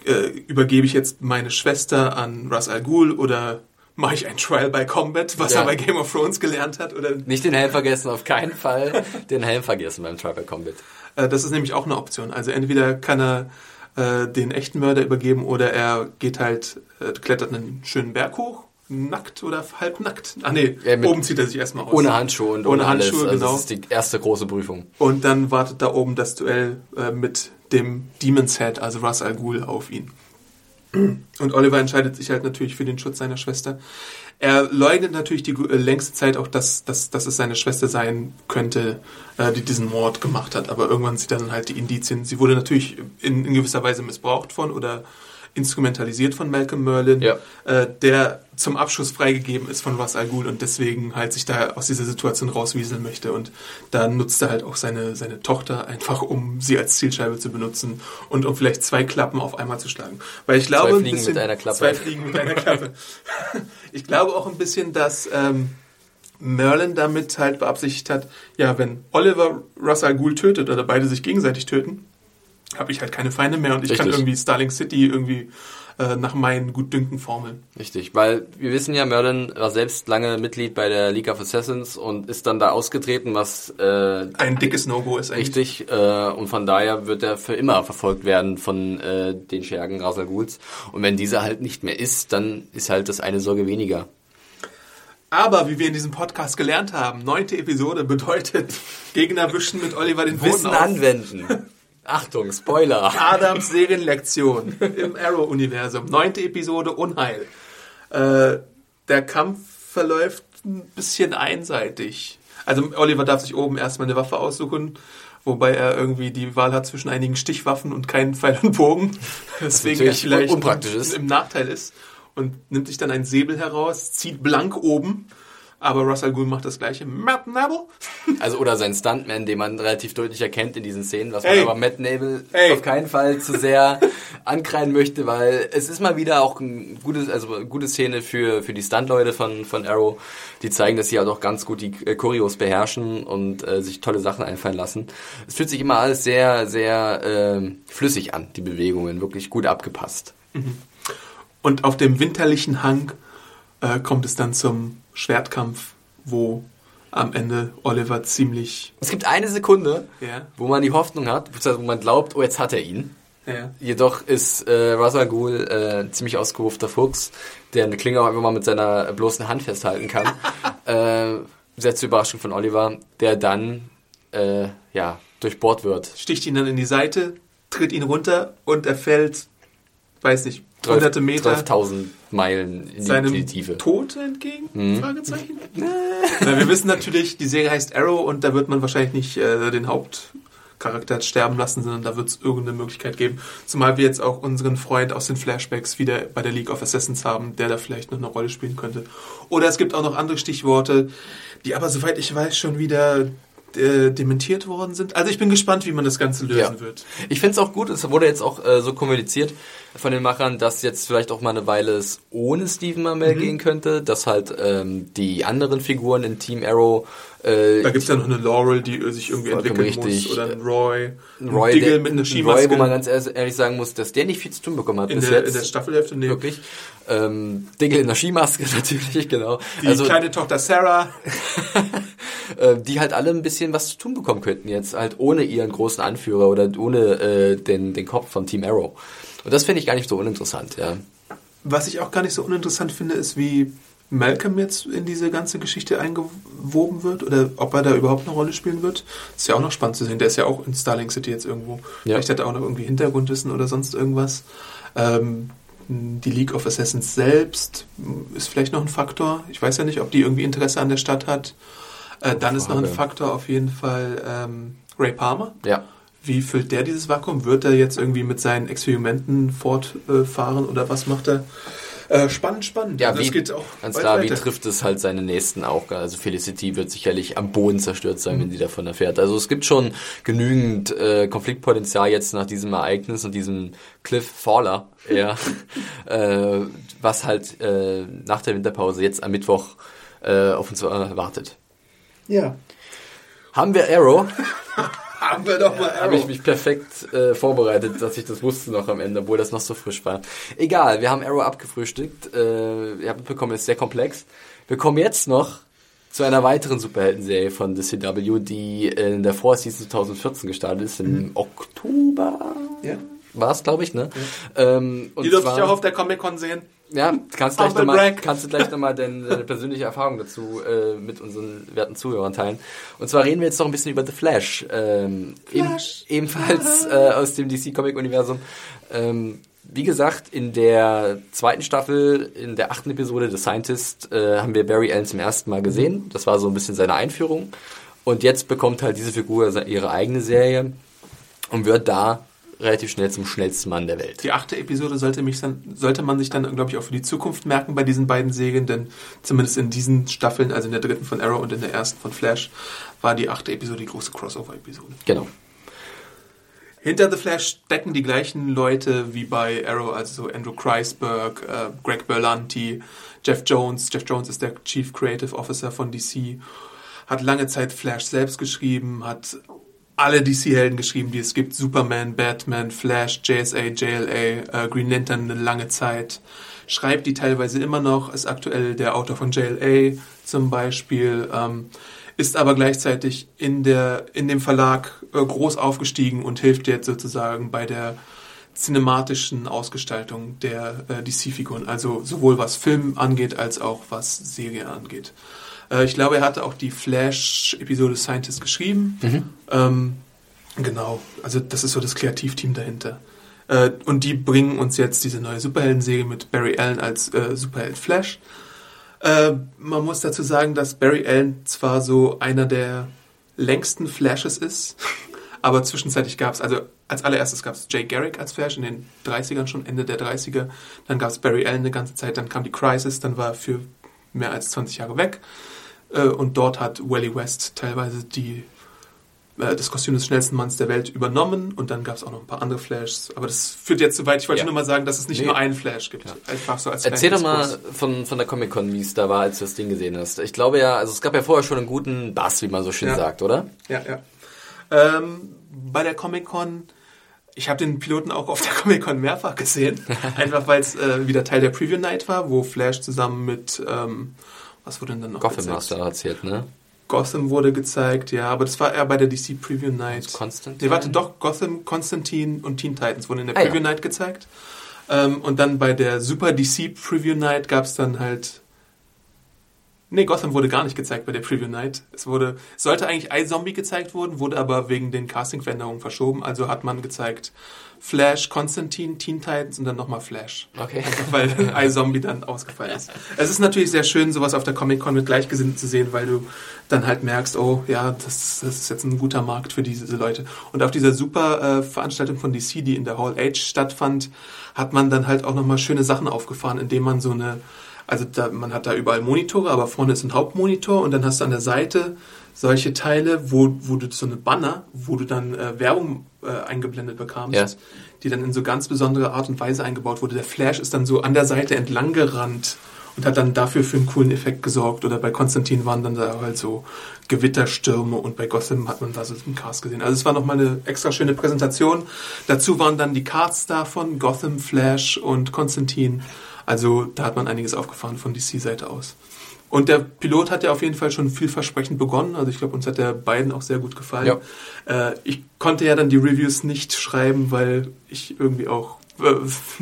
äh, äh, übergebe ich jetzt meine Schwester an Russ Al Ghul oder mache ich ein Trial by Combat, was Ja. er bei Game of Thrones gelernt hat? Oder, Nicht den Helm vergessen, auf keinen Fall den Helm vergessen beim Tribal Combat. äh, das ist nämlich auch eine Option. Also entweder kann er äh, den echten Mörder übergeben oder er geht halt, klettert einen schönen Berg hoch, nackt oder halbnackt. Ah nee, Ja, oben zieht er sich erstmal aus. Ohne Handschuhe und ohne, Ohne Handschuhe, alles. Also genau. Das ist die erste große Prüfung. Und dann wartet da oben das Duell äh, mit dem Demon's Head, also Ras Al Ghul, auf ihn. Und Oliver entscheidet sich halt natürlich für den Schutz seiner Schwester. Er leugnet natürlich die äh, längste Zeit auch, dass, dass, dass es seine Schwester sein könnte, äh, die diesen Mord gemacht hat. Aber irgendwann sieht er dann halt die Indizien. Sie wurde natürlich in, in gewisser Weise missbraucht von oder instrumentalisiert von Malcolm Merlin, Ja. äh, der zum Abschuss freigegeben ist von Ras Al Ghul und deswegen halt sich da aus dieser Situation rauswieseln möchte. Und da nutzt er halt auch seine, seine Tochter einfach, um sie als Zielscheibe zu benutzen und um vielleicht zwei Klappen auf einmal zu schlagen. Weil ich glaube, Zwei ein Fliegen bisschen, mit einer Klappe. Zwei Fliegen mit einer Klappe. ich glaube auch ein bisschen, dass ähm, Merlin damit halt beabsichtigt hat, ja, wenn Oliver Ras Al Ghul tötet oder beide sich gegenseitig töten, habe ich halt keine Feinde mehr und ich kann Richtig. irgendwie Starling City irgendwie äh, nach meinen Gutdünken formeln. Richtig, weil wir wissen ja, Merlin war selbst lange Mitglied bei der League of Assassins und ist dann da ausgetreten, was äh, Ein dickes No-Go ist eigentlich. richtig äh, und von daher wird er für immer verfolgt werden von äh, den Schergen Rasal Ghuls und wenn dieser halt nicht mehr ist, dann ist halt das eine Sorge weniger. Aber wie wir in diesem Podcast gelernt haben, neunte Episode bedeutet Gegner wischen mit Oliver den Boden Wissen auf. anwenden. Achtung, Spoiler. Adams Serienlektion im Arrow-Universum. Neunte Episode Unheil. Äh, der Kampf verläuft ein bisschen einseitig. Also Oliver darf sich oben erstmal eine Waffe aussuchen wobei er irgendwie die Wahl hat zwischen einigen Stichwaffen und keinen Pfeil und Bogen, deswegen er vielleicht unpraktisch ist. im Nachteil ist und nimmt sich dann einen Säbel heraus, zieht blank oben, aber Russell Gould macht das gleiche. Matt Nabel? Also oder sein Stuntman, den man relativ deutlich erkennt in diesen Szenen, was man Ey. aber Matt Nabel Ey. auf keinen Fall zu sehr ankreiden möchte, weil es ist mal wieder auch ein gutes, also eine gute Szene für für die Stuntleute von von Arrow, die zeigen, dass sie halt auch ganz gut die äh, Choreos beherrschen und äh, sich tolle Sachen einfallen lassen. Es fühlt sich immer alles sehr sehr äh, flüssig an, die Bewegungen, wirklich gut abgepasst. Und auf dem winterlichen Hang äh, kommt es dann zum Schwertkampf, wo am Ende Oliver ziemlich... Es gibt eine Sekunde, Ja. wo man die Hoffnung hat, beziehungsweise wo man glaubt, oh jetzt hat er ihn. Ja. Jedoch ist äh, Ghul äh, ein ziemlich ausgerufter Fuchs, der eine Klinge auch einfach mal mit seiner bloßen Hand festhalten kann. äh, sehr zur Überraschung von Oliver, der dann äh, ja durchbohrt wird. Sticht ihn dann in die Seite, tritt ihn runter und er fällt, weiß nicht, hunderte Meter 12.000 Meilen in seinem die Tiefe. Tod entgegen? Fragezeichen. Na, wir wissen natürlich, die Serie heißt Arrow und da wird man wahrscheinlich nicht äh, den Hauptcharakter sterben lassen, sondern da wird es irgendeine Möglichkeit geben. Zumal wir jetzt auch unseren Freund aus den Flashbacks wieder bei der League of Assassins haben, der da vielleicht noch eine Rolle spielen könnte. Oder es gibt auch noch andere Stichworte, die aber, soweit ich weiß, schon wieder äh, dementiert worden sind. Also ich bin gespannt, wie man das Ganze lösen Ja. wird. Ich finde es auch gut, es wurde jetzt auch äh, so kommuniziert von den Machern, dass jetzt vielleicht auch mal eine Weile es ohne Stephen Amell Mhm. gehen könnte, dass halt ähm, die anderen Figuren in Team Arrow äh, Da gibt es ja noch eine Laurel, die äh, sich irgendwie entwickeln richtig. muss. Oder ein Roy. Ein Roy, Diggle der, mit einer Roy, wo man ganz ehrlich sagen muss, dass der nicht viel zu tun bekommen hat in, der, in der Staffelhälfte. Nee. Wirklich. Ähm, Diggle in der Skimaske natürlich, genau. Die also, kleine Tochter Sarah. äh, die halt alle ein bisschen was zu tun bekommen könnten jetzt, halt ohne ihren großen Anführer oder ohne äh, den, den Kopf von Team Arrow. Und das finde ich gar nicht so uninteressant, ja. Was ich auch gar nicht so uninteressant finde, ist, wie Malcolm jetzt in diese ganze Geschichte eingewoben wird oder ob er da überhaupt eine Rolle spielen wird. Ist ja auch noch spannend zu sehen. Der ist ja auch in Starling City jetzt irgendwo. Ja. Vielleicht hat er auch noch irgendwie Hintergrundwissen oder sonst irgendwas. Ähm, die League of Assassins selbst ist vielleicht noch ein Faktor. Ich weiß ja nicht, ob die irgendwie Interesse an der Stadt hat. Äh, dann ist noch ein. Faktor auf jeden Fall ähm, Ray Palmer. Ja. Wie füllt der dieses Vakuum? Wird er jetzt irgendwie mit seinen Experimenten fortfahren oder was macht er? Äh, spannend, spannend. Ja, Also wie, geht auch ganz klar, wie weiter. trifft es halt seine Nächsten auch. Also Felicity wird sicherlich am Boden zerstört sein, wenn sie davon erfährt. Also es gibt schon genügend äh, Konfliktpotenzial jetzt nach diesem Ereignis und diesem Cliff Faller, ja, äh, was halt äh, nach der Winterpause jetzt am Mittwoch äh, auf uns äh, wartet. Ja. Haben wir Arrow? Haben wir doch mal habe ich Arrow. mich perfekt äh, vorbereitet, dass ich das wusste noch am Ende, obwohl das noch so frisch war. Egal, wir haben Arrow abgefrühstückt. Äh, ihr habt mitbekommen, es ist sehr komplex. Wir kommen jetzt noch zu einer weiteren Superhelden-Serie von The CW, die in der Vorseason 2014 gestartet ist, im Oktober. Ja. War es, glaube ich, ne? Ähm, und Die durfte ich zwar- auch auf der Comic-Con sehen. ja, kannst gleich Humble noch mal, brag. kannst du gleich nochmal deine, deine persönliche Erfahrung dazu äh, mit unseren werten Zuhörern teilen. Und zwar reden wir jetzt noch ein bisschen über The Flash. Ähm, Flash. Eben, ebenfalls äh, aus dem DC-Comic-Universum. Ähm, wie gesagt, in der zweiten Staffel, in der achten Episode The Scientist, äh, haben wir Barry Allen zum ersten Mal gesehen. Das war so ein bisschen seine Einführung. Und jetzt bekommt halt diese Figur ihre eigene Serie und wird da relativ schnell zum schnellsten Mann der Welt. Die achte Episode sollte, mich dann, sollte man sich dann, glaube ich, auch für die Zukunft merken bei diesen beiden Serien, denn zumindest in diesen Staffeln, also in der dritten von Arrow und in der ersten von Flash, war die achte Episode die große Crossover-Episode. Genau. Hinter The Flash stecken die gleichen Leute wie bei Arrow, also so Andrew Kreisberg, äh, Greg Berlanti, Jeff Jones. Jeff Jones ist der Chief Creative Officer von DC. Hat lange Zeit Flash selbst geschrieben, hat alle DC-Helden geschrieben, die es gibt. Superman, Batman, Flash, JSA, JLA, äh, Green Lantern eine lange Zeit. Schreibt die teilweise immer noch, ist aktuell der Autor von JLA zum Beispiel. Ähm, ist aber gleichzeitig in, der, in dem Verlag äh, groß aufgestiegen und hilft jetzt sozusagen bei der cinematischen Ausgestaltung der äh, DC-Figuren. Also sowohl was Film angeht, als auch was Serie angeht. Äh, ich glaube, er hatte auch die Flash-Episode Scientist geschrieben. Ähm, genau, also das ist so das Kreativteam dahinter. Äh, und die bringen uns jetzt diese neue Superhelden-Serie mit Barry Allen als äh, Superheld Flash. Äh, man muss dazu sagen, dass Barry Allen zwar so einer der längsten Flashes ist, Aber zwischenzeitlich gab es, also als allererstes gab es Jay Garrick als Flash in den 30ern schon, Ende der 30er. Dann gab es Barry Allen eine ganze Zeit, dann kam die Crisis, dann war er für mehr als 20 Jahre weg. Äh, und dort hat Wally West teilweise die, äh, das Kostüm des schnellsten Manns der Welt übernommen. Und dann gab es auch noch ein paar andere Flashs. Aber das führt jetzt zu weit. Ich wollte Ja. nur mal sagen, dass es nicht Nee. nur einen Flash gibt. Einfach so als Erzähl doch mal von, von der Comic-Con, wie es da war, als du das Ding gesehen hast. Ich glaube ja, also es gab ja vorher schon einen guten Bass, wie man so schön Ja. sagt, oder? Ja, ja. Ähm, bei der Comic-Con, ich habe den Piloten auch auf der Comic-Con mehrfach gesehen. einfach weil es äh, wieder Teil der Preview Night war, wo Flash zusammen mit, ähm, was wurde denn dann noch Gotham gezeigt? du erzählt, ne? Gotham wurde gezeigt, ja, aber das war eher bei der DC Preview Night. Konstantin? Nee, warte, doch, Gotham, Konstantin und Teen Titans wurden in der Ah, ja. Preview Night gezeigt. Ähm, und dann bei der Super DC Preview Night gab es dann halt. Nee, Gotham wurde gar nicht gezeigt bei der Preview Night. Es wurde, sollte eigentlich iZombie gezeigt worden, wurde aber wegen den Casting-Veränderungen verschoben. Also hat man gezeigt Flash, Konstantin, Teen Titans und dann nochmal Flash. Okay. Einfach weil iZombie dann ausgefallen ist. Es ist natürlich sehr schön, sowas auf der Comic-Con mit Gleichgesinnten zu sehen, weil du dann halt merkst, oh ja, das, das ist jetzt ein guter Markt für diese Leute. Und auf dieser super äh, Veranstaltung von DC, die in der Hall H stattfand, hat man dann halt auch nochmal schöne Sachen aufgefahren, indem man so eine, also da, man hat da überall Monitore, aber vorne ist ein Hauptmonitor und dann hast du an der Seite solche Teile, wo, wo du so eine Banner, wo du dann äh, Werbung äh, eingeblendet bekamst, Ja. die dann in so ganz besondere Art und Weise eingebaut wurde. Der Flash ist dann so an der Seite entlang gerannt und hat dann dafür für einen coolen Effekt gesorgt. Oder bei Konstantin waren dann da halt so Gewitterstürme und bei Gotham hat man da so einen Cast gesehen. Also es war nochmal eine extra schöne Präsentation. Dazu waren dann die Cards davon, Gotham, Flash und Konstantin. Also da hat man einiges aufgefahren von DC-Seite aus. Und der Pilot hat ja auf jeden Fall schon vielversprechend begonnen. Also ich glaube, uns hat der beiden auch sehr gut gefallen. Äh, ich konnte ja dann die Reviews nicht schreiben, weil ich irgendwie auch äh,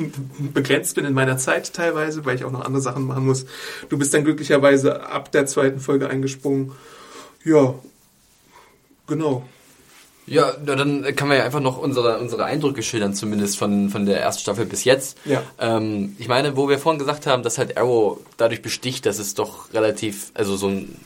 begrenzt bin in meiner Zeit teilweise, weil ich auch noch andere Sachen machen muss. Du bist dann glücklicherweise ab der zweiten Folge eingesprungen. Ja, genau. Ja, dann kann man ja einfach noch unsere, unsere Eindrücke schildern, zumindest von, von der ersten Staffel bis jetzt. Ja. Ähm, ich meine, wo wir vorhin gesagt haben, dass halt Arrow dadurch besticht, dass es doch relativ, also so ein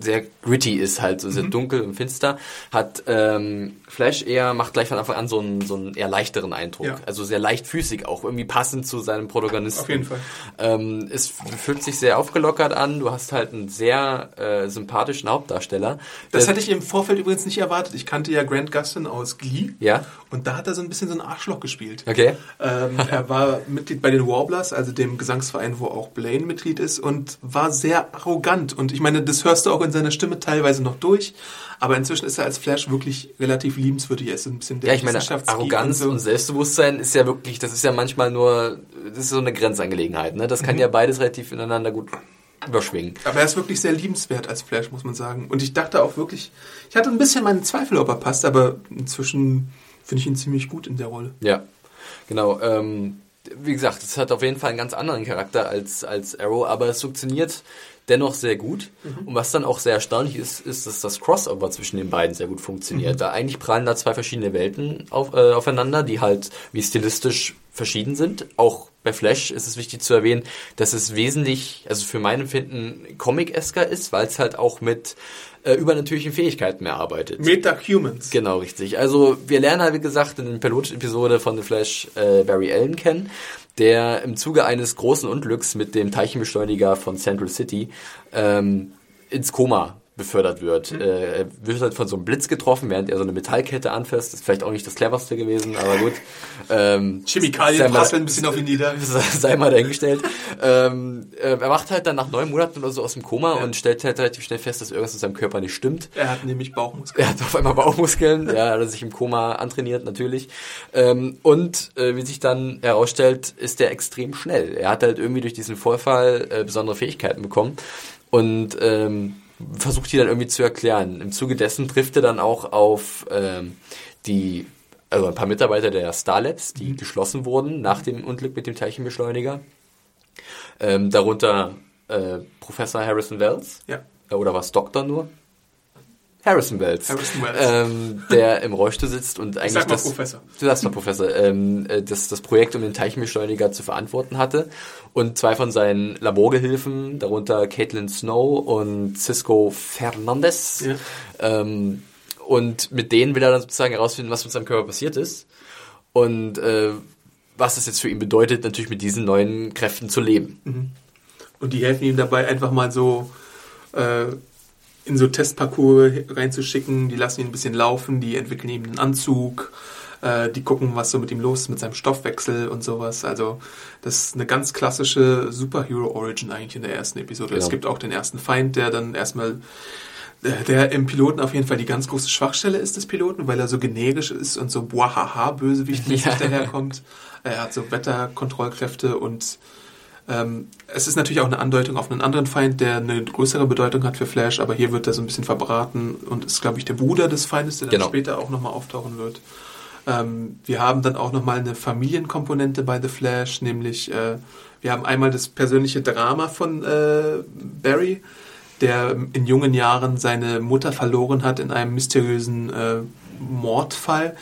sehr gritty ist halt, so sehr Mhm. dunkel und finster, hat ähm, Flash eher, macht gleich von Anfang an so einen, so einen eher leichteren Eindruck. Ja. Also sehr leichtfüßig auch, irgendwie passend zu seinem Protagonisten. Auf jeden Fall. Ähm, es fühlt sich sehr aufgelockert an, du hast halt einen sehr äh, sympathischen Hauptdarsteller. Das hatte ich im Vorfeld übrigens nicht erwartet. Ich kannte ja Grant Gustin aus Glee. Ja. Und da hat er so ein bisschen so ein Arschloch gespielt. Okay. Ähm, er war Mitglied bei den Warblers, also dem Gesangsverein, wo auch Blaine Mitglied ist, und war sehr arrogant. Und ich meine, das hörst du auch in seiner Stimme teilweise noch durch. Aber inzwischen ist er als Flash wirklich relativ liebenswürdig. Ist ein bisschen der Ja, ich meine, Arroganz und und, so. Selbstbewusstsein ist ja wirklich, das ist ja manchmal nur, das ist so eine Grenzangelegenheit, ne? Das kann Mhm. ja beides relativ ineinander gut überschwingen. Aber er ist wirklich sehr liebenswert als Flash, muss man sagen. Und ich dachte auch wirklich, ich hatte ein bisschen meine Zweifel, ob er passt, aber inzwischen finde ich ihn ziemlich gut in der Rolle. Ja, genau. Ähm, wie gesagt, es hat auf jeden Fall einen ganz anderen Charakter als, als Arrow, aber es funktioniert dennoch sehr gut. Und was dann auch sehr erstaunlich ist, ist, dass das Crossover zwischen den beiden sehr gut funktioniert. Da eigentlich prallen da zwei verschiedene Welten auf, äh, aufeinander, die halt wie stilistisch verschieden sind. Auch bei Flash ist es wichtig zu erwähnen, dass es wesentlich, also für mein Empfinden, Comic-esker ist, weil es halt auch mit äh, übernatürlichen Fähigkeiten mehr arbeitet. Meta-Humans. Genau, richtig. Also wir lernen halt, wie gesagt, in der Pilot-Episode von The Flash äh, Barry Allen kennen, der im Zuge eines großen Unglücks mit dem Teilchenbeschleuniger von Central City ähm, ins Koma befördert wird. Äh, er wird halt von so einem Blitz getroffen, während er so eine Metallkette anfasst. ist vielleicht auch nicht das cleverste gewesen, aber gut. Ähm, Chemikalien prasseln ein bisschen auf ihn nieder. sei mal dahingestellt. ähm, äh, er wacht halt dann nach neun Monaten oder so aus dem Koma und stellt halt relativ schnell fest, dass irgendwas in seinem Körper nicht stimmt. Er hat nämlich Bauchmuskeln. Er hat auf einmal Bauchmuskeln, ja, hat er sich im Koma antrainiert, natürlich. Ähm, und äh, wie sich dann herausstellt, ist er extrem schnell. Er hat halt irgendwie durch diesen Vorfall äh, besondere Fähigkeiten bekommen und ähm, versucht die dann irgendwie zu erklären. Im Zuge dessen trifft er dann auch auf ähm, die, also ein paar Mitarbeiter der Star Labs, die geschlossen wurden nach dem Unglück mit dem Teilchenbeschleuniger. Ähm, darunter äh, Professor Harrison Wells. Ja. Äh, Oder was Doktor nur? Harrison Wells. Harrison Wells. Ähm, der im Rollstuhl sitzt und eigentlich sag mal das, Professor. Du sagst mal Professor, ähm, äh, das, das Projekt um den Teilchenbeschleuniger zu verantworten hatte und zwei von seinen Laborgehilfen, darunter Caitlin Snow und Cisco Fernandez, Ja. ähm, und mit denen will er dann sozusagen herausfinden, was mit seinem Körper passiert ist und äh, was das jetzt für ihn bedeutet, natürlich mit diesen neuen Kräften zu leben. Und die helfen ihm dabei, einfach mal so äh, in so Testparcours reinzuschicken. Die lassen ihn ein bisschen laufen, die entwickeln ihm einen Anzug, äh, die gucken, was so mit ihm los ist, mit seinem Stoffwechsel und sowas. Also das ist eine ganz klassische Superhero-Origin eigentlich in der ersten Episode. Genau. Es gibt auch den ersten Feind, der dann erstmal äh, der im Piloten auf jeden Fall die ganz große Schwachstelle ist des Piloten, weil er so generisch ist und so boahaha bösewichtig Ja. daherkommt. Er hat so Wetterkontrollkräfte und ähm, es ist natürlich auch eine Andeutung auf einen anderen Feind, der eine größere Bedeutung hat für Flash, aber hier wird er so ein bisschen verbraten und ist, glaube ich, der Bruder des Feindes, der dann Genau. später auch nochmal auftauchen wird. Ähm, wir haben dann auch nochmal eine Familienkomponente bei The Flash, nämlich äh, wir haben einmal das persönliche Drama von äh, Barry, der in jungen Jahren seine Mutter verloren hat in einem mysteriösen äh, Mordfall,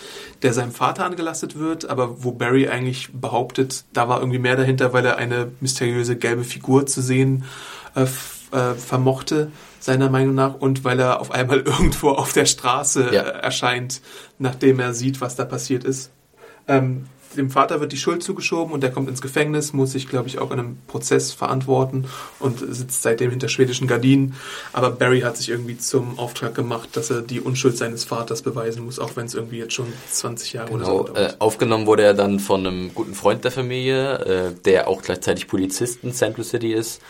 der seinem Vater angelastet wird, aber wo Barry eigentlich behauptet, da war irgendwie mehr dahinter, weil er eine mysteriöse gelbe Figur zu sehen äh, äh, vermochte, seiner Meinung nach, und weil er auf einmal irgendwo auf der Straße Ja. äh, erscheint, nachdem er sieht, was da passiert ist. Ähm, dem Vater wird die Schuld zugeschoben und der kommt ins Gefängnis, muss sich, glaube ich, auch in einem Prozess verantworten und sitzt seitdem hinter schwedischen Gardinen. Aber Barry hat sich irgendwie zum Auftrag gemacht, dass er die Unschuld seines Vaters beweisen muss, auch wenn es irgendwie jetzt schon 20 Jahre Genau, oder so äh, dauert. aufgenommen wurde er dann von einem guten Freund der Familie, äh, der auch gleichzeitig Polizist in Central City ist.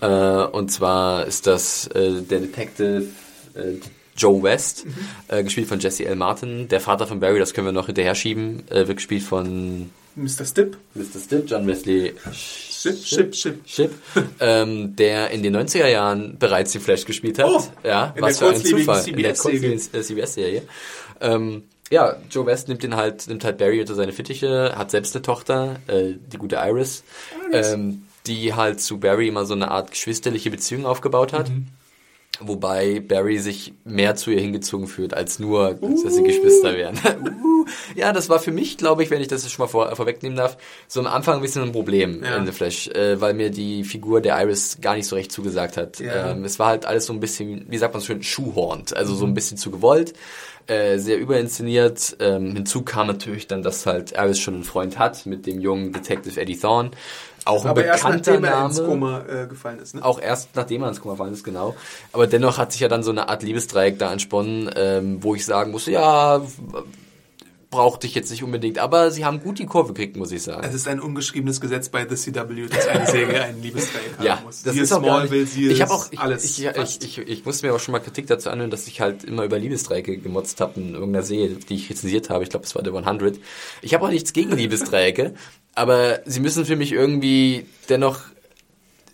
Äh, und zwar ist das äh, der Detective äh, Joe West, Mhm. äh, gespielt von Jesse L. Martin. Der Vater von Barry, das können wir noch hinterher schieben, äh, wird gespielt von Mr. Stipp? Mr. Stipp, John Wesley Ship, Ship, Ship. Ship, ähm, der in den 90er Jahren bereits den Flash gespielt hat. Oh, ja, was für ein Zufall. In der kurzlebigen äh, CBS-Serie. Ähm, ja, Joe West nimmt den halt, nimmt halt Barry unter seine Fittiche, hat selbst eine Tochter, äh, die gute Iris, Ähm, die halt zu Barry immer so eine Art geschwisterliche Beziehung aufgebaut hat. Wobei Barry sich mehr zu ihr hingezogen fühlt, als nur, dass sie Geschwister wären. uh, ja, das war für mich, glaube ich, wenn ich das schon mal vor, vorwegnehmen darf, so am Anfang ein bisschen ein Problem Ja. in The Flash, äh, weil mir die Figur der Iris gar nicht so recht zugesagt hat. Ja. Ähm, es war halt alles so ein bisschen, wie sagt man so schön, schuhhornt, also so ein bisschen zu gewollt, äh, sehr überinszeniert. Ähm, hinzu kam natürlich dann, dass halt Iris schon einen Freund hat mit dem jungen Detective Eddie Thorne. Auch ein bekannter nachdem er Name. ins Koma äh, gefallen ist, ne? Auch erst nachdem er ins Koma gefallen ist, genau. Aber dennoch hat sich ja dann so eine Art Liebesdreieck da entsponnen, ähm, wo ich sagen muss, ja, brauchte ich jetzt nicht unbedingt. Aber sie haben gut die Kurve gekriegt, muss ich sagen. Es ist ein ungeschriebenes Gesetz bei The CW, dass eine Serie einen Liebesdreieck haben ja, muss. das Siehe ist gar Smallville, siehe ich habe auch ich, alles. Ich, ich, ich, ich musste mir auch schon mal Kritik dazu anhören, dass ich halt immer über Liebesdreiecke gemotzt habe in irgendeiner Serie, die ich rezensiert habe. Ich glaube, es war The 100. Ich habe auch nichts gegen Liebesdreiecke, aber sie müssen für mich irgendwie dennoch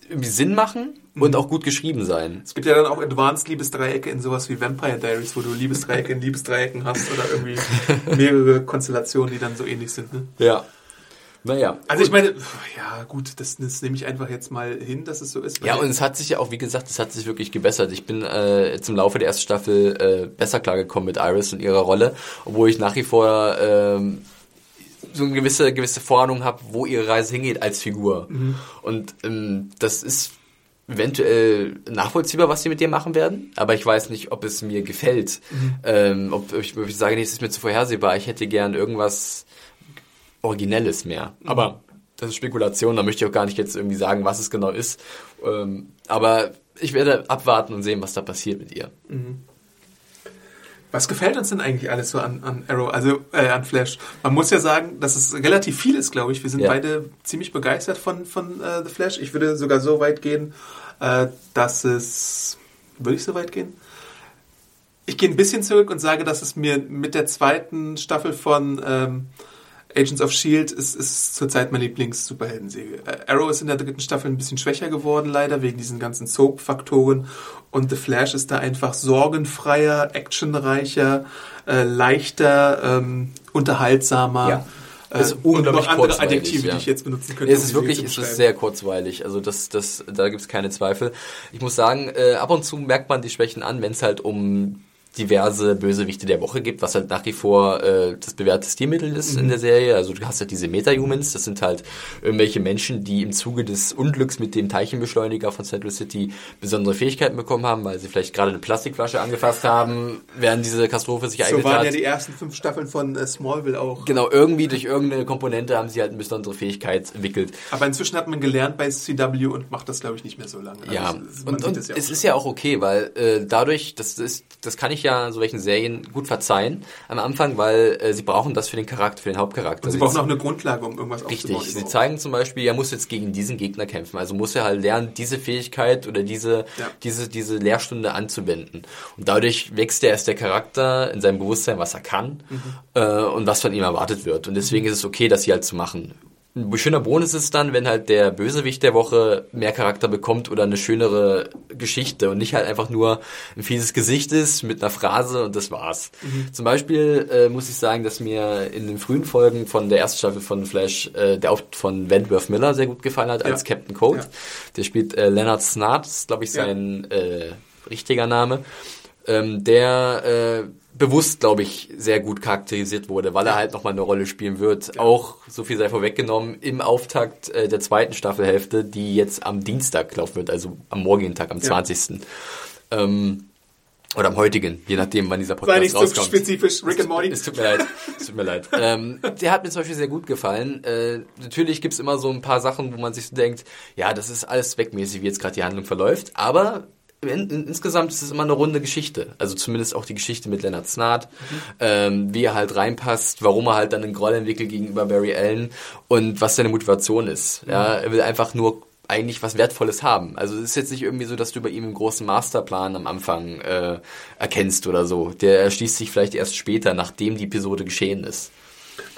irgendwie Sinn machen und auch gut geschrieben sein. Es gibt ja dann auch Advanced Liebesdreiecke in sowas wie Vampire Diaries, wo du Liebesdreiecke in Liebesdreiecken hast oder irgendwie mehrere Konstellationen, die dann so ähnlich sind. Ne? Ja. Naja. Also ich meine, ja gut, das, das nehme ich einfach jetzt mal hin, dass es so ist. Ja, und es hat sich ja auch, wie gesagt, es hat sich wirklich gebessert. Ich bin äh, jetzt im Laufe der ersten Staffel äh, besser klargekommen mit Iris und ihrer Rolle, obwohl ich nach wie vor ähm, so eine gewisse, gewisse Vorahnung habe, wo ihre Reise hingeht als Figur. Und ähm, das ist eventuell nachvollziehbar, was sie mit dir machen werden, aber ich weiß nicht, ob es mir gefällt. Ähm, ob, ich, ob ich sage, nee, es ist mir zu vorhersehbar, ich hätte gern irgendwas Originelles mehr. Aber das ist Spekulation, da möchte ich auch gar nicht jetzt irgendwie sagen, was es genau ist. Ähm, aber ich werde abwarten und sehen, was da passiert mit ihr. Was gefällt uns denn eigentlich alles so an, an Arrow, also äh, an Flash? Man muss ja sagen, dass es relativ viel ist, glaube ich. Wir sind Ja. beide ziemlich begeistert von, von äh, The Flash. Ich würde sogar so weit gehen, äh, dass es... Würde ich so weit gehen? Ich gehe ein bisschen zurück und sage, dass es mir mit der zweiten Staffel von ähm, Agents of S.H.I.E.L.D. ist, ist zurzeit meine Lieblings-Superhelden-Serie. Äh, Arrow ist in der dritten Staffel ein bisschen schwächer geworden, leider, wegen diesen ganzen Soap-Faktoren. Und The Flash ist da einfach sorgenfreier, actionreicher, äh, leichter, ähm, unterhaltsamer. Ja. Äh, Es ist und unglaublich noch andere Adjektive, ja. die ich jetzt benutzen könnte. Es um ist die wirklich, es ist sehr kurzweilig. Also das, das, da gibt es keine Zweifel. Ich muss sagen, äh, ab und zu merkt man die Schwächen an, wenn es halt um diverse Bösewichte der Woche gibt, was halt nach wie vor äh, das bewährte Stilmittel ist mhm. in der Serie. Also du hast halt diese Meta-Humans, das sind halt irgendwelche Menschen, die im Zuge des Unglücks mit dem Teilchenbeschleuniger von Central City besondere Fähigkeiten bekommen haben, weil sie vielleicht gerade eine Plastikflasche angefasst haben, während diese Katastrophe sich so hat. So waren ja die ersten fünf Staffeln von äh, Smallville auch. Genau, irgendwie durch irgendeine Komponente haben sie halt eine besondere Fähigkeit entwickelt. Aber inzwischen hat man gelernt bei CW und macht das, glaube ich, nicht mehr so lange. Ja, also, und, und ja es ist ja auch okay, weil äh, dadurch, das ist, das kann ich ja so welchen Serien gut verzeihen am Anfang, weil äh, sie brauchen das für den Charakter, für den Hauptcharakter. Und sie brauchen auch eine Grundlage, um irgendwas Richtig, aufzubauen. Richtig, sie zeigen zum Beispiel, er muss jetzt gegen diesen Gegner kämpfen, also muss er halt lernen, diese Fähigkeit oder diese, ja. diese, diese Lehrstunde anzuwenden. Und dadurch wächst er erst der Charakter in seinem Bewusstsein, was er kann mhm. äh, und was von ihm erwartet wird. Und deswegen ist es okay, das hier halt zu machen. Ein schöner Bonus ist dann, wenn halt der Bösewicht der Woche mehr Charakter bekommt oder eine schönere Geschichte und nicht halt einfach nur ein fieses Gesicht ist mit einer Phrase und das war's. Mhm. Zum Beispiel äh, muss ich sagen, dass mir in den frühen Folgen von der ersten Staffel von Flash äh, der Auftritt von Wentworth Miller sehr gut gefallen hat als ja. Captain Code. Ja. Der spielt äh, Leonard Snart, ist glaube ich sein ja. äh, richtiger Name. Ähm, der äh, bewusst, glaube ich, sehr gut charakterisiert wurde, weil er halt nochmal eine Rolle spielen wird. Ja. Auch, so viel sei vorweggenommen, im Auftakt äh, der zweiten Staffelhälfte, die jetzt am Dienstag laufen wird, also am morgigen Tag, am ja. 20. Ähm, oder am heutigen, je nachdem, wann dieser Podcast Sei nicht rauskommt. So spezifisch, Rick and Morty. Es tut mir leid, es tut mir leid. ähm, der hat mir zum Beispiel sehr gut gefallen. Äh, natürlich gibt's immer so ein paar Sachen, wo man sich so denkt, ja, das ist alles zweckmäßig, wie jetzt gerade die Handlung verläuft. Aber in, in, insgesamt ist es immer eine runde Geschichte. Also zumindest auch die Geschichte mit Leonard Snart, mhm. ähm, wie er halt reinpasst, warum er halt dann einen Groll entwickelt gegenüber Barry Allen und was seine Motivation ist. Mhm. Ja, er will einfach nur eigentlich was Wertvolles haben. Also es ist jetzt nicht irgendwie so, dass du bei ihm einen großen Masterplan am Anfang äh, erkennst oder so. Der erschließt sich vielleicht erst später, nachdem die Episode geschehen ist.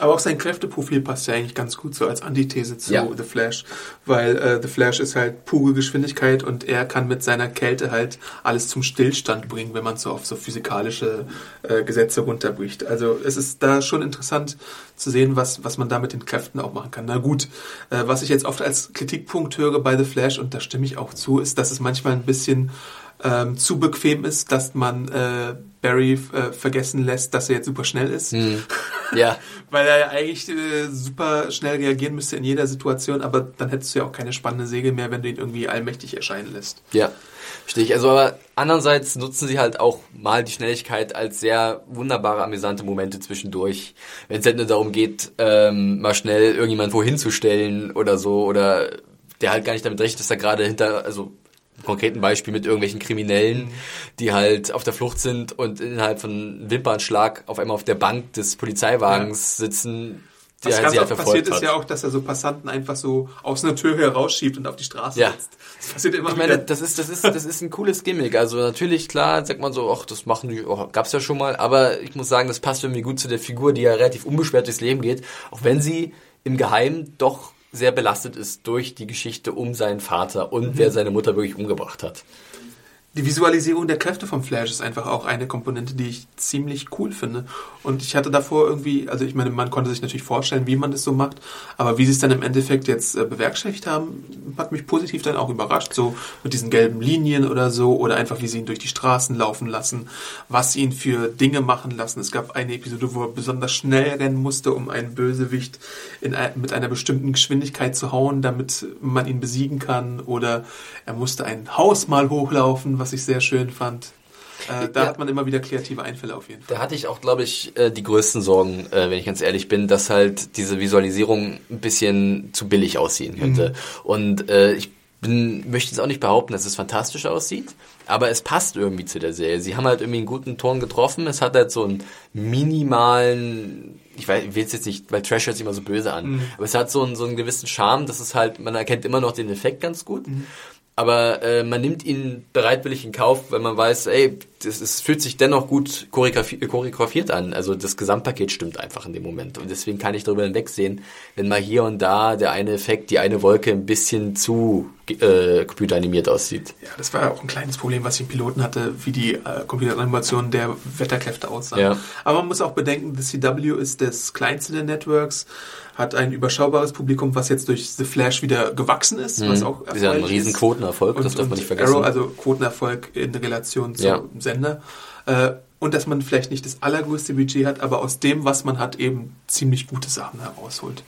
Aber auch sein Kräfteprofil passt ja eigentlich ganz gut so als Antithese zu ja. The Flash, weil äh, The Flash ist halt pure Geschwindigkeit und er kann mit seiner Kälte halt alles zum Stillstand bringen, wenn man so auf so physikalische äh, Gesetze runterbricht. Also es ist da schon interessant zu sehen, was, was man da mit den Kräften auch machen kann. Na gut, äh, was ich jetzt oft als Kritikpunkt höre bei The Flash, und da stimme ich auch zu, ist, dass es manchmal ein bisschen ähm, zu bequem ist, dass man äh, Barry äh, vergessen lässt, dass er jetzt super schnell ist. Hm. Ja. Weil er ja eigentlich äh, super schnell reagieren müsste in jeder Situation, aber dann hättest du ja auch keine spannende Säge mehr, wenn du ihn irgendwie allmächtig erscheinen lässt. Ja. Verstehe ich. Also aber andererseits nutzen sie halt auch mal die Schnelligkeit als sehr wunderbare, amüsante Momente zwischendurch. Wenn es halt nur darum geht, ähm, mal schnell irgendjemand wohin zu stellen oder so, oder der halt gar nicht damit rechnet, dass er gerade hinter, also konkreten Beispiel mit irgendwelchen Kriminellen, mhm. die halt auf der Flucht sind und innerhalb von Wimpernschlag auf einmal auf der Bank des Polizeiwagens ja. sitzen. Die Was halt ganz halt oft passiert hat. ist ja auch, dass er so Passanten einfach so aus einer Tür herausschiebt und auf die Straße ja. setzt. Das passiert immer ich meine, wieder. das ist, das ist, das ist ein cooles Gimmick. Also natürlich, klar, sagt man so, ach, das machen die, oh, gab's ja schon mal, aber ich muss sagen, das passt irgendwie gut zu der Figur, die ja relativ unbeschwert durchs Leben geht, auch wenn sie im Geheimen doch sehr belastet ist durch die Geschichte um seinen Vater und mhm. wer seine Mutter wirklich umgebracht hat die Visualisierung der Kräfte vom Flash ist einfach auch eine Komponente, die ich ziemlich cool finde. Und ich hatte davor irgendwie, also ich meine, man konnte sich natürlich vorstellen, wie man das so macht, aber wie sie es dann im Endeffekt jetzt äh, bewerkstelligt haben, hat mich positiv dann auch überrascht. So mit diesen gelben Linien oder so, oder einfach wie sie ihn durch die Straßen laufen lassen, was sie ihn für Dinge machen lassen. Es gab eine Episode, wo er besonders schnell rennen musste, um einen Bösewicht in, mit einer bestimmten Geschwindigkeit zu hauen, damit man ihn besiegen kann. Oder er musste ein Haus mal hochlaufen, was ich sehr schön fand. Äh, da ja. hat man immer wieder kreative Einfälle auf jeden Fall. Da hatte ich auch, glaube ich, äh, die größten Sorgen, äh, wenn ich ganz ehrlich bin, dass halt diese Visualisierung ein bisschen zu billig aussehen könnte. Mhm. Und äh, ich bin, möchte jetzt auch nicht behaupten, dass es fantastisch aussieht, aber es passt irgendwie zu der Serie. Sie haben halt irgendwie einen guten Ton getroffen. Es hat halt so einen minimalen, ich weiß, will es jetzt nicht, weil Trash hört sich immer so böse an, mhm. aber es hat so einen, so einen gewissen Charme, dass es halt, man erkennt immer noch den Effekt ganz gut. Mhm aber äh, man nimmt ihn bereitwillig in Kauf, weil man weiß, ey, das ist, fühlt sich dennoch gut choreografiert an. Also das Gesamtpaket stimmt einfach in dem Moment. Und deswegen kann ich darüber hinwegsehen, wenn mal hier und da der eine Effekt, die eine Wolke ein bisschen zu äh, computeranimiert aussieht. Ja, das war auch ein kleines Problem, was ich im Piloten hatte, wie die äh, Computeranimation der Wetterkräfte aussah. Ja. Aber man muss auch bedenken, The CW ist das kleinste der Networks hat ein überschaubares Publikum, was jetzt durch The Flash wieder gewachsen ist, mhm. was auch ist. ein riesen Quotenerfolg, das darf man nicht vergessen. Arrow, also Quotenerfolg in Relation zum ja. Sender. Äh, und dass man vielleicht nicht das allergrößte Budget hat, aber aus dem, was man hat, eben ziemlich gute Sachen herausholt.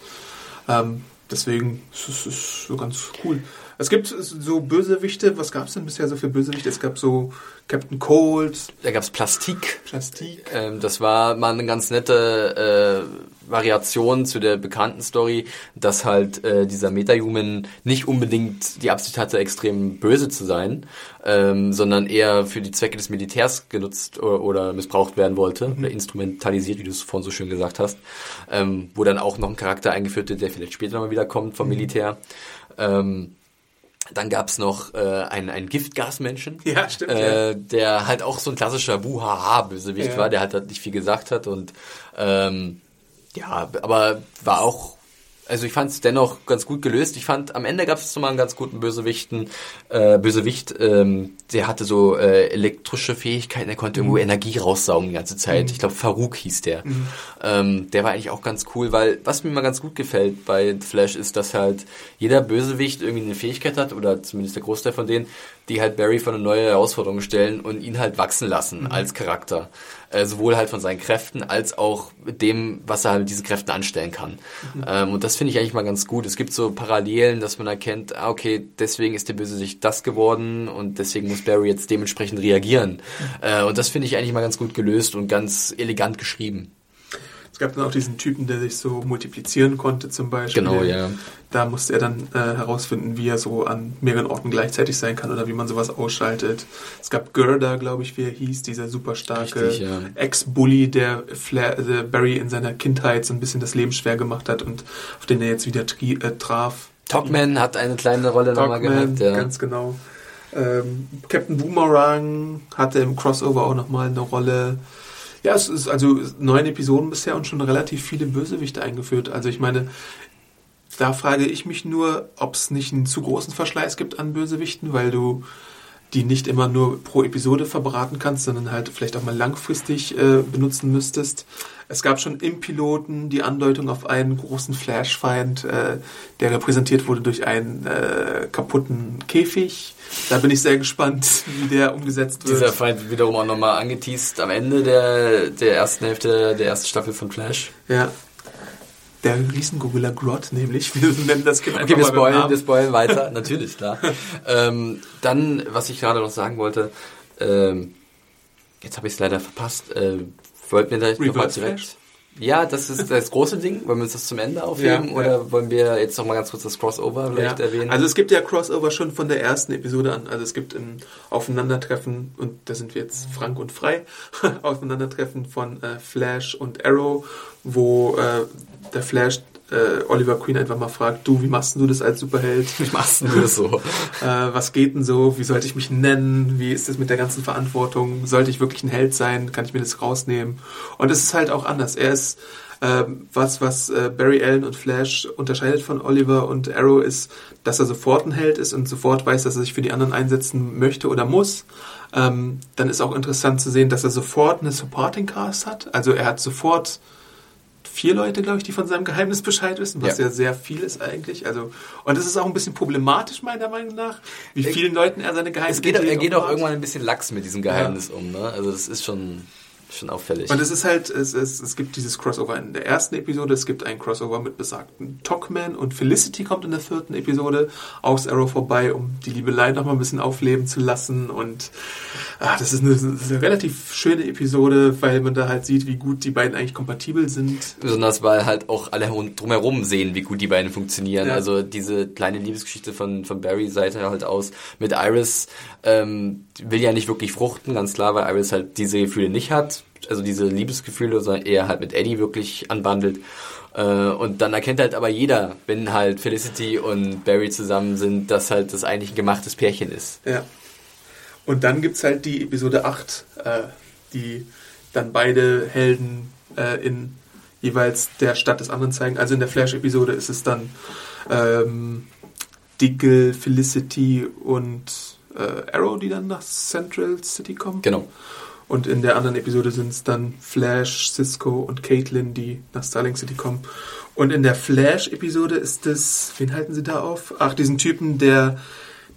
Ähm, deswegen ist es so ganz cool. Es gibt so Bösewichte, was gab es denn bisher so für Bösewichte? Es gab so Captain Cold. Da gab es Plastik. Plastik. Ähm, das war mal eine ganz nette äh, Variation zu der bekannten Story, dass halt äh, dieser Metahuman nicht unbedingt die Absicht hatte, extrem böse zu sein, ähm, sondern eher für die Zwecke des Militärs genutzt oder, oder missbraucht werden wollte, mhm. oder instrumentalisiert, wie du es vorhin so schön gesagt hast, ähm, wo dann auch noch ein Charakter eingeführt wird, der vielleicht später nochmal wiederkommt vom mhm. Militär. Ähm, dann gab's noch äh, einen, einen Giftgasmenschen, ja, stimmt, äh, ja. der halt auch so ein klassischer Buhaha-Bösewicht ja. war, der halt, halt nicht viel gesagt hat und ähm, ja, aber war auch also ich fand es dennoch ganz gut gelöst. Ich fand, am Ende gab es mal einen ganz guten Bösewichten, äh, Bösewicht, ähm, der hatte so äh, elektrische Fähigkeiten, er konnte mhm. irgendwo Energie raussaugen die ganze Zeit. Mhm. Ich glaube, Farouk hieß der. Mhm. Ähm, der war eigentlich auch ganz cool, weil was mir mal ganz gut gefällt bei Flash ist, dass halt jeder Bösewicht irgendwie eine Fähigkeit hat, oder zumindest der Großteil von denen, die halt Barry vor eine neue Herausforderung stellen und ihn halt wachsen lassen mhm. als Charakter. Äh, sowohl halt von seinen Kräften als auch dem, was er halt mit diesen Kräften anstellen kann. Mhm. Ähm, und das finde ich eigentlich mal ganz gut. Es gibt so Parallelen, dass man erkennt, ah, okay, deswegen ist der Böse sich das geworden und deswegen muss Barry jetzt dementsprechend reagieren. Mhm. Äh, und das finde ich eigentlich mal ganz gut gelöst und ganz elegant geschrieben. Es gab dann auch diesen Typen, der sich so multiplizieren konnte zum Beispiel. Genau, ja. Da musste er dann äh, herausfinden, wie er so an mehreren Orten gleichzeitig sein kann oder wie man sowas ausschaltet. Es gab Gerda, glaube ich, wie er hieß, dieser super starke ja. Ex-Bully, der, Flair, äh, Barry in seiner Kindheit so ein bisschen das Leben schwer gemacht hat und auf den er jetzt wieder tri- äh, traf. Topman hat eine kleine Rolle nochmal gehabt. Ja. Ganz genau. Ähm, Captain Boomerang hatte im Crossover auch nochmal eine Rolle. Ja, es ist also neun Episoden bisher und schon relativ viele Bösewichte eingeführt. Also ich meine, da frage ich mich nur, ob es nicht einen zu großen Verschleiß gibt an Bösewichten, weil du die nicht immer nur pro Episode verbraten kannst, sondern halt vielleicht auch mal langfristig äh, benutzen müsstest. Es gab schon im Piloten die Andeutung auf einen großen Flashfeind, äh, der repräsentiert wurde durch einen äh, kaputten Käfig. Da bin ich sehr gespannt, wie der umgesetzt wird. Dieser Feind wiederum auch nochmal angeteased am Ende der, der ersten Hälfte der ersten Staffel von Flash. Ja. Der Riesengorilla Grot, nämlich. Wir nennen das Kind Okay, wir spoilen, wir spoilen weiter. Natürlich, klar. ähm, dann, was ich gerade noch sagen wollte, ähm, jetzt habe ich es leider verpasst. Äh, wollten wir da nochmal direkt... Ja, das ist das große Ding. Wollen wir uns das zum Ende aufheben ja, oder ja. wollen wir jetzt noch mal ganz kurz das Crossover vielleicht ja. erwähnen? Also es gibt ja Crossover schon von der ersten Episode an. Also es gibt ein Aufeinandertreffen und da sind wir jetzt frank und frei. Aufeinandertreffen von äh, Flash und Arrow, wo äh, der Flash äh, Oliver Queen einfach mal fragt, du, wie machst du das als Superheld? Wie machst du das so? äh, was geht denn so? Wie sollte ich mich nennen? Wie ist das mit der ganzen Verantwortung? Sollte ich wirklich ein Held sein? Kann ich mir das rausnehmen? Und es ist halt auch anders. Er ist ähm, was, was äh, Barry Allen und Flash unterscheidet von Oliver und Arrow ist, dass er sofort ein Held ist und sofort weiß, dass er sich für die anderen einsetzen möchte oder muss. Ähm, dann ist auch interessant zu sehen, dass er sofort eine Supporting Cast hat. Also er hat sofort vier Leute, glaube ich, die von seinem Geheimnis Bescheid wissen, was ja. ja. sehr viel ist eigentlich. Also, und das ist auch ein bisschen problematisch, meiner Meinung nach, wie vielen Leuten er seine Geheimnisse. Es geht, er geht auch irgendwann ein bisschen lax mit diesem Geheimnis ja. um, ne? Also das ist schon schon auffällig. Und es ist halt, es, es, es gibt dieses Crossover in der ersten Episode, es gibt ein Crossover mit besagten Talkman und Felicity kommt in der vierten Episode aus Arrow vorbei, um die Liebelei noch mal ein bisschen aufleben zu lassen. Und ach, das, ist eine, das ist eine relativ schöne Episode, weil man da halt sieht, wie gut die beiden eigentlich kompatibel sind. Besonders weil halt auch alle drumherum sehen, wie gut die beiden funktionieren. Ja. Also diese kleine Liebesgeschichte von, von Barry Seite halt aus mit Iris ähm, will ja nicht wirklich fruchten, ganz klar, weil Iris halt diese Gefühle nicht hat also diese Liebesgefühle, sondern eher halt mit Eddie wirklich anbandelt. Äh, und dann erkennt halt aber jeder, wenn halt Felicity und Barry zusammen sind, dass halt das eigentlich ein gemachtes Pärchen ist. Ja. Und dann gibt es halt die Episode 8, äh, die dann beide Helden äh, in jeweils der Stadt des anderen zeigen. Also in der Flash-Episode ist es dann ähm, Diggle, Felicity und äh, Arrow, die dann nach Central City kommen. Genau. Und in der anderen Episode sind es dann Flash, Cisco und Caitlin, die nach Starling City kommen. Und in der Flash-Episode ist es, wen halten sie da auf? Ach, diesen Typen, der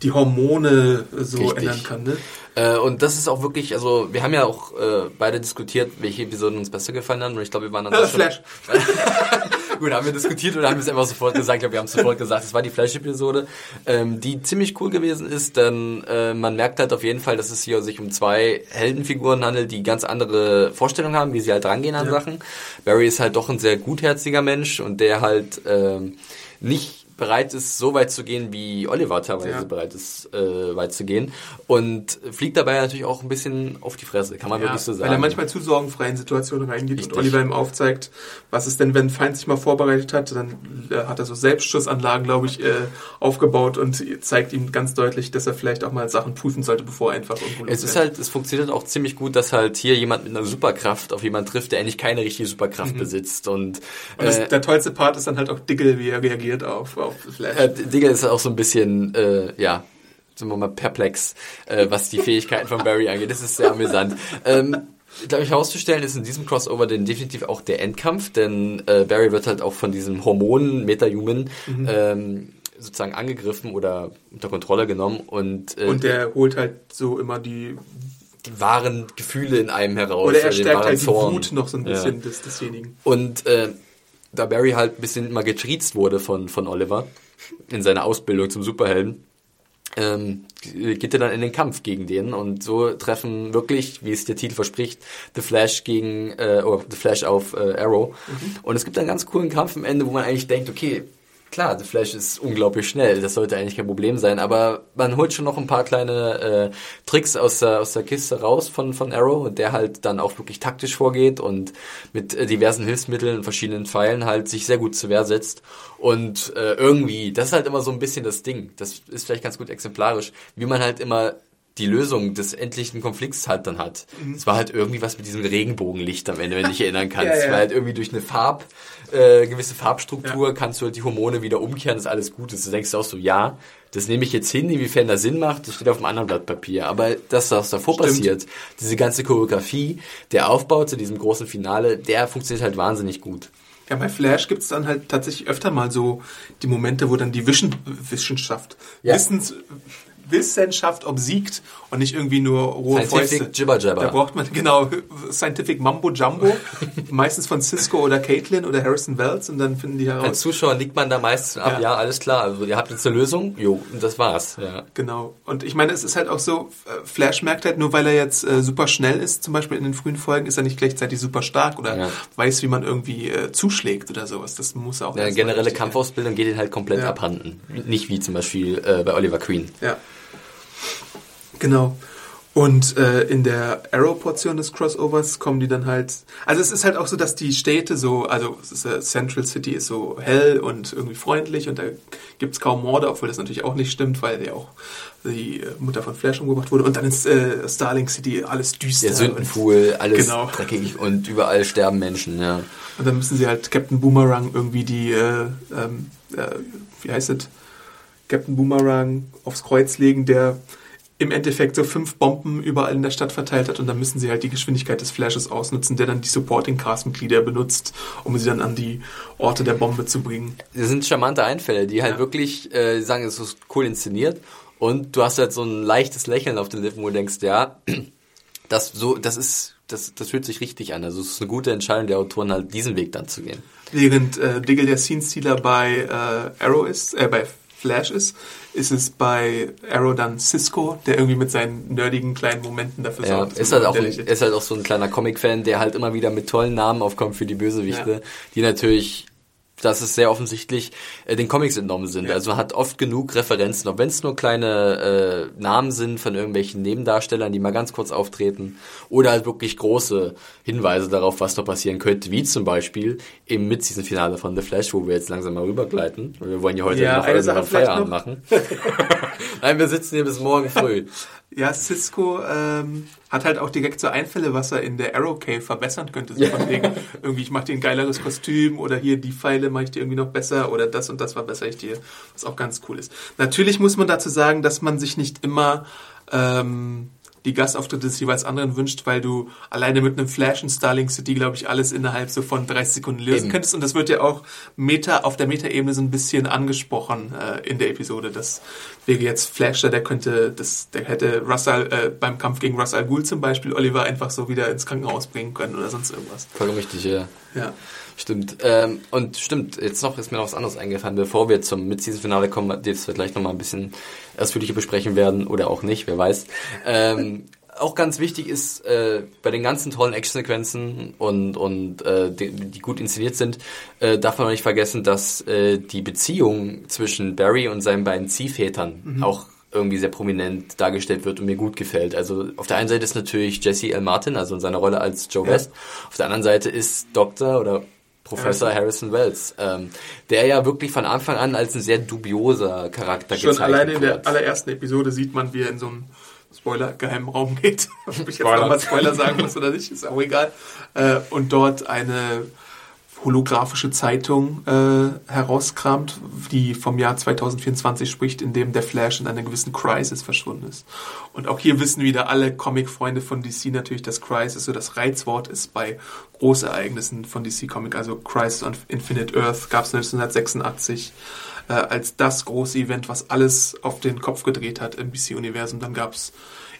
die Hormone so Richtig. ändern kann, ne? Äh, und das ist auch wirklich, also wir haben ja auch äh, beide diskutiert, welche Episoden uns besser gefallen haben. Und ich glaube, wir waren dann Äh, Flash. Gut, haben wir diskutiert oder haben wir es einfach sofort gesagt? Ich glaube, wir haben es sofort gesagt. Es war die Flash-Episode, ähm, die ziemlich cool gewesen ist, denn äh, man merkt halt auf jeden Fall, dass es hier sich um zwei Heldenfiguren handelt, die ganz andere Vorstellungen haben, wie sie halt rangehen an Sachen. Barry ist halt doch ein sehr gutherziger Mensch und der halt ähm, nicht bereit ist, so weit zu gehen, wie Oliver teilweise Ja. bereit ist, äh, weit zu gehen. Und fliegt dabei natürlich auch ein bisschen auf die Fresse, kann man wirklich so sagen. Weil er manchmal zu sorgenfrei in Situationen reingeht Richtig. und Oliver ihm aufzeigt, was es denn, wenn ein Feind sich mal vorbereitet hat, dann äh, hat er so Selbstschussanlagen, glaube ich, äh, aufgebaut und zeigt ihm ganz deutlich, dass er vielleicht auch mal Sachen prüfen sollte, bevor er einfach irgendwo Es ist halt, es funktioniert auch ziemlich gut, dass halt hier jemand mit einer Superkraft auf jemanden trifft, der eigentlich keine richtige Superkraft besitzt. Und, Und das, äh, der tollste Part ist dann halt auch Diggle, wie er reagiert auf, auf Flash. äh, Digga ist auch so ein bisschen, äh, ja, sagen wir mal perplex, äh, was die Fähigkeiten von Barry angeht. Das ist sehr amüsant. Ähm, glaube ich, herauszustellen ist in diesem Crossover denn definitiv auch der Endkampf, denn äh, Barry wird halt auch von diesem Hormon Metahuman ähm, sozusagen angegriffen oder unter Kontrolle genommen und, äh, und der holt halt so immer die, die wahren Gefühle in einem heraus. oder er den stärkt halt die Zorn. Wut noch so ein Ja. bisschen des, desjenigen. Und äh, da Barry halt ein bisschen immer getriezt wurde von, von Oliver in seiner Ausbildung zum Superhelden, ähm, geht er dann in den Kampf gegen den und so treffen wirklich, wie es der Titel verspricht, The Flash gegen äh, oh, The Flash auf äh, Arrow. Und es gibt einen ganz coolen Kampf am Ende, wo man eigentlich denkt, okay, klar, The Flash ist unglaublich schnell, das sollte eigentlich kein Problem sein, aber man holt schon noch ein paar kleine äh, Tricks aus der, aus der Kiste raus von, von Arrow der halt dann auch wirklich taktisch vorgeht und mit äh, diversen Hilfsmitteln und verschiedenen Pfeilen halt sich sehr gut zur Wehr setzt. Und äh, irgendwie, das ist halt immer so ein bisschen das Ding, das ist vielleicht ganz gut exemplarisch, wie man halt immer die Lösung des endlichen Konflikts halt dann hat. Es war halt irgendwie was mit diesem Regenbogenlicht am Ende, wenn du dich erinnern kannst. Ja, ja. Es war halt irgendwie durch eine Farb, äh, gewisse Farbstruktur kannst du halt die Hormone wieder umkehren, dass alles gut ist. Du denkst auch so, ja, das nehme ich jetzt hin, inwiefern das Sinn macht, das steht auf einem anderen Blatt Papier. Aber das, was davor Stimmt. passiert, diese ganze Choreografie, der Aufbau zu diesem großen Finale, der funktioniert halt wahnsinnig gut. Ja, bei Flash gibt's dann halt tatsächlich öfter mal so die Momente, wo dann die Wischen Wissenschaft, Ja. Wissens, Wissenschaft obsiegt und nicht irgendwie nur rohe Scientific Fäuste. Jibber Jabber. Da braucht man genau Scientific Mambo Jumbo, meistens von Cisco oder Caitlin oder Harrison Wells und dann finden die Als heraus. Zuschauer nickt man da meistens ab, Ja. ja, alles klar, also ihr habt jetzt eine Lösung, jo, und das war's. Ja. Genau. Und ich meine, es ist halt auch so, äh, Flash merkt halt nur, weil er jetzt äh, super schnell ist, zum Beispiel in den frühen Folgen, ist er nicht gleichzeitig super stark oder Ja. weiß, wie man irgendwie äh, zuschlägt oder sowas. Das muss er auch mal generelle Kampfausbildung geht ihnen halt komplett Ja. abhanden. Nicht wie zum Beispiel äh, bei Oliver Queen. Ja. Genau. Und äh, in der Arrow-Portion des Crossovers kommen die dann halt. Also es ist halt auch so, dass die Städte so, also es Central City ist so hell und irgendwie freundlich und da gibt's kaum Morde, obwohl das natürlich auch nicht stimmt, weil ja auch die äh, Mutter von Flash umgebracht wurde. Und dann ist äh, Starling City alles düster. Der Sündenfuhl, alles Genau. dreckig und überall sterben Menschen, ja. Und, und dann müssen sie halt Captain Boomerang irgendwie die, äh, ähm, äh, wie heißt es, Captain Boomerang aufs Kreuz legen, der im Endeffekt so fünf Bomben überall in der Stadt verteilt hat und dann müssen sie halt die Geschwindigkeit des Flashes ausnutzen, der dann die Supporting Cast-Mitglieder benutzt, um sie dann an die Orte der Bombe zu bringen. Das sind charmante Einfälle, die halt Ja. wirklich äh, sagen, es ist cool inszeniert und du hast halt so ein leichtes Lächeln auf den Lippen, wo du denkst, ja, das so, das ist, das, das fühlt sich richtig an. Also es ist eine gute Entscheidung der Autoren, halt diesen Weg dann zu gehen. Während äh, Diggle der Scene-Stealer bei äh, Arrow ist, äh, bei Flash ist, ist es bei Arrow dann Cisco, der irgendwie mit seinen nerdigen kleinen Momenten dafür Ja, sorgt. ist halt, auch ein, ist halt auch so ein kleiner Comic-Fan, der halt immer wieder mit tollen Namen aufkommt für die Bösewichte, Ja. die natürlich, das ist sehr offensichtlich, äh, den Comics entnommen sind. Ja. Also man hat oft genug Referenzen, auch wenn es nur kleine äh, Namen sind von irgendwelchen Nebendarstellern, die mal ganz kurz auftreten, oder halt wirklich große Hinweise darauf, was noch passieren könnte, wie zum Beispiel im Mid-Season-Finale von The Flash, wo wir jetzt langsam mal rübergleiten. Wir wollen ja heute Ja, noch eine Sache Feierabend noch. machen. Nein, wir sitzen hier bis morgen früh. Ja, Cisco ähm, hat halt auch direkt so Einfälle, was er in der Arrow Cave verbessern könnte. So von wegen, irgendwie, ich mache dir ein geileres Kostüm oder hier die Pfeile mache ich dir irgendwie noch besser oder das und das verbessere ich dir, was auch ganz cool ist. Natürlich muss man dazu sagen, dass man sich nicht immer ähm, die Gastauftritte des jeweils anderen wünscht, weil du alleine mit einem Flash in Starling City, glaube ich, alles innerhalb so von 30 Sekunden lösen Eben. könntest. Und das wird ja auch Meta, auf der Meta-Ebene so ein bisschen angesprochen äh, in der Episode. Das wäre jetzt Flash da, der könnte, das, der hätte Russell äh, beim Kampf gegen Russell Gould zum Beispiel Oliver einfach so wieder ins Krankenhaus bringen können oder sonst irgendwas. Vollkommen richtig, ja. Ja. Stimmt. Ähm, und stimmt, jetzt noch ist mir noch was anderes eingefallen, bevor wir zum Mid-Season-Finale kommen, das wir gleich nochmal ein bisschen ausführlicher besprechen werden oder auch nicht, wer weiß. Ähm, auch ganz wichtig ist, äh, bei den ganzen tollen Actionsequenzen und, und äh, die, die gut inszeniert sind, äh, darf man auch nicht vergessen, dass äh, die Beziehung zwischen Barry und seinen beiden Ziehvätern auch irgendwie sehr prominent dargestellt wird und mir gut gefällt. Also auf der einen Seite ist natürlich Jesse L. Martin, also in seiner Rolle als Joe Ja. West. Auf der anderen Seite ist Dr. oder Professor Harrison Wells, ähm, der ja wirklich von Anfang an als ein sehr dubioser Charakter Schon gezeichnet alleine in der wird. allerersten Episode sieht man, wie er in so einen Spoiler-geheimen Raum geht. Ob ich jetzt Spoiler. nochmal Spoiler sagen muss oder nicht, ist auch egal. Äh, und dort eine holographische Zeitung äh, herauskramt, die vom Jahr 2024 spricht, in dem der Flash in einer gewissen Crisis verschwunden ist. Und auch hier wissen wieder alle Comic-Freunde von DC natürlich, dass Crisis so das Reizwort ist bei Großereignissen von DC Comic. Also Crisis on Infinite Earth gab es 1986 äh, als das große Event, was alles auf den Kopf gedreht hat im DC-Universum. Dann gab es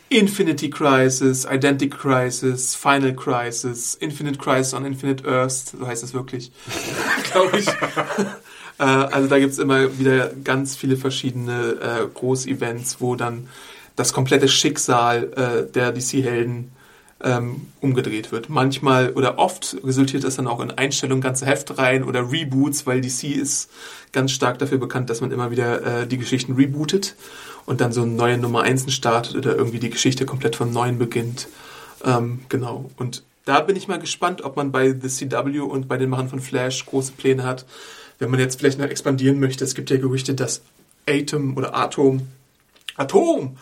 Infinity Crisis, Identity Crisis, Final Crisis, Infinite Crisis on Infinite Earth, so heißt es wirklich, glaube ich. äh, also da gibt's immer wieder ganz viele verschiedene äh, Großevents, wo dann das komplette Schicksal äh, der DC-Helden ähm, umgedreht wird. Manchmal oder oft resultiert das dann auch in Einstellungen ganzer Heftreihen oder Reboots, weil DC ist ganz stark dafür bekannt, dass man immer wieder äh, die Geschichten rebootet und dann so eine neue Nummer 1 startet oder irgendwie die Geschichte komplett von neuem beginnt. Ähm, genau. Und da bin ich mal gespannt, ob man bei The CW und bei den Machern von Flash große Pläne hat. Wenn man jetzt vielleicht noch expandieren möchte, es gibt ja Gerüchte, dass Atom oder Atom Atom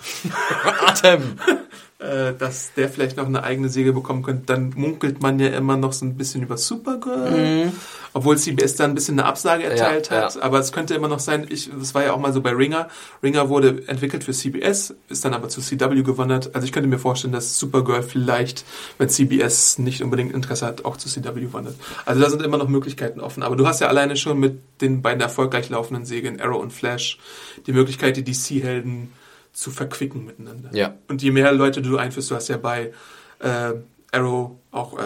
Atem! äh, dass der vielleicht noch eine eigene Serie bekommen könnte, dann munkelt man ja immer noch so ein bisschen über Supergirl, obwohl CBS dann ein bisschen eine Absage erteilt Ja, hat. ja. Aber es könnte immer noch sein, ich, das war ja auch mal so bei Ringer. Ringer wurde entwickelt für CBS, ist dann aber zu CW gewandert. Also ich könnte mir vorstellen, dass Supergirl vielleicht, wenn CBS nicht unbedingt Interesse hat, auch zu CW wandert. Also da sind immer noch Möglichkeiten offen. Aber du hast ja alleine schon mit den beiden erfolgreich laufenden Serien Arrow und Flash die Möglichkeit, die DC-Helden zu verquicken miteinander. Ja. Und je mehr Leute du einführst, du hast ja bei äh, Arrow auch äh,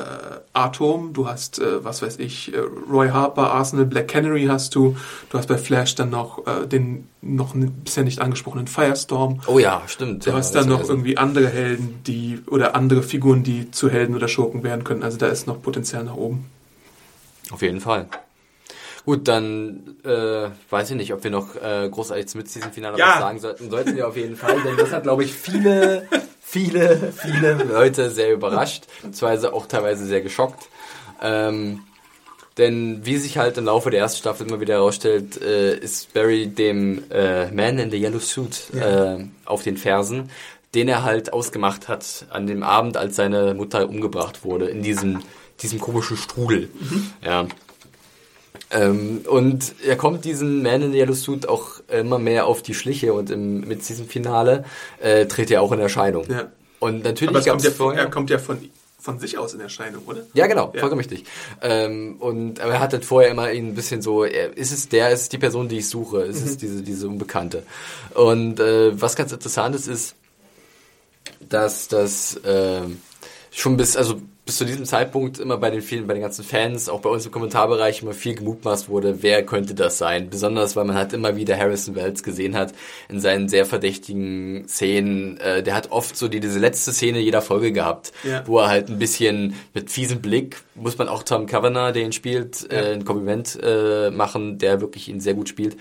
Atom, du hast, äh, was weiß ich, äh, Roy Harper, Arsenal, Black Canary hast du, du hast bei Flash dann noch äh, den noch bisher nicht angesprochenen Firestorm. Oh ja, stimmt. Du ja, hast dann noch vergessen. irgendwie andere Helden, die oder andere Figuren, die zu Helden oder Schurken werden können. Also da ist noch Potenzial nach oben. Auf jeden Fall. Gut, dann äh, weiß ich nicht, ob wir noch äh, großartig zum Mid-Season-Finale Ja. was sagen sollten. Sollten wir auf jeden Fall, denn das hat, glaube ich, viele, viele, viele Leute sehr überrascht, beziehungsweise auch teilweise sehr geschockt. Ähm, denn wie sich halt im Laufe der ersten Staffel immer wieder herausstellt, äh, ist Barry dem äh, Man in the Yellow Suit äh, auf den Fersen, den er halt ausgemacht hat an dem Abend, als seine Mutter umgebracht wurde, in diesem, diesem komischen Strudel. Ja. Ähm, und er kommt diesen Man in the Yellow Suit auch immer mehr auf die Schliche und im, mit diesem Finale äh, tritt er auch in Erscheinung. Ja. Und Aber natürlich es gab kommt es ja, von- vorher... er kommt ja von, von sich aus in Erscheinung, oder? Ja, genau, Ja. vollkommen richtig. Ähm, und aber er hat halt vorher immer ihn ein bisschen so, er, ist es der, ist es die Person, die ich suche, ist Mhm. es diese, diese Unbekannte. Und äh, was ganz interessant ist, ist, dass das äh, schon bis, also bis zu diesem Zeitpunkt immer bei den vielen, bei den ganzen Fans, auch bei uns im Kommentarbereich immer viel gemutmaßt wurde, wer könnte das sein? Besonders, weil man halt immer wieder Harrison Wells gesehen hat in seinen sehr verdächtigen Szenen. Äh, der hat oft so die, diese letzte Szene jeder Folge gehabt, Ja. wo er halt ein bisschen mit fiesem Blick, muss man auch Tom Kavanagh, der ihn spielt, äh, ein Kompliment äh, machen, der wirklich ihn sehr gut spielt.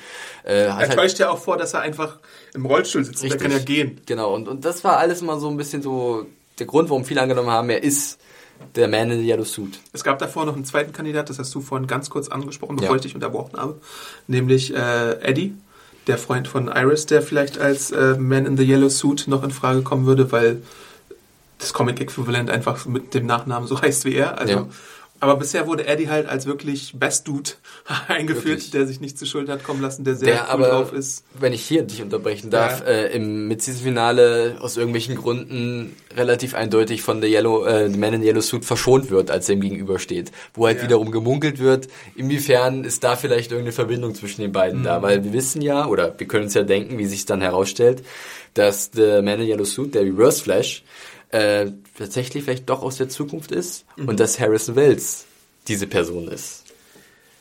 Äh, Er halt- täuscht ja auch vor, dass er einfach im Rollstuhl sitzt. und Der kann ja gehen. Genau, und, und das war alles mal so ein bisschen so der Grund, warum viele angenommen haben, er ist der Man in the Yellow Suit. Es gab davor noch einen zweiten Kandidat, das hast du vorhin ganz kurz angesprochen, bevor Ja. ich dich unterbrochen habe, nämlich äh, Eddie, der Freund von Iris, der vielleicht als äh, Man in the Yellow Suit noch in Frage kommen würde, weil das Comic-Äquivalent einfach mit dem Nachnamen so heißt wie er. Also Ja. Aber bisher wurde Eddie halt als wirklich Best Dude eingeführt, Wirklich. der sich nicht zu Schulden hat kommen lassen, der sehr Der cool aber, drauf ist. wenn ich hier dich unterbrechen darf, Ja. äh, im Mid-Season-Finale aus irgendwelchen Gründen relativ eindeutig von der Yellow, äh, The Man in Yellow Suit verschont wird, als er ihm gegenübersteht. Wo halt Ja. wiederum gemunkelt wird, inwiefern ist da vielleicht irgendeine Verbindung zwischen den beiden Mhm. da? Weil wir wissen ja, oder wir können uns ja denken, wie sich dann herausstellt, dass The Man in Yellow Suit, der Reverse Flash, äh, tatsächlich vielleicht doch aus der Zukunft ist Mhm. und dass Harrison Wells diese Person ist.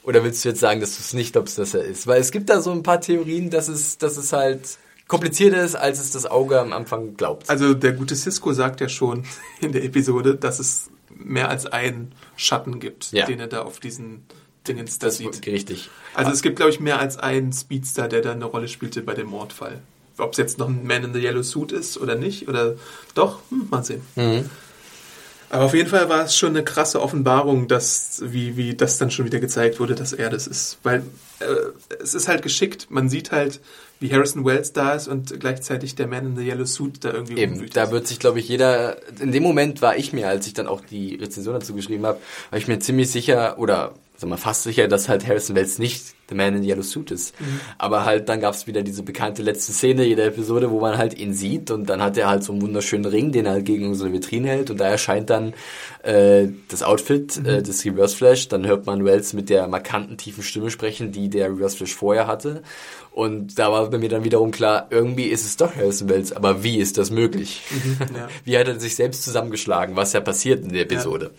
Oder willst du jetzt sagen, dass du es nicht glaubst, dass er ist? Weil es gibt da so ein paar Theorien, dass es, dass es halt komplizierter ist, als es das Auge am Anfang glaubt. Also der gute Cisco sagt ja schon in der Episode, dass es mehr als einen Schatten gibt, Ja. den er da auf diesen Dingens da sieht. richtig. Also es gibt, glaube ich, mehr als einen Speedster, der da eine Rolle spielte bei dem Mordfall. Ob es jetzt noch ein Man in the Yellow Suit ist oder nicht, oder doch, hm, mal sehen. Mhm. Aber auf jeden Fall war es schon eine krasse Offenbarung, dass, wie, wie das dann schon wieder gezeigt wurde, dass er das ist. Weil äh, es ist halt geschickt. Man sieht halt, wie Harrison Wells da ist und gleichzeitig der Man in the Yellow Suit da irgendwie Eben, rumwütet. da wird sich, glaube ich, jeder, in dem Moment war ich mir, als ich dann auch die Rezension dazu geschrieben habe, war ich mir ziemlich sicher, oder sag mal fast sicher, dass halt Harrison Wells nicht The Man in the Yellow Suit ist. Mhm. Aber halt, dann gab es wieder diese bekannte letzte Szene jeder Episode, wo man halt ihn sieht und dann hat er halt so einen wunderschönen Ring, den er halt gegen so eine Vitrine hält und da erscheint dann äh, das Outfit Mhm. äh, des Reverse Flash, dann hört man Wells mit der markanten tiefen Stimme sprechen, die der Reverse Flash vorher hatte und da war bei mir dann wiederum klar, irgendwie ist es doch Harrison Wells, aber wie ist das möglich? ja. Wie hat er sich selbst zusammengeschlagen, was ja passiert in der Episode?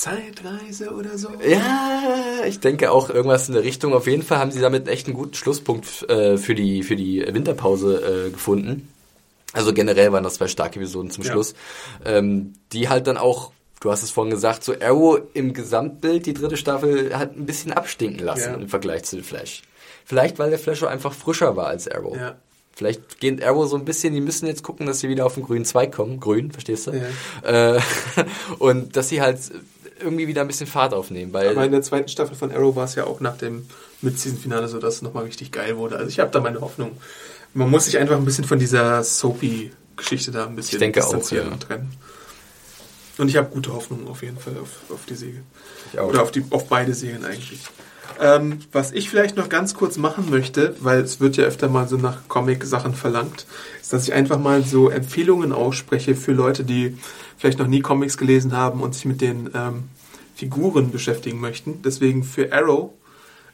Zeitreise oder so? Ja, ich denke auch irgendwas in der Richtung. Auf jeden Fall haben sie damit echt einen guten Schlusspunkt äh, für, die, für die Winterpause äh, gefunden. Also generell waren das zwei starke Episoden zum Ja. Schluss, ähm, die halt dann auch, du hast es vorhin gesagt, so Arrow im Gesamtbild, die dritte Staffel, hat ein bisschen abstinken lassen Ja. im Vergleich zu Flash. Vielleicht, weil der Flash einfach frischer war als Arrow. Ja. Vielleicht geht Arrow so ein bisschen, die müssen jetzt gucken, dass sie wieder auf den grünen Zweig kommen. Grün, verstehst du? Ja. Äh, und dass sie halt irgendwie wieder ein bisschen Fahrt aufnehmen, weil Aber in der zweiten Staffel von Arrow war es ja auch nach dem Mid-Season-Finale so, dass es nochmal richtig geil wurde. Also ich habe da meine Hoffnung. Man muss sich einfach ein bisschen von dieser Soapy-Geschichte da ein bisschen Ich denke auch, distanzieren ja. und trennen. Und ich habe gute Hoffnung auf jeden Fall auf, auf die auch. Oder auf, die, auf beide Serien eigentlich. Ähm, was ich vielleicht noch ganz kurz machen möchte, weil es wird ja öfter mal so nach Comic-Sachen verlangt, ist, dass ich einfach mal so Empfehlungen ausspreche für Leute, die vielleicht noch nie Comics gelesen haben und sich mit den ähm, Figuren beschäftigen möchten. Deswegen für Arrow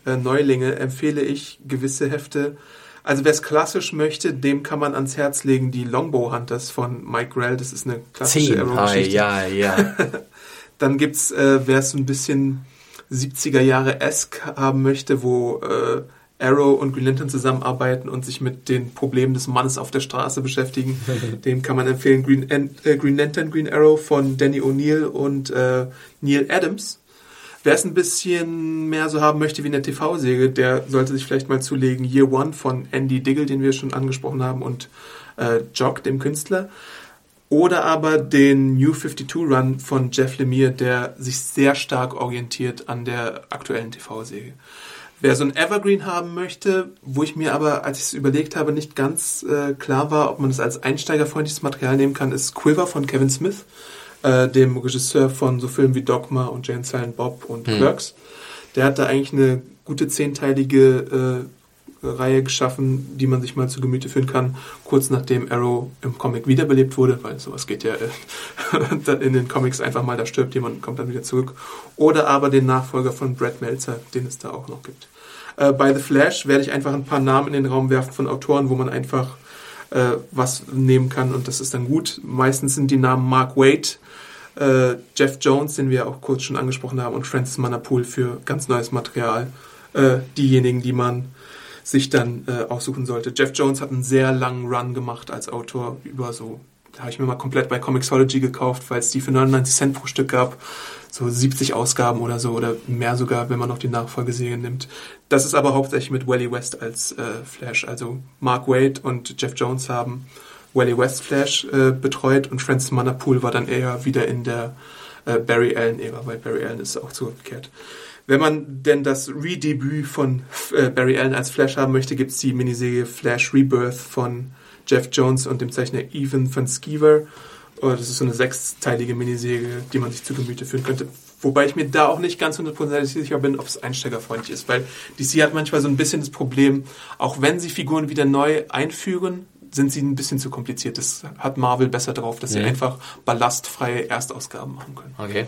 äh, Neulinge empfehle ich gewisse Hefte. Also wer es klassisch möchte, dem kann man ans Herz legen die Longbow Hunters von Mike Grell. Das ist eine klassische. Ah, Arrow-Geschichte. ja, ja. Dann gibt's, äh, wer es so ein bisschen 70er Jahre esque haben möchte, wo äh, Arrow und Green Lantern zusammenarbeiten und sich mit den Problemen des Mannes auf der Straße beschäftigen. Dem kann man empfehlen Green, äh, Green Lantern, Green Arrow von Danny O'Neill und äh, Neil Adams. Wer es ein bisschen mehr so haben möchte wie eine TV-Säge, der sollte sich vielleicht mal zulegen Year One von Andy Diggle, den wir schon angesprochen haben, und äh, Jock, dem Künstler. Oder aber den New 52 Run von Jeff Lemire, der sich sehr stark orientiert an der aktuellen TV-Serie. Wer so ein Evergreen haben möchte, wo ich mir aber, als ich es überlegt habe, nicht ganz äh, klar war, ob man es als einsteigerfreundliches Material nehmen kann, ist Quiver von Kevin Smith, äh, dem Regisseur von so Filmen wie Dogma und Jane Silent Bob und Clerks. Der hat da eigentlich eine gute zehnteilige äh, Reihe geschaffen, die man sich mal zu Gemüte führen kann, kurz nachdem Arrow im Comic wiederbelebt wurde, weil sowas geht ja äh, in den Comics einfach mal, da stirbt jemand und kommt dann wieder zurück. Oder aber den Nachfolger von Brad Meltzer, den es da auch noch gibt. Äh, bei The Flash werde ich einfach ein paar Namen in den Raum werfen von Autoren, wo man einfach äh, was nehmen kann und das ist dann gut. Meistens sind die Namen Mark Waid, äh, Jeff Jones, den wir auch kurz schon angesprochen haben, und Francis Manapool für ganz neues Material. Äh, diejenigen, die man sich dann äh, aussuchen sollte. Jeff Jones hat einen sehr langen Run gemacht als Autor über so, da habe ich mir mal komplett bei Comixology gekauft, weil es die für 99 Cent pro Stück gab. So 70 Ausgaben oder so oder mehr sogar, wenn man noch die Nachfolgeserien nimmt. Das ist aber hauptsächlich mit Wally West als äh, Flash. Also Mark Wade und Jeff Jones haben Wally West Flash äh, betreut und Francis Manapool war dann eher wieder in der äh, Barry Allen-Ära, weil Barry Allen ist auch zurückgekehrt. Wenn man denn das Redebüt von äh, Barry Allen als Flash haben möchte, gibt es die Miniserie Flash Rebirth von Jeff Jones und dem Zeichner Ethan van Skeever. Oder das ist so eine sechsteilige Miniserie, die man sich zu Gemüte führen könnte. Wobei ich mir da auch nicht ganz hundertprozentig sicher bin, ob es einsteigerfreundlich ist. Weil DC hat manchmal so ein bisschen das Problem, auch wenn sie Figuren wieder neu einführen, sind sie ein bisschen zu kompliziert. Das hat Marvel besser drauf, dass sie Mhm. einfach ballastfreie Erstausgaben machen können. Okay.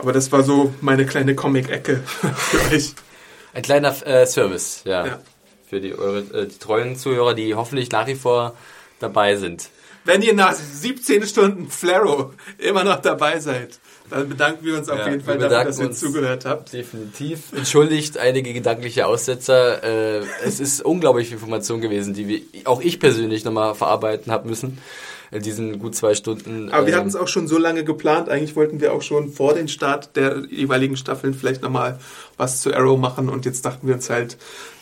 Aber das war so meine kleine Comic-Ecke für euch. Ein kleiner äh, Service, ja. Ja. Für die, eure, äh, die treuen Zuhörer, die hoffentlich nach wie vor dabei sind. Wenn ihr nach 17 Stunden Flaro immer noch dabei seid, dann bedanken wir uns auf Ja, jeden Fall dafür, dass ihr uns. zugehört habt. Definitiv. Entschuldigt einige gedankliche Aussetzer. Äh, es ist unglaublich viel Information gewesen, die wir, auch ich persönlich nochmal verarbeiten habe müssen. In diesen gut zwei Stunden. Aber wir ähm, hatten es auch schon so lange geplant. Eigentlich wollten wir auch schon vor den Start der jeweiligen Staffeln vielleicht nochmal was zu Arrow machen. Und jetzt dachten wir uns halt,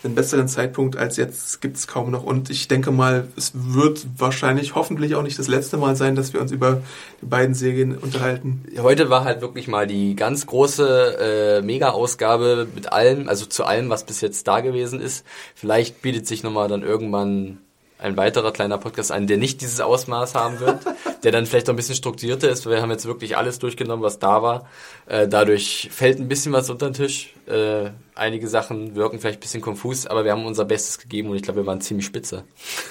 einen besseren Zeitpunkt als jetzt gibt es kaum noch. Und ich denke mal, es wird wahrscheinlich hoffentlich auch nicht das letzte Mal sein, dass wir uns über die beiden Serien unterhalten. Heute war halt wirklich mal die ganz große äh, Mega-Ausgabe mit allem, also zu allem, was bis jetzt da gewesen ist. Vielleicht bietet sich nochmal dann irgendwann ein weiterer kleiner Podcast an, der nicht dieses Ausmaß haben wird, der dann vielleicht noch ein bisschen strukturierter ist, weil wir haben jetzt wirklich alles durchgenommen, was da war. Äh, dadurch fällt ein bisschen was unter den Tisch. Äh, einige Sachen wirken vielleicht ein bisschen konfus, aber wir haben unser Bestes gegeben und ich glaube, wir waren ziemlich spitze.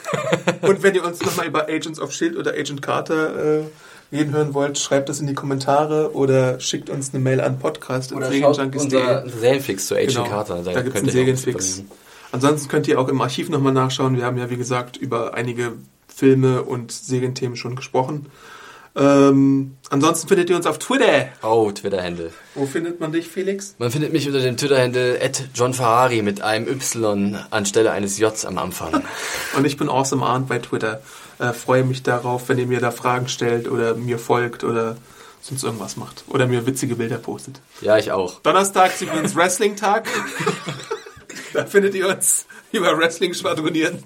Und wenn ihr uns nochmal über Agents of Shield oder Agent Carter äh, reden hören wollt, schreibt das in die Kommentare oder schickt uns eine Mail an podcast unser, unser Serienfix zu Agent Genau, Carter. da gibt es einen Serienfix. Ansonsten könnt ihr auch im Archiv nochmal nachschauen. Wir haben ja, wie gesagt, über einige Filme und Serienthemen schon gesprochen. Ähm, ansonsten findet ihr uns auf Twitter. Oh, Twitter-Handle. Wo findet man dich, Felix? Man findet mich unter dem Twitter-Handle John Ferrari mit einem Y anstelle eines J am Anfang. Und ich bin Awesome Arndt bei Twitter. Äh, freue mich darauf, wenn ihr mir da Fragen stellt oder mir folgt oder sonst irgendwas macht. Oder mir witzige Bilder postet. Ja, ich auch. Donnerstag ist übrigens Wrestling-Tag. da findet ihr uns über Wrestling schwadronieren.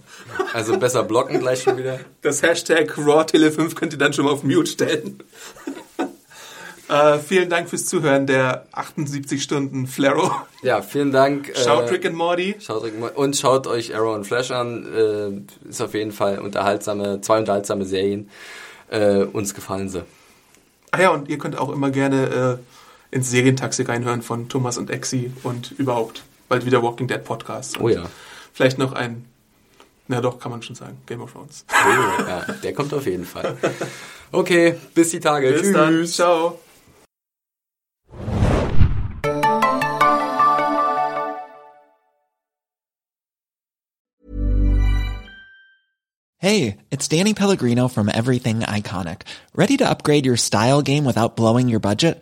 Also besser blocken gleich schon wieder. Das Hashtag RawTele5 könnt ihr dann schon mal auf Mute stellen. äh, vielen Dank fürs Zuhören der 78 Stunden Flaro. Ja, vielen Dank. Schaut äh, Rick and Morty. Schaut Rick Morty. und schaut euch Arrow und Flash an. Äh, ist auf jeden Fall unterhaltsame, zwei unterhaltsame Serien. Äh, uns gefallen sie. Ah ja, und ihr könnt auch immer gerne äh, ins Serientaxi reinhören von Thomas und Exi und überhaupt bald wieder Walking Dead Podcast. Und Oh ja. Vielleicht noch ein, na doch, kann man schon sagen, Game of Thrones. Oh, ja. Der kommt auf jeden Fall. Okay, bis die Tage. Bis dann. Ciao. Hey, it's Danny Pellegrino from Everything Iconic. Ready to upgrade your style game without blowing your budget?